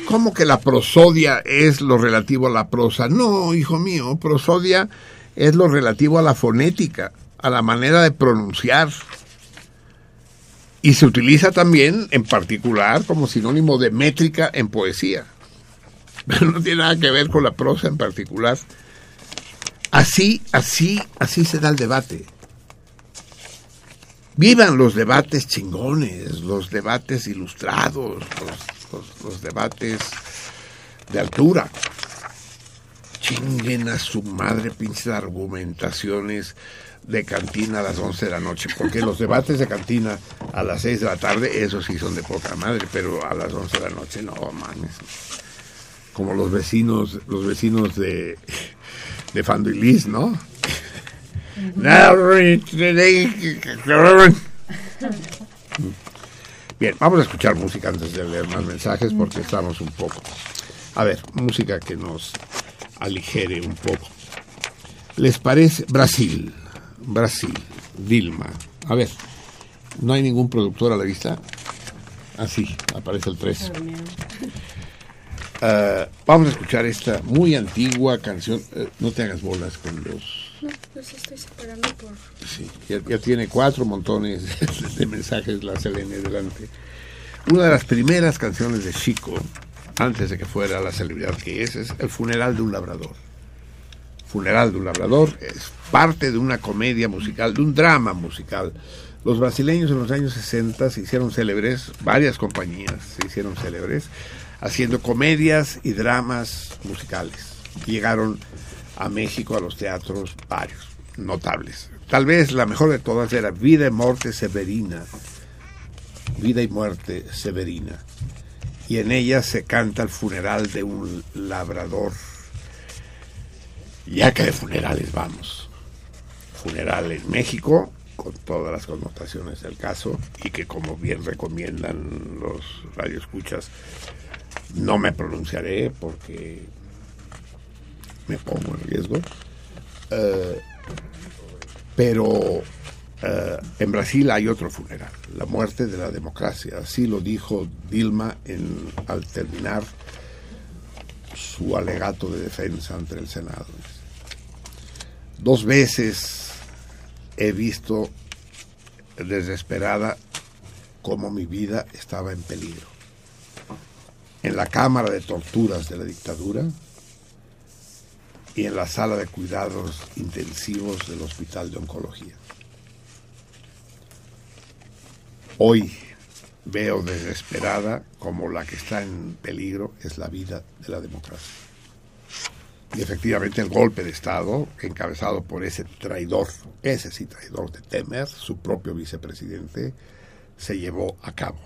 ¿Cómo que la prosodia es lo relativo a la prosa? No, hijo mío, prosodia es lo relativo a la fonética, a la manera de pronunciar. Y se utiliza también, en particular, como sinónimo de métrica en poesía. Pero no tiene nada que ver con la prosa en particular. Así, así, así se da el debate. Vivan los debates chingones, los debates ilustrados, los, los- debates de altura. Chinguen a su madre pinches argumentaciones de cantina a las 11 de la noche, porque los debates de cantina a las 6 de la tarde, esos sí son de poca madre, pero a las 11 de la noche no, mames. Como los vecinos, los vecinos de, de Fanduilis, ¿no? Bien, vamos a escuchar música antes de leer más mensajes porque estamos un poco. A ver, música que nos aligere un poco. ¿Les parece? Brasil, Brasil, Vilma. A ver, ¿no hay ningún productor a la vista? Ah, sí, aparece el 3. Ah, vamos a escuchar esta muy antigua canción. Eh, no te hagas bolas con los No, pues estoy separando por... Sí, ya, ya tiene cuatro montones de mensajes la Selene delante. Una de las primeras canciones de Chico, antes de que fuera la celebridad que es, es El funeral de un labrador. Funeral de un labrador es parte de una comedia musical, de un drama musical. Los brasileños en los años 60 se hicieron célebres, varias compañías se hicieron célebres, haciendo comedias y dramas musicales. Llegaron a México a los teatros varios, notables. Tal vez la mejor de todas era Vida y Muerte Severina. Vida y Muerte Severina. y en ella se canta el funeral de un labrador. Ya que de funerales vamos. Funeral en México, con todas las connotaciones del caso, y que como bien recomiendan los radioescuchas, no me pronunciaré porque me pongo en riesgo. Eh, pero eh, en Brasil hay otro funeral, la muerte de la democracia. Así lo dijo Dilma en, al terminar su alegato de defensa ante el Senado. Dos veces he visto desesperada cómo mi vida estaba en peligro. En la cámara de torturas de la dictadura y en la sala de cuidados intensivos del Hospital de Oncología. Hoy veo desesperada como la que está en peligro es la vida de la democracia. Y efectivamente el golpe de Estado, encabezado por ese traidor, ese sí traidor de Temer, su propio vicepresidente, se llevó a cabo.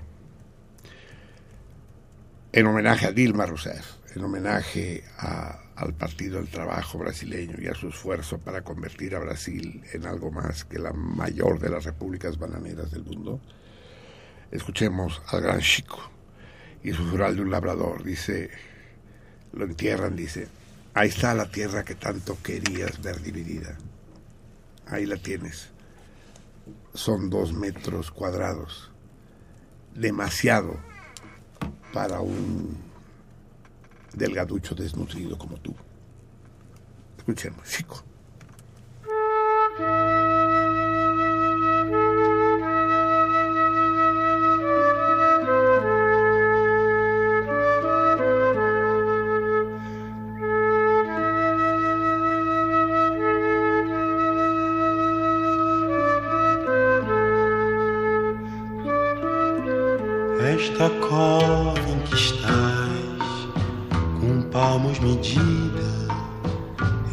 En homenaje a Dilma Rousseff, en homenaje al Partido del Trabajo brasileño y a su esfuerzo para convertir a Brasil en algo más que la mayor de las repúblicas bananeras del mundo, escuchemos al gran Chico y su funeral de un labrador. Dice, lo entierran, dice, ahí está la tierra que tanto querías ver dividida. Ahí la tienes. Son dos metros cuadrados. Demasiado para un delgaducho desnutrido como tú. Escuchemos, chico. Palmos medida,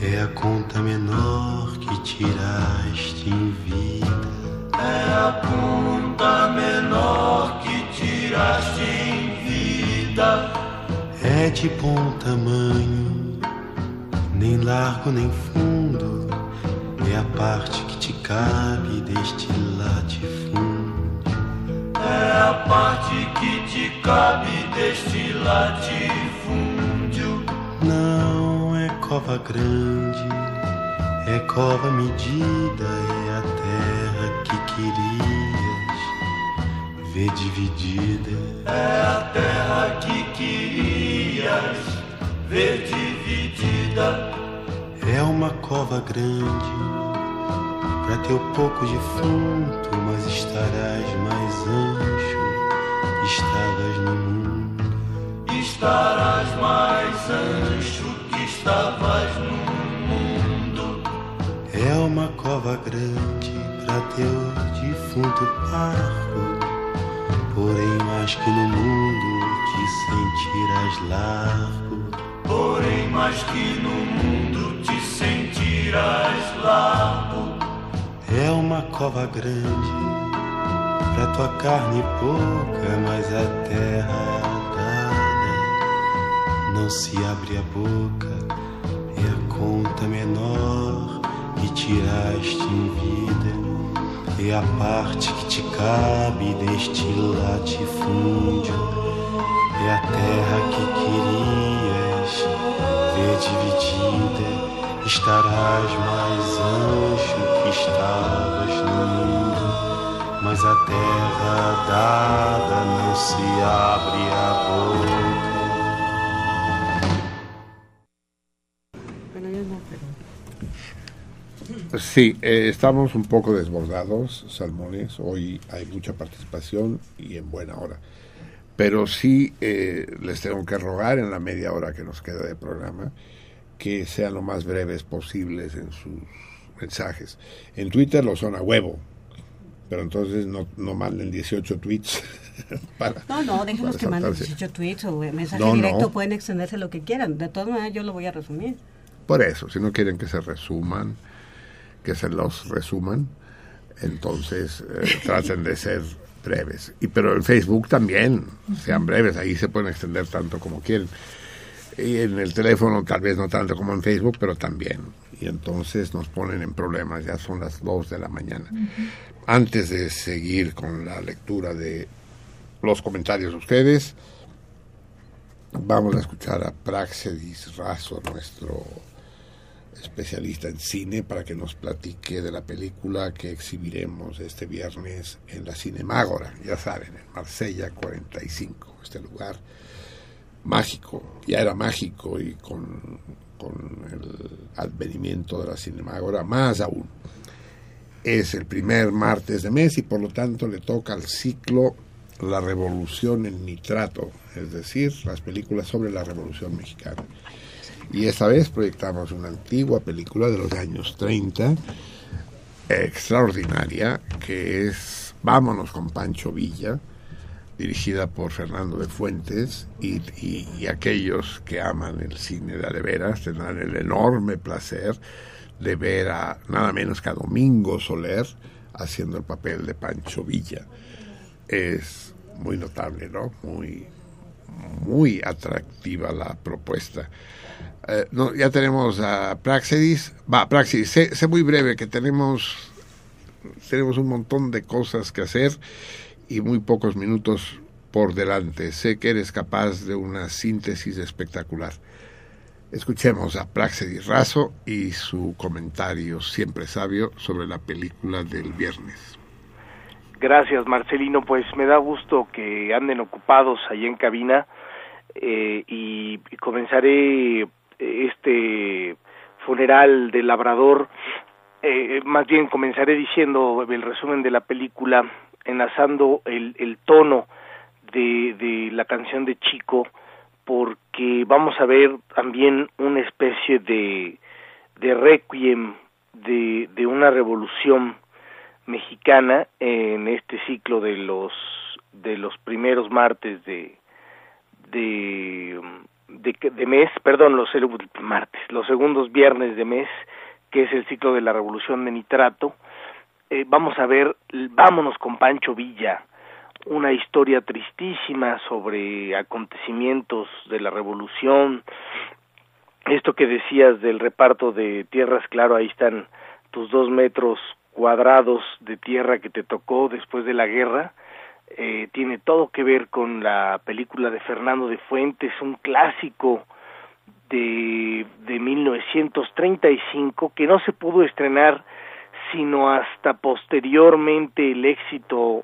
é a conta menor que tiraste em vida. É a conta menor que tiraste em vida. É de bom tamanho, nem largo nem fundo, é a parte que te cabe deste latifúndio. É a parte que te cabe deste latifúndio. É cova grande, é cova medida, é a terra que querias ver dividida. É a terra que querias ver dividida. É uma cova grande para teu pouco defunto, mas estarás mais ancho, estavas no mundo. Estarás mais ancho estavas no mundo. É uma cova grande para teu defunto parco, porém mais que no mundo te sentirás largo. Porém, mais que no mundo te sentirás largo. É uma cova grande pra tua carne pouca, mas a terra dada não se abre a boca. Conta menor que tiraste em vida, é a parte que te cabe deste latifúndio. É a terra que querias ver dividida. Estarás mais ancho que estavas no mundo, mas a terra dada não se abre a boca. Sí, eh, estamos un poco desbordados, Salmones. Hoy hay mucha participación y en buena hora. Pero sí eh, les tengo que rogar en la media hora que nos queda de programa que sean lo más breves posibles en sus mensajes. En Twitter lo son a huevo, pero entonces no, no manden 18 tweets. para, No, no, déjenos que manden saltarse. 18 tweets o eh, mensaje No, no. directo, pueden extenderse lo que quieran. De todas maneras, yo lo voy a resumir. Por eso, si no quieren que se resuman, que se los resuman, entonces eh, traten de ser breves. Y pero en Facebook también, sean breves, ahí se pueden extender tanto como quieren. Y en el teléfono tal vez no tanto como en Facebook, pero también. Y entonces nos ponen en problemas, ya son las 2 de la mañana. Antes de seguir con la lectura de los comentarios de ustedes, vamos a escuchar a Praxedis Razo, nuestro especialista en cine, para que nos platique de la película que exhibiremos este viernes en la Cinemágora, ya saben, en Marsella 45, este lugar mágico, ya era mágico y con, con el advenimiento de la Cinemágora más aún. Es el primer martes de mes y por lo tanto le toca al ciclo La Revolución en Nitrato, es decir, las películas sobre la Revolución Mexicana. Y esta vez proyectamos una antigua película de los años 30, extraordinaria, que es Vámonos con Pancho Villa, dirigida por Fernando de Fuentes, y, aquellos que aman el cine de veras tendrán el enorme placer de ver a nada menos que a Domingo Soler haciendo el papel de Pancho Villa. Es muy notable, ¿no? Muy, muy atractiva la propuesta. Eh, no, ya tenemos a Praxedis. Va, Praxedis, sé, sé, muy breve que tenemos, tenemos un montón de cosas que hacer y muy pocos minutos por delante. Sé que eres capaz de una síntesis espectacular. Escuchemos a Praxedis Razo y su comentario siempre sabio sobre la película del viernes. Gracias, Marcelino. Pues me da gusto que anden ocupados ahí en cabina eh, y comenzaré este funeral del labrador. Eh, más bien comenzaré diciendo el resumen de la película, enlazando el, el tono de, de la canción de Chico, porque vamos a ver también una especie de, de requiem de, de una revolución mexicana en este ciclo de los de los primeros martes de de de, de mes, perdón, los martes, los segundos viernes de mes, que es el ciclo de la revolución de nitrato, eh, vamos a ver, vámonos con Pancho Villa, una historia tristísima sobre acontecimientos de la revolución, esto que decías del reparto de tierras, claro, ahí están tus dos metros cuadrados de tierra que te tocó después de la guerra, eh, tiene todo que ver con la película de Fernando de Fuentes, un clásico de, de 1935 que no se pudo estrenar sino hasta posteriormente el éxito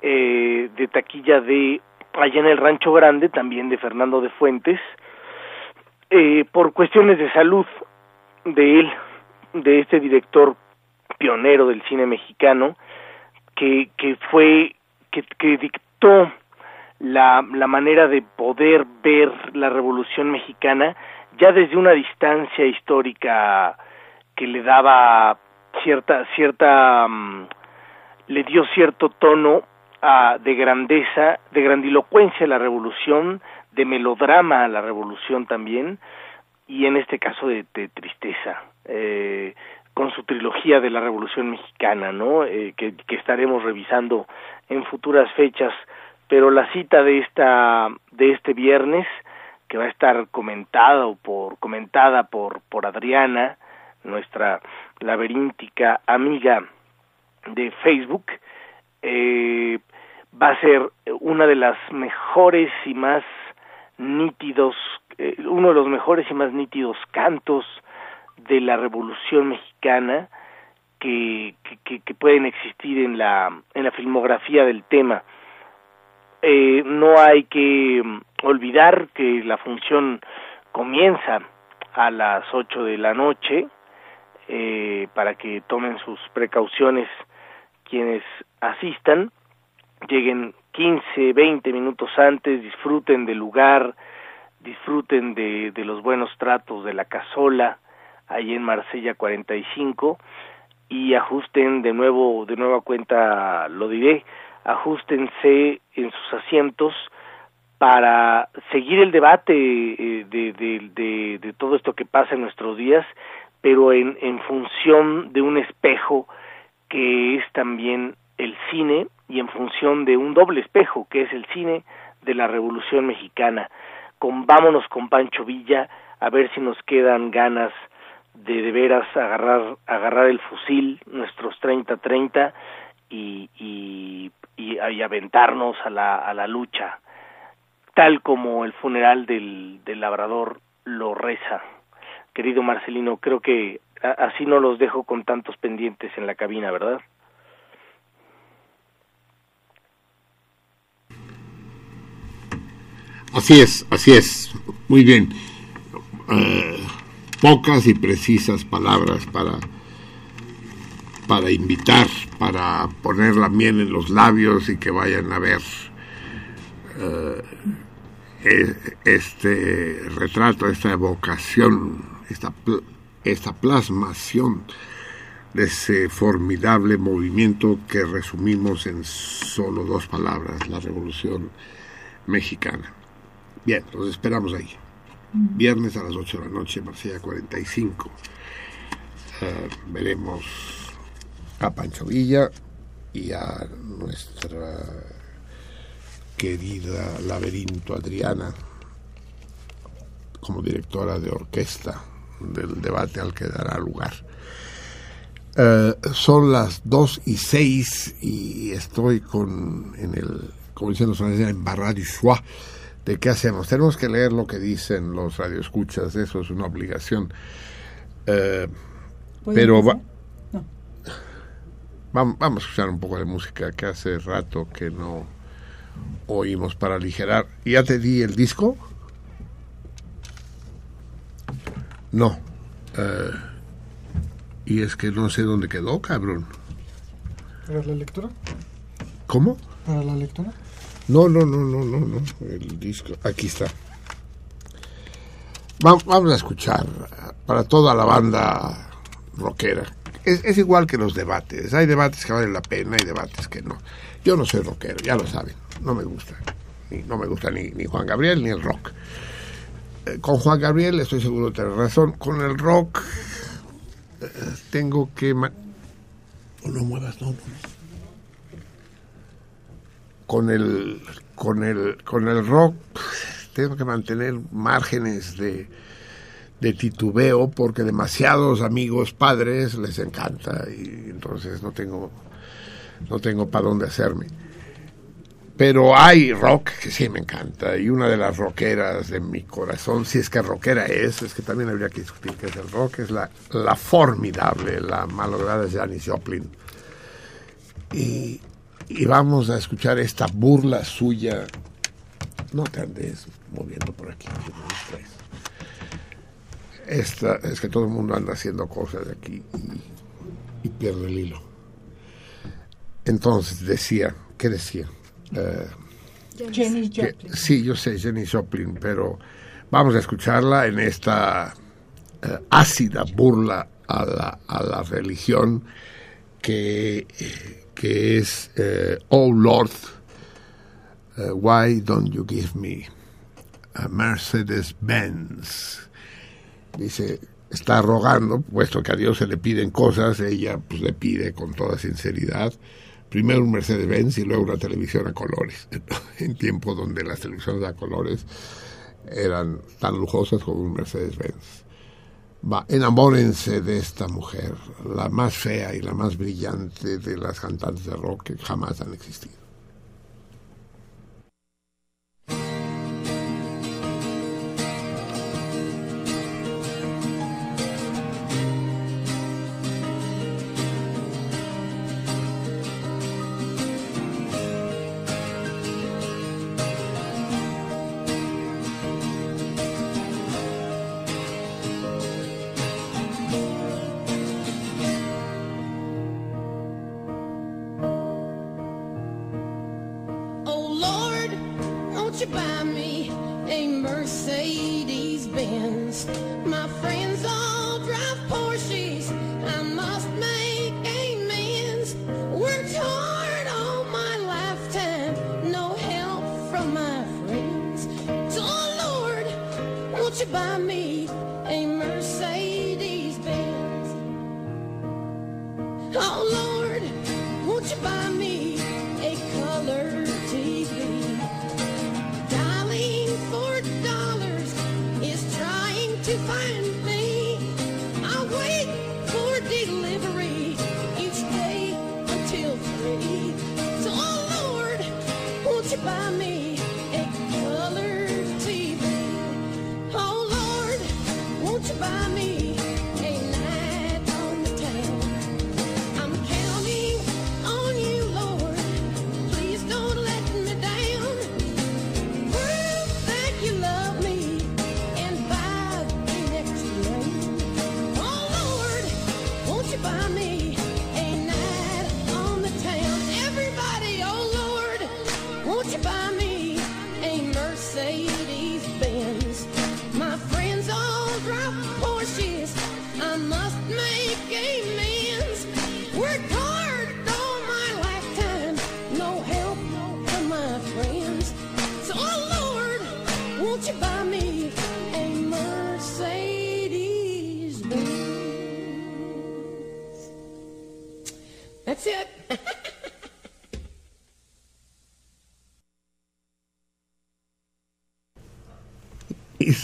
eh, de taquilla de allá en el Rancho Grande, también de Fernando de Fuentes, eh, por cuestiones de salud de él, de este director pionero del cine mexicano, que, que fue que, dictó la, la manera de poder ver la Revolución Mexicana ya desde una distancia histórica que le daba cierta cierta um, le dio cierto tono de grandeza, de grandilocuencia a la revolución, de melodrama a la revolución también, y en este caso de, tristeza. Eh, con su trilogía de la Revolución Mexicana, ¿no? Eh, que, estaremos revisando en futuras fechas, pero la cita de esta de este viernes que va a estar comentada por comentada por por Adriana, nuestra laberíntica amiga de Facebook, eh, va a ser una de las mejores y más nítidos, eh, uno de los mejores y más nítidos cantos de la Revolución Mexicana que, que, pueden existir en la, en la filmografía del tema. Eh, no hay que olvidar que la función comienza a las ocho de la noche eh, para que tomen sus precauciones quienes asistan, lleguen 15, 20 minutos antes, disfruten del lugar, disfruten de, de los buenos tratos de la casola, ahí en Marsella 45 y ajusten de nuevo de nueva cuenta lo diré ajustense en sus asientos para seguir el debate eh, de, de, de, todo esto que pasa en nuestros días, pero en, en función de un espejo que es también el cine y en función de un doble espejo que es el cine de la Revolución Mexicana. Con vámonos con Pancho Villa a ver si nos quedan ganas de de veras agarrar agarrar el fusil nuestros 30-30 y, y, y, y aventarnos a la, a la lucha tal como el funeral del, del labrador lo reza. Querido Marcelino, creo que así no los dejo con tantos pendientes en la cabina, ¿verdad? Así es, así es. Muy bien. Eh, pocas y precisas palabras para, para invitar, para poner la miel en los labios y que vayan a ver eh, e- este retrato, esta evocación, esta, esta plasmación de ese formidable movimiento que resumimos en solo dos palabras, la revolución mexicana. Bien, los esperamos ahí. Viernes a las 8 de la noche, Marsella 45. Eh, veremos a Pancho Villa y a nuestra querida Laberinto Adriana como directora de orquesta del debate al que dará lugar. Eh, son las 2 y 6 y estoy con en el como dicen los franceses en barra du choix de qué hacemos. Tenemos que leer lo que dicen los radioescuchas, eso es una obligación. Eh, ¿Puedo pero va- empezar? No. vam- vamos a escuchar un poco de música que hace rato que no oímos para aligerar. ¿Ya te di el disco? No. Eh, y es que no sé dónde quedó, cabrón. ¿Para la lectura? ¿Cómo? ¿Para la lectura? No, no, no, no, no, no. El disco. Aquí está. Va- Vamos a escuchar para toda la banda rockera. Es, igual que los debates. Hay debates que valen la pena y debates que no. Yo no soy rockero, ya lo saben. No me gusta. No me gusta ni, ni Juan Gabriel ni el rock. Eh, con Juan Gabriel estoy seguro de tener razón. Con el rock eh, tengo que... No lo muevas, no, no con el con el con el rock tengo que mantener márgenes de de titubeo porque demasiados amigos padres les encanta y entonces no tengo no tengo para dónde hacerme. Pero hay rock que sí me encanta y una de las rockeras de mi corazón si es que rockera es es que también habría que discutir qué es el rock es la la formidable la malograda Janis Joplin. Y y vamos a escuchar esta burla suya. No te andes moviendo por aquí, que me distraes. Esta, es que todo el mundo anda haciendo cosas aquí y, y pierde el hilo. Entonces decía, ¿qué decía? Eh, Janis que- Joplin. sí, yo sé, Jenny Joplin, pero vamos a escucharla en esta eh, ácida burla a la, a la religión que, eh, que es eh, Oh Lord, eh, why don't you give me a Mercedes Benz? Dice, está rogando, puesto que a Dios se le piden cosas, ella pues le pide con toda sinceridad primero un Mercedes Benz y luego una televisión a colores, en tiempo donde las televisiones a colores eran tan lujosas como un Mercedes Benz. Va, enamórense de esta mujer, la más fea y la más brillante de las cantantes de rock que jamás han existido. Won't you buy me a Mercedes Benz? My friends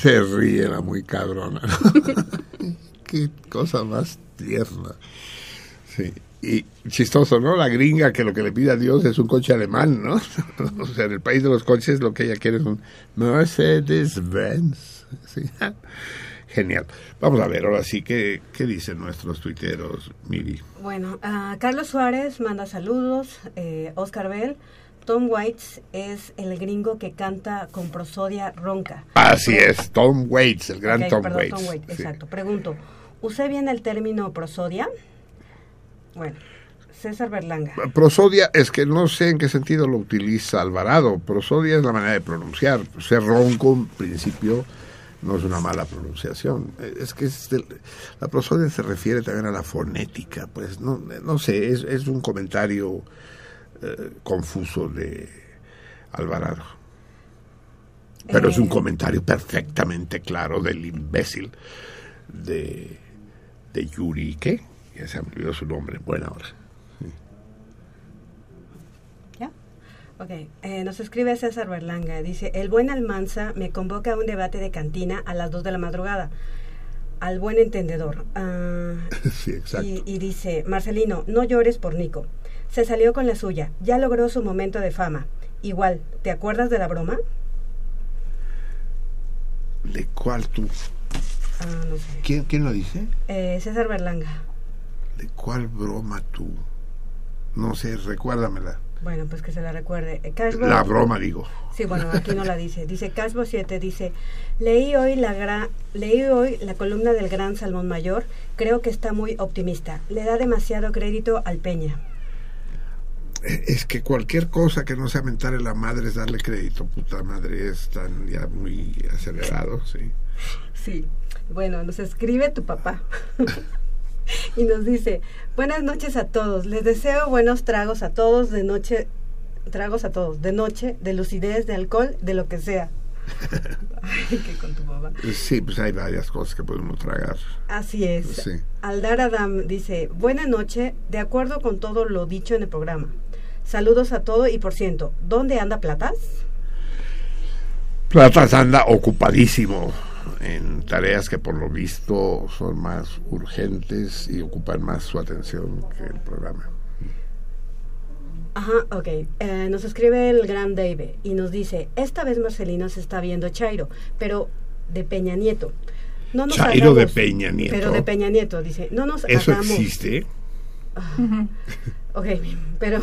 se ríe la muy cabrona. Qué cosa más tierna. Sí. Y chistoso, ¿no? La gringa que lo que le pide a Dios es un coche alemán, ¿no? o sea, en el país de los coches lo que ella quiere es un Mercedes-Benz. Sí. Genial. Vamos a ver, ahora sí, ¿qué, qué dicen nuestros tuiteros, Miri? Bueno, ah, Carlos Suárez manda saludos, eh, Oscar Bell. Tom Waits es el gringo que canta con prosodia ronca. Así es, Tom Waits, el gran Ok, Tom perdón, Waits. Tom Waits, sí. exacto. Pregunto, ¿usé bien el término prosodia? Bueno, César Berlanga. Prosodia es que no sé en qué sentido lo utiliza Alvarado. Prosodia es la manera de pronunciar. Ser ronco, en principio, no es una mala pronunciación. Eh, Es que es del- la prosodia se refiere también a la fonética. Pues no, no sé, es, es un comentario eh, confuso de Alvarado. Pero es un Eh. comentario perfectamente claro del imbécil de, de Yuri, ¿qué? Ya se me olvidó su nombre, buena hora. ¿Ya? Ok, eh, nos escribe César Berlanga. Dice, el buen Almanza me convoca a un debate de cantina a las 2 de la madrugada. Al buen entendedor. Ah, Sí, exacto. y, y dice, Marcelino, no llores por Nico. Se salió con la suya. Ya logró su momento de fama. Igual, ¿te acuerdas de la broma? ¿De cuál tú? Ah, no sé. ¿Quién, quién lo dice? Eh, César Berlanga. ¿De cuál broma tú? No sé, recuérdamela. Bueno, pues que se la recuerde. Eh, Cashbo- La broma, digo. Sí, bueno, aquí no la dice. Dice Casbo 7, dice, leí hoy la gra- leí hoy la columna del gran Salmón Mayor, creo que está muy optimista. Le da demasiado crédito al Peña. Es que cualquier cosa que no sea mentarle la madre es darle crédito. Puta madre, es tan ya muy acelerado, sí. Sí. Bueno, nos escribe tu papá. y nos dice, buenas noches a todos. Les deseo buenos tragos a todos de noche, tragos a todos, de noche, de lucidez, de alcohol, de lo que sea. Ay, que con tu. Sí, pues hay varias cosas que podemos tragar. Así es. Sí. Aldar Adam dice, buena noche, de acuerdo con todo lo dicho en el programa. Saludos a todo y por ciento, ¿dónde anda Platas? Platas anda ocupadísimo en tareas que por lo visto son más urgentes y ocupan más su atención que el programa. Ajá, ok. Eh, nos escribe el gran Dave y nos dice, esta vez Marcelino se está viendo Chairo, pero de Peña Nieto. No nos Chairo de Peña Nieto. Pero de Peña Nieto, dice, no nos ¿Eso hagamos... existe? Ok, pero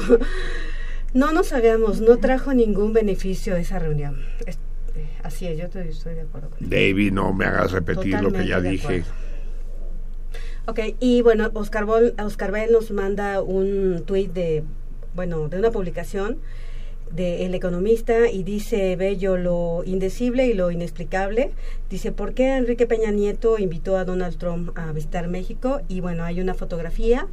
no nos hagamos, no trajo ningún beneficio esa reunión. Es- eh, así es, yo estoy, estoy de acuerdo con David, no me hagas repetir lo que ya dije. Ok, y bueno, Oscar, Bol, Oscar Bell nos manda un tuit de, bueno, de una publicación de El Economista y dice Bello lo indecible y lo inexplicable. Dice, ¿por qué Enrique Peña Nieto invitó a Donald Trump a visitar México? Y bueno, hay una fotografía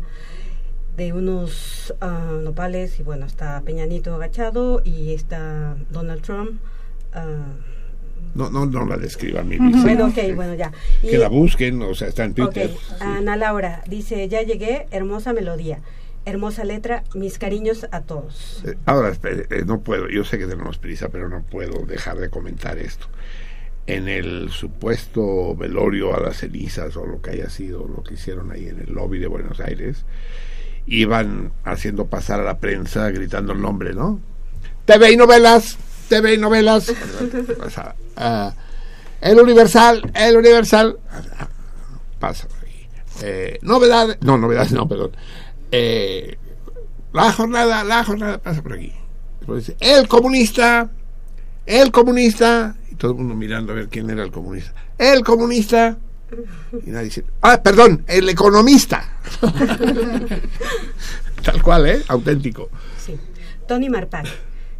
de unos ah, nopales y bueno, está Peña Nieto agachado y está Donald Trump. ah, No, no, no la describa mi bueno, ok, bueno, ya. Que la busquen, o sea, está en Twitter. Ana Laura dice, ya llegué, hermosa melodía, hermosa letra, mis cariños a todos. Eh, Ahora, eh, no puedo, yo sé que tenemos prisa, pero no puedo dejar de comentar esto. En el supuesto velorio a las cenizas o lo que haya sido, lo que hicieron ahí en el lobby de Buenos Aires, iban haciendo pasar a la prensa gritando el nombre, ¿no? TV y novelas, TV y novelas. O sea, ah, el Universal, el Universal. Pasa. Eh, novedades, no, novedades, no, perdón. Eh, la jornada, la jornada pasa por aquí. Dice, el comunista, el comunista, y todo el mundo mirando a ver quién era el comunista. El comunista, y nadie dice, ah, perdón, el economista. Tal cual, ¿eh? Auténtico. Sí. Tony Marpal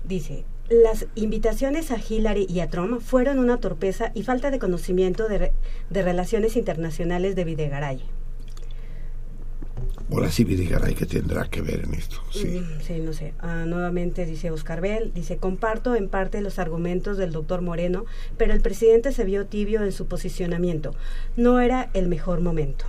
dice, las invitaciones a Hillary y a Trump fueron una torpeza y falta de conocimiento de, re- de relaciones internacionales de Videgaray. Ahora sí, Vidigaray, que tendrá que ver en esto? Sí. Mm, Sí, no sé. Ah, nuevamente dice Oscar Bell, dice, comparto en parte los argumentos del doctor Moreno, pero el presidente se vio tibio en su posicionamiento. No era el mejor momento.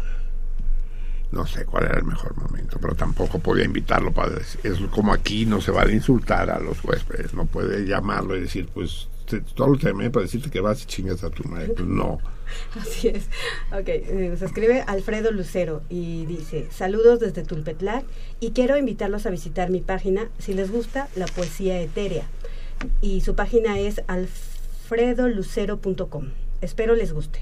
No sé cuál era el mejor momento, pero tampoco podía invitarlo para decir. Es como aquí no se vale insultar a los huéspedes, no puede llamarlo y decir, pues, te, solo te llamé para decirte que vas y chingas a tu madre. Pues no. Así es. Ok, eh, nos escribe Alfredo Lucero y dice, saludos desde Tulpetlac y quiero invitarlos a visitar mi página, si les gusta, la poesía etérea. Y su página es alfredolucero.com. Espero les guste.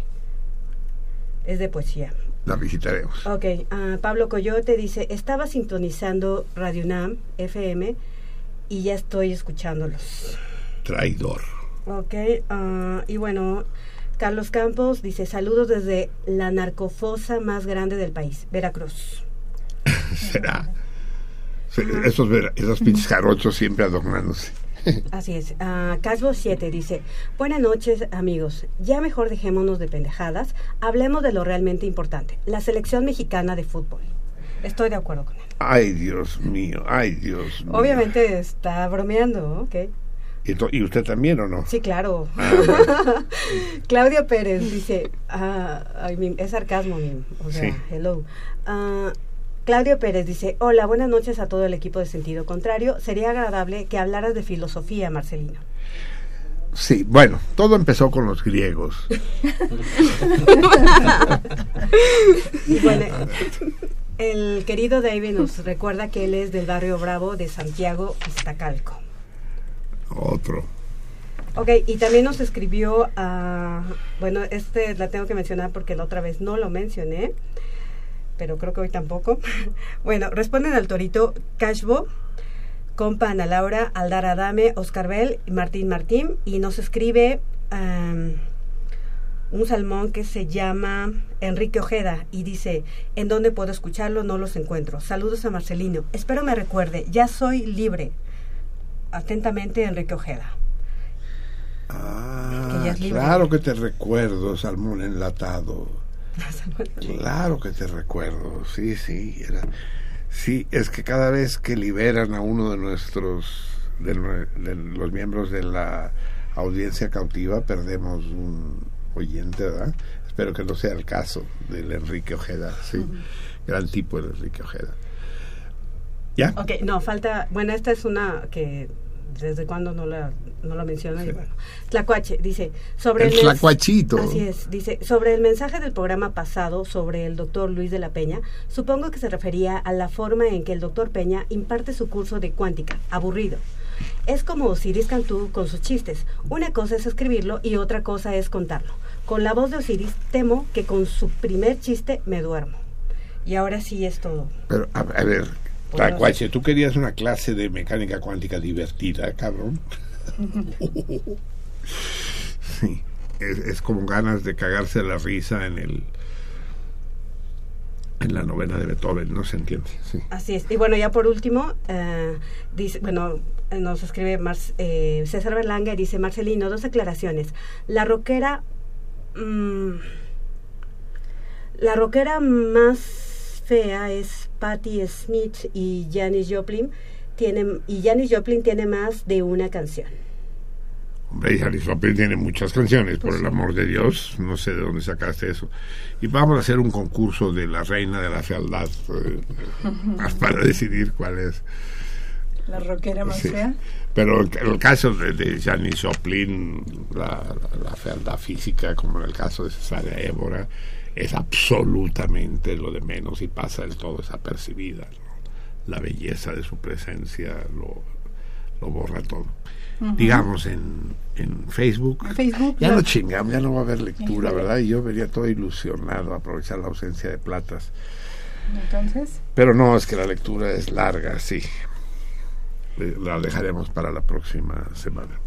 Es de poesía. La visitaremos. Ok, ah, Pablo Coyote dice, estaba sintonizando Radio Nam FM y ya estoy escuchándolos. Traidor. Ok, ah, y bueno, Carlos Campos dice, saludos desde la narcofosa más grande del país, Veracruz. Será. Esos, esos pinches jarochos siempre adornándose. Así es. Ah, Casbo 7 dice, buenas noches amigos, ya mejor dejémonos de pendejadas, hablemos de lo realmente importante, la selección mexicana de fútbol. Estoy de acuerdo con él. Ay, Dios mío, ay, Dios mío. Obviamente está bromeando, ¿ok? ¿Y, usted también o no? Sí, claro. Ah, Claudio Pérez dice, ah, es sarcasmo, o sea, Sí. hello. Ah, Claudio Pérez dice, hola, buenas noches a todo el equipo de Sentido Contrario. Sería agradable que hablaras de filosofía, Marcelino. Sí, bueno, todo empezó con los griegos. Y bueno, el querido David nos recuerda que él es del barrio Bravo de Santiago, Iztacalco. Otro. Ok, y también nos escribió, a bueno, este la tengo que mencionar porque la otra vez no lo mencioné, pero creo que hoy tampoco. bueno, responden al torito Cashbo, compa Ana Laura, Aldar Adame, Oscar Bell y Martín Martín, y nos escribe am, un salmón que se llama Enrique Ojeda y dice, ¿en dónde puedo escucharlo? No los encuentro. Saludos a Marcelino. Espero me recuerde, ya soy libre. Atentamente, Enrique Ojeda. Ah, ya es libre. claro que te recuerdo, salmón enlatado. Claro que te recuerdo, sí, sí. Era, sí, es que cada vez que liberan a uno de nuestros, de, los miembros de la audiencia cautiva, perdemos un oyente, ¿verdad? Espero que no sea el caso del Enrique Ojeda, sí. Gran tipo el Enrique Ojeda. ¿Ya? Ok, no, falta, bueno, esta es una que desde cuándo no la, no la menciona. y bueno. Tlacuache dice, sobre El mens- tlacuachito. Así es, dice, sobre el mensaje del programa pasado sobre el doctor Luis de la Peña, supongo que se refería a la forma en que el doctor Peña imparte su curso de cuántica, aburrido. Es como Osiris Cantú con sus chistes. Una cosa es escribirlo y otra cosa es contarlo. Con la voz de Osiris temo que con su primer chiste me duermo. Y ahora sí es todo. Pero, a, a ver, Tacuache, tú querías una clase de mecánica cuántica divertida, cabrón. Sí, es, es como ganas de cagarse la risa en el en la novena de Beethoven, no se entiende. Sí. Así es. Y bueno, ya por último, eh, dice, bueno, eh, nos escribe Mar- eh, César Berlanga y dice, Marcelino, dos aclaraciones. La rockera, mm, la rockera más fea es Patti Smith y Janis Joplin. Tiene, y Janis Joplin tiene más de una canción. Hombre, Janis Joplin tiene muchas canciones, por el amor de Dios, no sé de dónde sacaste eso. Y vamos a hacer un concurso de la reina de la fealdad eh, para decidir cuál es. La rockera más Sí. fea. Pero el, el caso de, de Janis Joplin, la, la, la fealdad física, como en el caso de Cesárea Évora, es absolutamente lo de menos y pasa del todo desapercibida. ¿no? La belleza de su presencia lo, lo borra todo. Digamos en, en Facebook. Ya no chingamos, ya no va a haber lectura. ¿verdad? Y yo vería todo ilusionado a aprovechar la ausencia de platas. Entonces, Pero no, es que la lectura es larga, sí. Eh, La dejaremos para la próxima semana.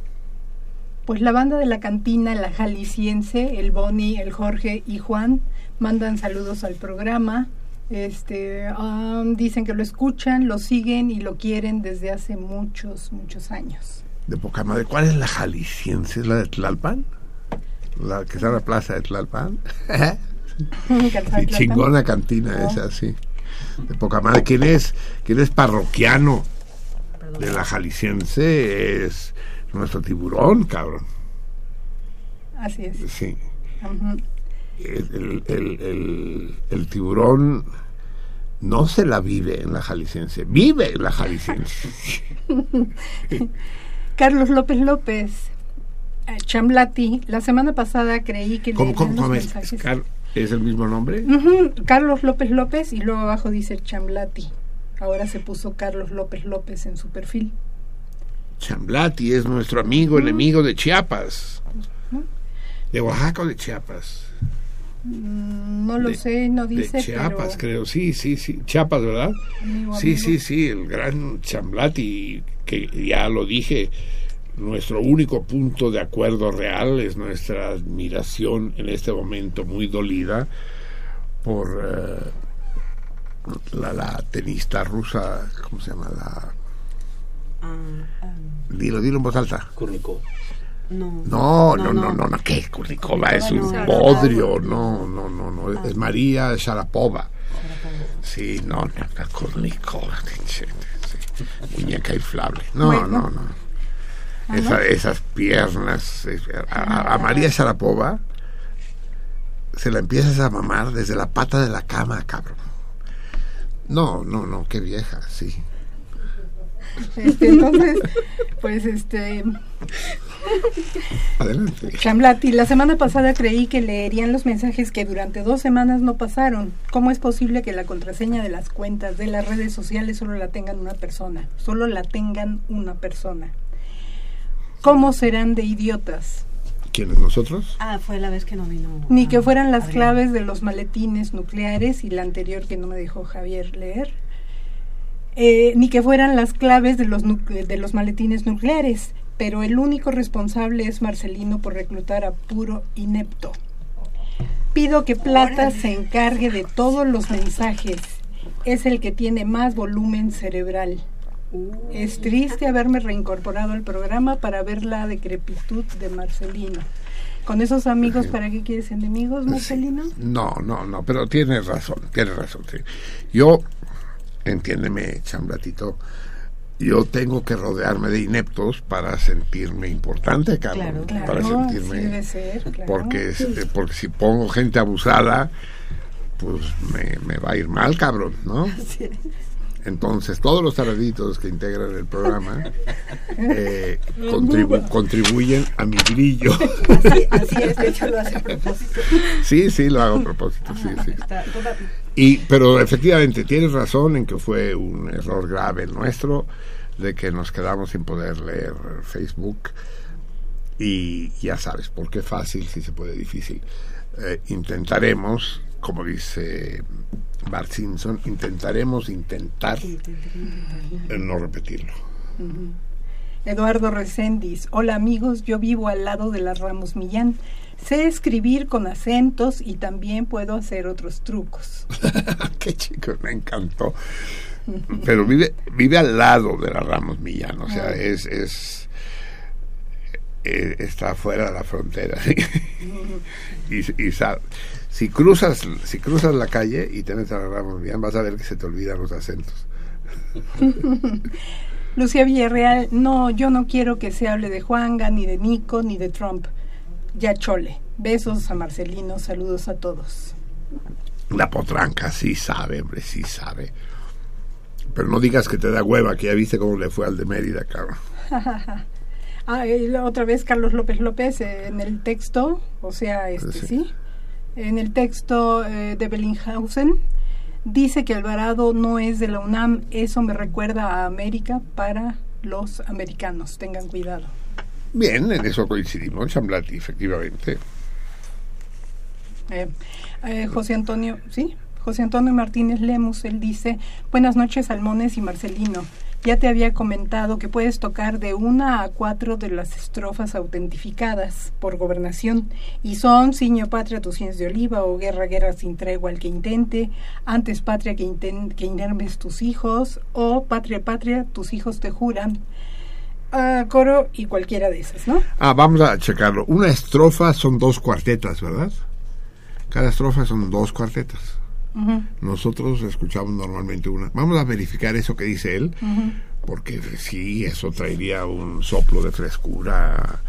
pues la banda de la cantina, la jalisciense, el Boni, el Jorge y Juan mandan saludos al programa. Este, am, dicen que lo escuchan, lo siguen y lo quieren desde hace muchos, muchos años. De poca madre. ¿Cuál es la jalisciense? ¿Es la de Tlalpan? La que está en la plaza de Tlalpan. sí, chingona cantina Oh. esa, sí. de poca madre. ¿Quién es, quién es parroquiano de la jalisciense? Es nuestro tiburón, cabrón. Así es. Sí. El, el- el- el- el tiburón no se la vive en la jalisciense, vive en la jalisciense. Carlos López López, eh, Chamblati, la semana pasada creí que ¿Cómo, cómo, es? Car- ¿Es el mismo nombre? Carlos López López y luego abajo dice Chamblati. Ahora se puso Carlos López López en su perfil. Chamblati es nuestro amigo enemigo de Chiapas. De Oaxaca o de Chiapas. Mm, No lo De- sé, no De dice, Chiapas, pero creo. Sí, sí, sí. Chiapas, ¿verdad? Sí, sí, sí. El gran Chamblati, que ya lo dije, nuestro único punto de acuerdo real es nuestra admiración en este momento muy dolida por eh, la, la tenista rusa, ¿cómo se llama? La, dilo, dilo en voz alta. Kurnikov. No. No, no, no, no, no, ¿qué? Kurnikova es un bodrio, no, no, no, no, es María Sharapova. Sí, no, no, Kurnikova, muñeca inflable. No, no, no. Esa-. Esas piernas, a María Sharapova se la empiezas a mamar desde la pata de la cama, cabrón. No, no, no, qué vieja, sí. Este, entonces, pues este, Adelante. Chamblati, la semana pasada creí que leerían los mensajes que durante dos semanas no pasaron. ¿Cómo es posible que la contraseña de las cuentas de las redes sociales solo la tengan una persona? Solo la tengan una persona. ¿Cómo serán de idiotas? ¿Quiénes nosotros? Ah, fue la vez que no vino. Ni que fueran las Adrián. claves de los maletines nucleares y la anterior que no me dejó Javier leer. Eh, ni que fueran las claves de los, de los maletines nucleares, pero el único responsable es Marcelino por reclutar a puro inepto. Pido que Plata se encargue de todos los mensajes. Es el que tiene más volumen cerebral. Es triste haberme reincorporado al programa para ver la decrepitud de Marcelino. Con esos amigos, ¿para qué quieres enemigos, Marcelino? No, no, no, pero tienes razón, tienes razón. sí. Yo, entiéndeme, chamblatito, yo tengo que rodearme de ineptos para sentirme importante, Carlos. Claro, para claro, sentirme. así debe ser, claro. Porque, este, porque si pongo gente abusada, pues me, me va a ir mal, cabrón, ¿no? Entonces, todos los taraditos que integran el programa eh, contribu- contribuyen a mi brillo. Así, así es, de hecho lo hace a propósito. Sí, sí, lo hago a propósito, sí, sí. Está toda- Y, pero efectivamente, tienes razón en que fue un error grave el nuestro, de que nos quedamos sin poder leer Facebook. Y ya sabes, ¿por qué fácil si se puede difícil? Eh, intentaremos, como dice Bart Simpson, intentaremos intentar no repetirlo. Eduardo Recendis, hola amigos, yo vivo al lado de las Ramos Millán. Sé escribir con acentos y también puedo hacer otros trucos. Qué chico, me encantó. Pero vive, vive al lado de la Ramos Millán, o sea, Ah. es, es eh, está fuera de la frontera. y, y sa- si cruzas, si cruzas la calle y te metes a la Ramos vas a ver que se te olvidan los acentos. Lucía Villarreal, no, yo no quiero que se hable de Juanga, ni de Nico, ni de Trump. Ya chole. Besos a Marcelino, saludos a todos. La potranca sí sabe, hombre, sí sabe. Pero no digas que te da hueva, que ya viste cómo le fue al de Mérida, cabrón. ah, y la otra vez Carlos López López eh, en el texto, o sea, este Sí. sí, en el texto eh, de Bellinghausen dice que Alvarado no es de la UNAM, eso me recuerda a América para los americanos, tengan cuidado. Bien, en eso coincidimos, Chamblati, efectivamente. Eh, eh, José Antonio, ¿sí? José Antonio Martínez Lemus, él dice, buenas noches Salmones y Marcelino. Ya te había comentado que puedes tocar de una a cuatro de las estrofas autentificadas por gobernación y son Ciño Patria, tus cienes de oliva o Guerra, guerra sin tregua al que intente, antes Patria que, inten- que inermes tus hijos o Patria, patria, tus hijos te juran. Ah, coro y cualquiera de esas, ¿no? Ah, vamos a checarlo. Una estrofa son dos cuartetas, ¿verdad? Cada estrofa son dos cuartetas. Nosotros escuchamos normalmente una. Vamos a verificar eso que dice él, porque sí, eso traería un soplo de frescura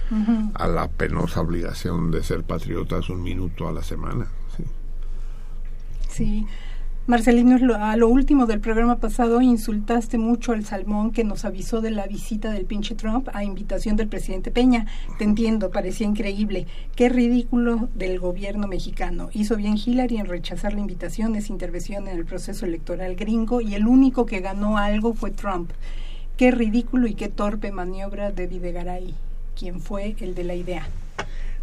a la penosa obligación de ser patriotas un minuto a la semana. sí. Sí. Marcelino, a lo último del programa pasado insultaste mucho al Salmón que nos avisó de la visita del pinche Trump a invitación del presidente Peña. Te entiendo, parecía increíble. Qué ridículo del gobierno mexicano. Hizo bien Hillary en rechazar la invitación, esa intervención en el proceso electoral gringo y el único que ganó algo fue Trump. Qué ridículo y qué torpe maniobra de Videgaray, quien fue el de la idea.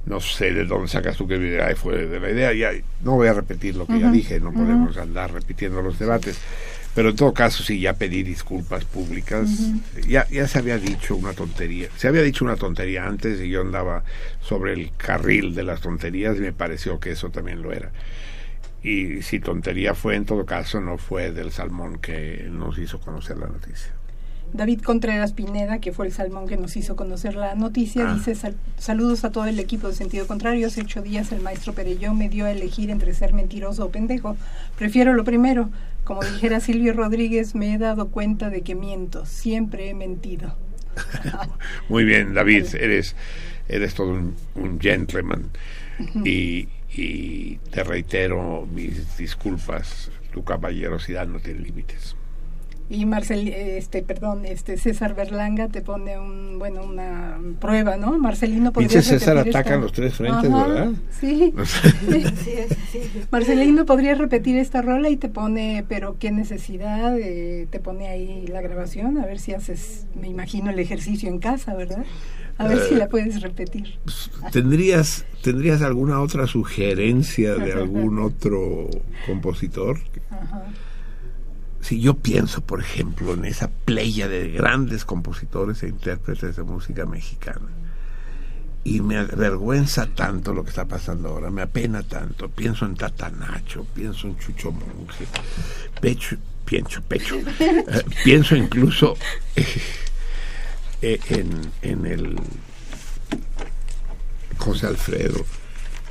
No sé de dónde sacas tú que idea fue de la idea. Ya, no voy a repetir lo que ya dije, no podemos andar repitiendo los debates. Pero en todo caso, sí, ya pedí disculpas públicas. Ya, ya se había dicho una tontería. Se había dicho una tontería antes y yo andaba sobre el carril de las tonterías y me pareció que eso también lo era. Y si tontería fue, en todo caso, no fue del salmón que nos hizo conocer la noticia. David Contreras Pineda, que fue el salmón que nos hizo conocer la noticia, Ah. dice "Sal- saludos a todo el equipo de sentido contrario. Hace ocho días el maestro Perelló me dio a elegir entre ser mentiroso o pendejo. Prefiero lo primero. Como dijera Silvio Rodríguez, me he dado cuenta de que miento. Siempre he mentido. Muy bien, David, eres, eres todo un, un gentleman. Y, y te reitero mis disculpas. Tu caballerosidad no tiene límites. Y Marcel, eh, este, perdón, este César Berlanga te pone un, bueno, una prueba, ¿no? Marcelino podría César repetir ataca esta- en los tres frentes, Ajá, ¿verdad? Sí. Marcelino podría repetir esta rola y te pone, pero qué necesidad, eh, te pone ahí la grabación, a ver si haces, me imagino, el ejercicio en casa, ¿verdad? A ver Eh, si la puedes repetir. ¿Tendrías, ¿Tendrías alguna otra sugerencia de algún otro compositor? Ajá. Si yo pienso, por ejemplo, en esa playa de grandes compositores e intérpretes de música mexicana, y me avergüenza tanto lo que está pasando ahora, me apena tanto. Pienso en Tatanacho, pienso en Chucho Monge, pecho, pienso, pecho. Eh, pienso incluso eh, en, en el José Alfredo.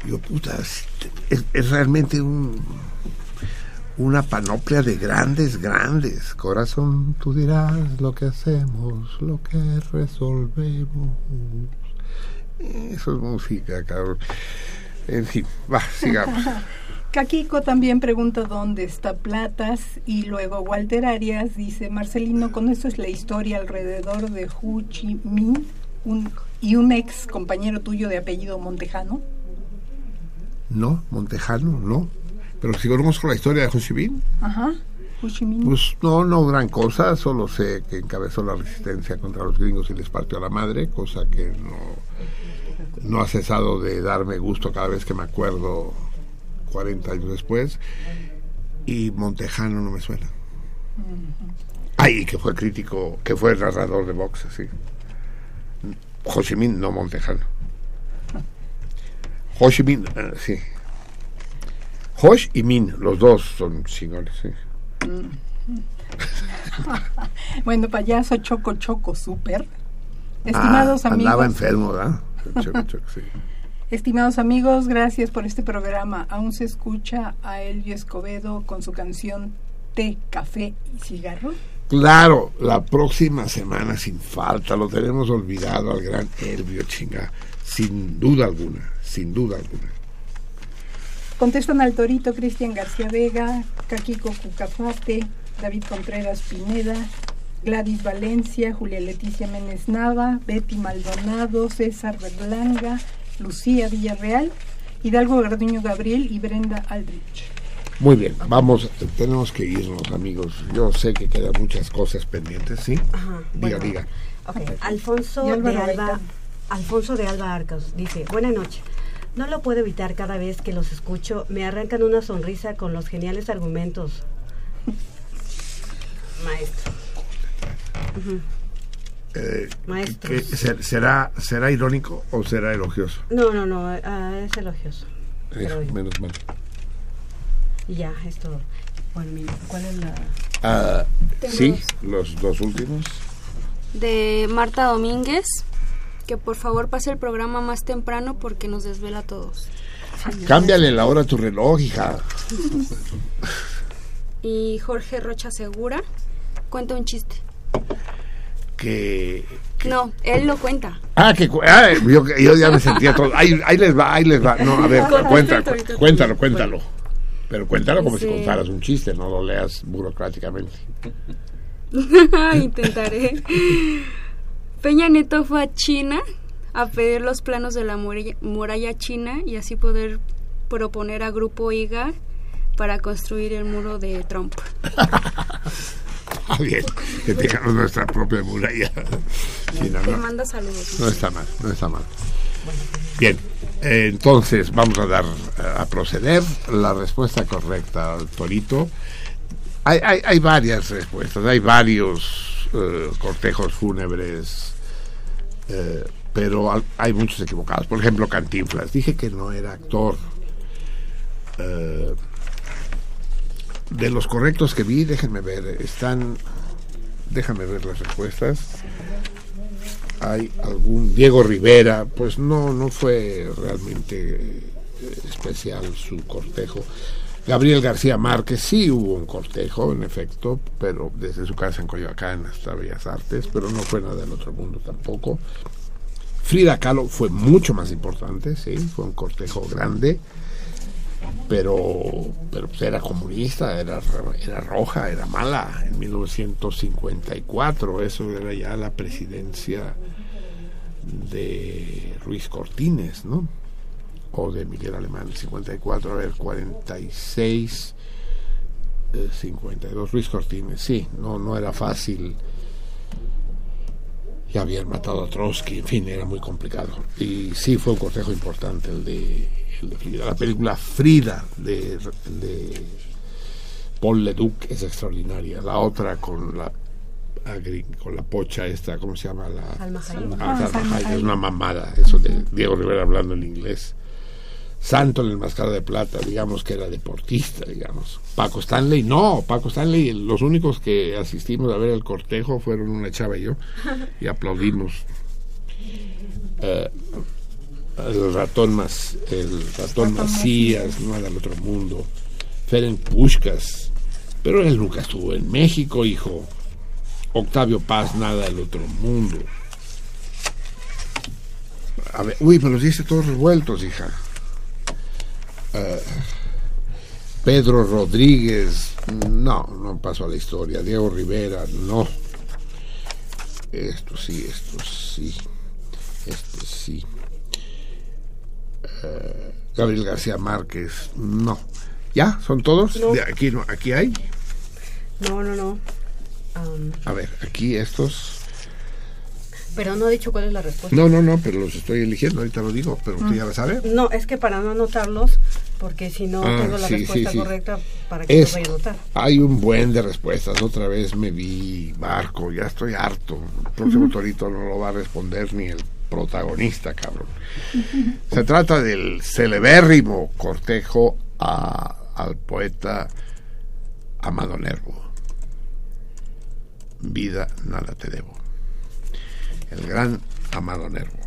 Digo, puta, es realmente un una panoplia de grandes, grandes. Corazón, tú dirás lo que hacemos, lo que resolvemos. Eso es música, cabrón. En fin, va, sigamos. Kakiko también pregunta dónde está Platas y luego Walter Arias dice, Marcelino, con esto es la historia alrededor de Hu Chi Minh un, y un ex compañero tuyo de apellido Montejano. No, Montejano, no. Pero si conozco la historia de Ho Chi Minh, Ajá, Hu Chi Minh. pues no, no gran cosa, solo sé que encabezó la resistencia contra los gringos y les partió a la madre, cosa que no, no ha cesado de darme gusto cada vez que me acuerdo 40 años después. Y Montejano no me suena. Ay, que fue crítico, que fue narrador de boxe, sí. Ho Chi Minh, no Montejano. Ho Chi Minh, eh, sí. Hosh y Min, los dos son sí. bueno, payaso Choco Choco Super. Estimados Ah, amigos. Andaba enfermo, ¿verdad? Choco, choco, sí. Estimados amigos, gracias por este programa. Aún se escucha a Elvio Escobedo con su canción Té, Café y Cigarro. Claro, la próxima semana sin falta lo tenemos olvidado al gran Elvio Chinga, sin duda alguna, sin duda alguna. Contestan al Torito Cristian García Vega, Caquico Cucafate, David Contreras Pineda, Gladys Valencia, Julia Leticia Menes Nava, Betty Maldonado, César Berlanga, Lucía Villarreal, Hidalgo Garduño Gabriel y Brenda Aldrich. Muy bien, vamos, tenemos que irnos amigos. Yo sé que quedan muchas cosas pendientes, ¿sí? Ajá, diga, bueno. diga. Alfonso de Alba. Alfonso de Alba Arcos dice, buenas noches. No lo puedo evitar cada vez que los escucho, me arrancan una sonrisa con los geniales argumentos. Maestro. Eh, Maestros. ¿qué- ser- será, ¿Será irónico o será elogioso? No, no, no, ah, es elogioso. Eh, Pero- menos mal. Y ya, es todo. Bueno, mira, ¿cuál es la...? Ah, sí, los dos últimos. De Marta Domínguez, que por favor pase el programa más temprano porque nos desvela a todos. Cámbiale la hora a tu reloj, hija. Y Jorge Rocha Segura cuenta un chiste. Que. No, él lo cuenta. Ah, que. ah, yo, yo ya me sentía todo. Ahí, ahí les va, ahí les va. No, a ver, ahorita. cuéntalo, cuéntalo. Pero cuéntalo como si contaras un chiste, no lo leas burocráticamente. Intentaré. Peña Nieto fue a China a pedir los planos de la muralla, muralla china y así poder proponer a Grupo IGA para construir el muro de Trump. Ah, bien, que tengamos nuestra propia muralla. Sí, no, Te no, manda saludos. no está mal, no está mal. Bien, eh, entonces vamos a dar eh, a proceder la respuesta correcta al torito. Hay, hay, hay varias respuestas, hay varios eh, cortejos fúnebres, eh, pero hay muchos equivocados. Por ejemplo, Cantinflas. Dije que no era actor. Eh, de los correctos que vi, déjenme ver, están. Déjame ver las respuestas. Hay algún. Diego Rivera, pues no, no fue realmente eh, especial su cortejo. Gabriel García Márquez, sí hubo un cortejo, en efecto, pero desde su casa en Coyoacán hasta Bellas Artes, pero no fue nada del otro mundo tampoco. Frida Kahlo fue mucho más importante, sí, fue un cortejo grande, pero, pero pues era comunista, era, era roja, era mala. En 1954, eso era ya la presidencia de Ruiz Cortines, ¿no? O de Miguel Alemán, 54, a ver, 46, eh, 52, Ruiz Cortines, sí, no, no era fácil. Ya habían matado a Trotsky, en fin, era muy complicado. Y sí fue un cortejo importante el de, el de Frida. La película Frida de, de Paul Leduc es extraordinaria. La otra con la agri- con la pocha esta, ¿cómo se llama? La, Hayek. Ah, es una mamada, eso de Diego Rivera hablando en inglés. Santo en el Mascaro de Plata, digamos que era deportista, digamos. Paco Stanley, no, Paco Stanley, los únicos que asistimos a ver el cortejo fueron una chava y yo, y aplaudimos. Eh, el ratón más, el ratón Macías, nada del otro mundo. Ferenc Pushkas, pero él nunca estuvo en México, hijo. Octavio Paz, nada del otro mundo. A ver, uy, me los dice todos revueltos, hija. Eh, Pedro Rodríguez, no, no pasó a la historia. Diego Rivera, no. Esto sí, esto sí. Esto sí. Eh, Gabriel García Márquez, no. ¿Ya? ¿Son todos? No. De aquí, no, aquí hay. No, no, no. A ver, aquí estos. Pero no he dicho cuál es la respuesta. No, no, no, pero los estoy eligiendo, ahorita lo digo, pero Mm. tú ya lo sabes. No, es que para no anotarlos, porque si no Ah, tengo la sí, respuesta sí, sí. correcta, para que Es- los vaya a anotar. Hay un buen de respuestas. Otra vez me vi barco, ya estoy harto. El próximo torito no lo va a responder ni el protagonista, cabrón. Se trata del celebérrimo cortejo a- al poeta Amado Nervo. Vida, nada te debo. El gran Amado Nervo.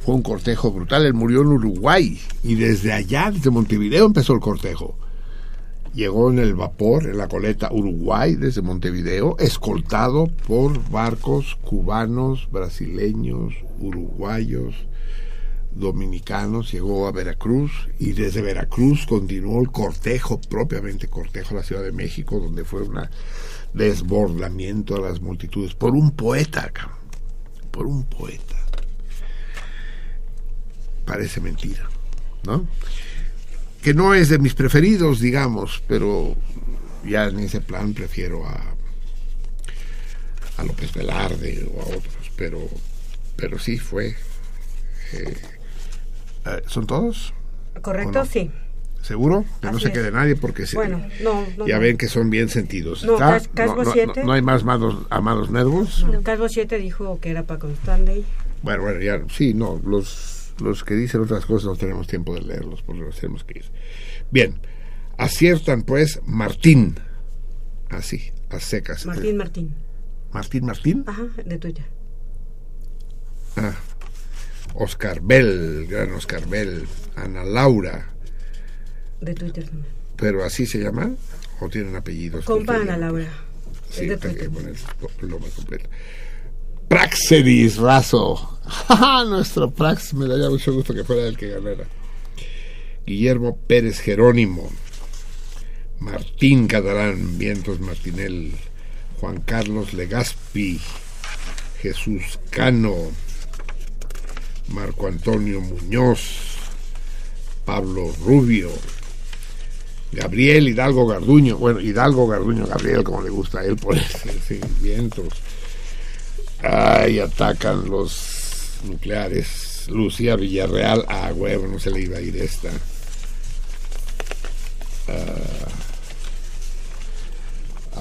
Fue un cortejo brutal. Él murió en Uruguay y desde allá, desde Montevideo, empezó el cortejo. Llegó en el vapor, en la coleta Uruguay, desde Montevideo, escoltado por barcos cubanos, brasileños, uruguayos, dominicanos, llegó a Veracruz y desde Veracruz continuó el cortejo, propiamente cortejo a la Ciudad de México, donde fue un desbordamiento a las multitudes por un poeta, cabrón, por un poeta. Parece mentira, ¿no? Que no es de mis preferidos, digamos, pero ya en ese plan prefiero a, a López Velarde o a otros, pero, pero sí fue. eh, eh, ¿Son todos? ¿Correcto? Sí. ¿Seguro? Que no se es. quede nadie porque se, Bueno, no, no, ya no. ven que son bien sentidos. No, Casbo no, hay más amados, amados nervos. Calvo 7 dijo que era Paco Stanley. Bueno, bueno, ya, sí, no, los, los que dicen otras cosas no tenemos tiempo de leerlos porque nos tenemos que ir. Bien, aciertan pues Martín, así, a secas. Martín Martín. Martín Martín, Ajá, de tuya. ah, Oscar Bell, gran Oscar Bell, Ana Laura, De Twitter también. ¿Pero así se llaman? ¿O tienen apellidos? Compa Ustedes Ana llaman? Laura. Sí, es de Twitter. poner nombre completo. Praxedis Razo. Nuestro Prax me daría mucho gusto que fuera el que ganara. Guillermo Pérez Jerónimo. Martín Catalán, Vientos Martinel. Juan Carlos Legaspi. Jesús Cano. Marco Antonio Muñoz. Pablo Rubio. Gabriel Hidalgo Garduño, bueno, Hidalgo Garduño, Gabriel, como le gusta a él ponerse, sí, vientos. Ay, atacan los nucleares. Lucía Villarreal, ah, huevo, no se le iba a ir esta. Ah,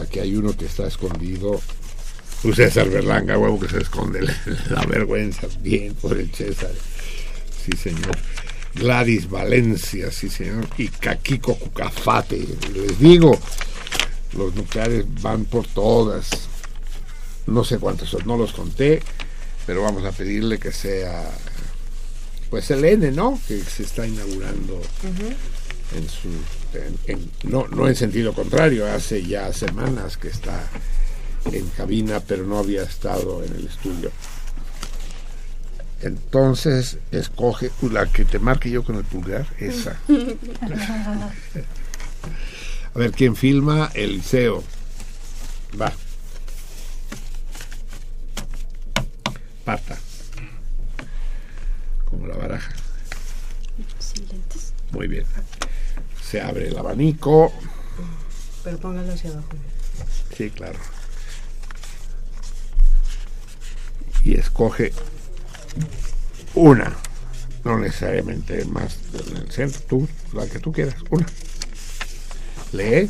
aquí hay uno que está escondido. Un César Berlanga, huevo, que se esconde. Le da vergüenza. Bien, por el César. Sí, señor. Gladys Valencia, sí, señor. Y Caquico Cucafate. Les digo, los nucleares van por todas. No sé cuántos son, no los conté, pero vamos a pedirle que sea, pues el N, ¿no? Que se está inaugurando en su, en- en- no, no en sentido contrario, hace ya semanas que está en cabina, pero no había estado en el estudio. Entonces, escoge la que te marque yo con el pulgar, esa. A ver, ¿quién filma? Eliseo. Va. Pata. Como la baraja. Muy bien. Se abre el abanico. Pero póngalo hacia abajo. Sí, claro. Y escoge una. No necesariamente más en el centro. Tú, la que tú quieras. Una. Lee.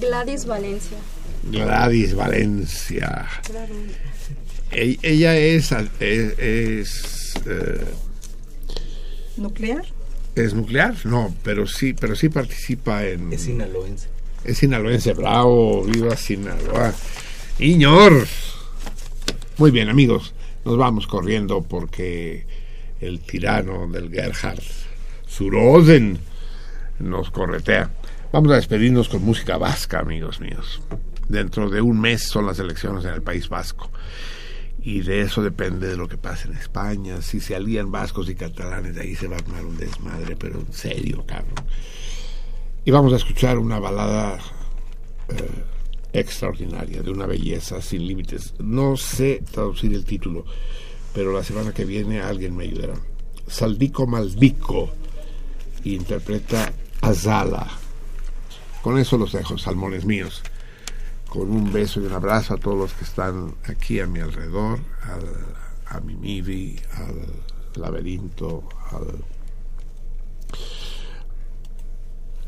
Gladys Valencia. Gladys Valencia. E- Ella es, es, es, eh, ¿Nuclear? ¿es nuclear, no, pero sí, pero sí participa en. Es sinaloense. Es sinaloense, bravo, viva Sinaloa. Iñor. Muy bien, amigos, nos vamos corriendo porque el tirano del Gerhard Suroden nos corretea. Vamos a despedirnos con música vasca, amigos míos. Dentro de un mes son las elecciones en el País Vasco. Y de eso depende de lo que pase en España. Si se alían vascos y catalanes, ahí se va a armar un desmadre, pero en serio, cabrón. Y vamos a escuchar una balada eh, extraordinaria, de una belleza sin límites. No sé traducir el título, pero la semana que viene alguien me ayudará. Saldico Maldico interpreta Azala. Con eso los dejo, salmones míos. Con un beso y un abrazo a todos los que están aquí a mi alrededor, al, a mi Mivi, al laberinto, al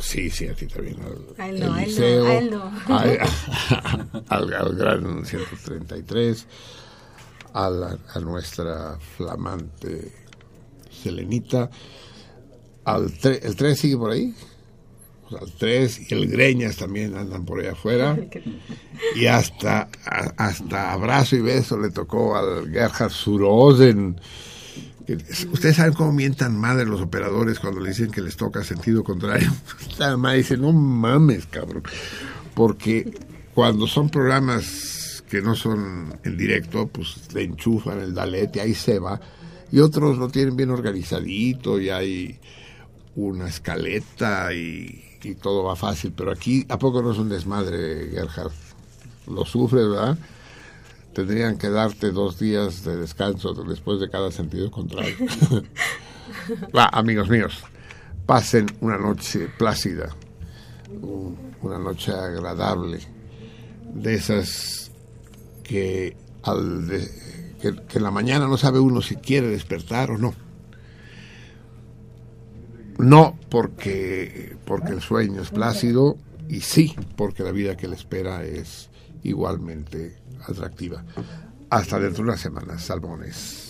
Sí, sí, a ti también. Al, A él no, a él no, a él no. a- al, al gran 133, a, la- a nuestra flamante Selenita, al tre- ¿el 3 sigue por ahí? Pues al 3 y el Greñas también andan por allá afuera. Y hasta, a- hasta abrazo y beso le tocó al Gerhard Surosen. Ustedes saben cómo mientan madre los operadores cuando le dicen que les toca sentido contrario. Nada más dice, no mames, cabrón. Porque cuando son programas que no son en directo, pues le enchufan el dalete, ahí se va. Y otros lo tienen bien organizadito y hay una escaleta y, todo va fácil. Pero aquí, ¿a poco no es un desmadre, Gerhard? Lo sufres, ¿verdad? Tendrían que darte dos días de descanso después de cada sentido contrario. Va, amigos míos, pasen una noche plácida, un- una noche agradable, de esas que, al de- que, que en la mañana no sabe uno si quiere despertar o no. No porque, porque el sueño es plácido y sí porque la vida que le espera es igualmente atractiva. Hasta dentro de una semana, salmones.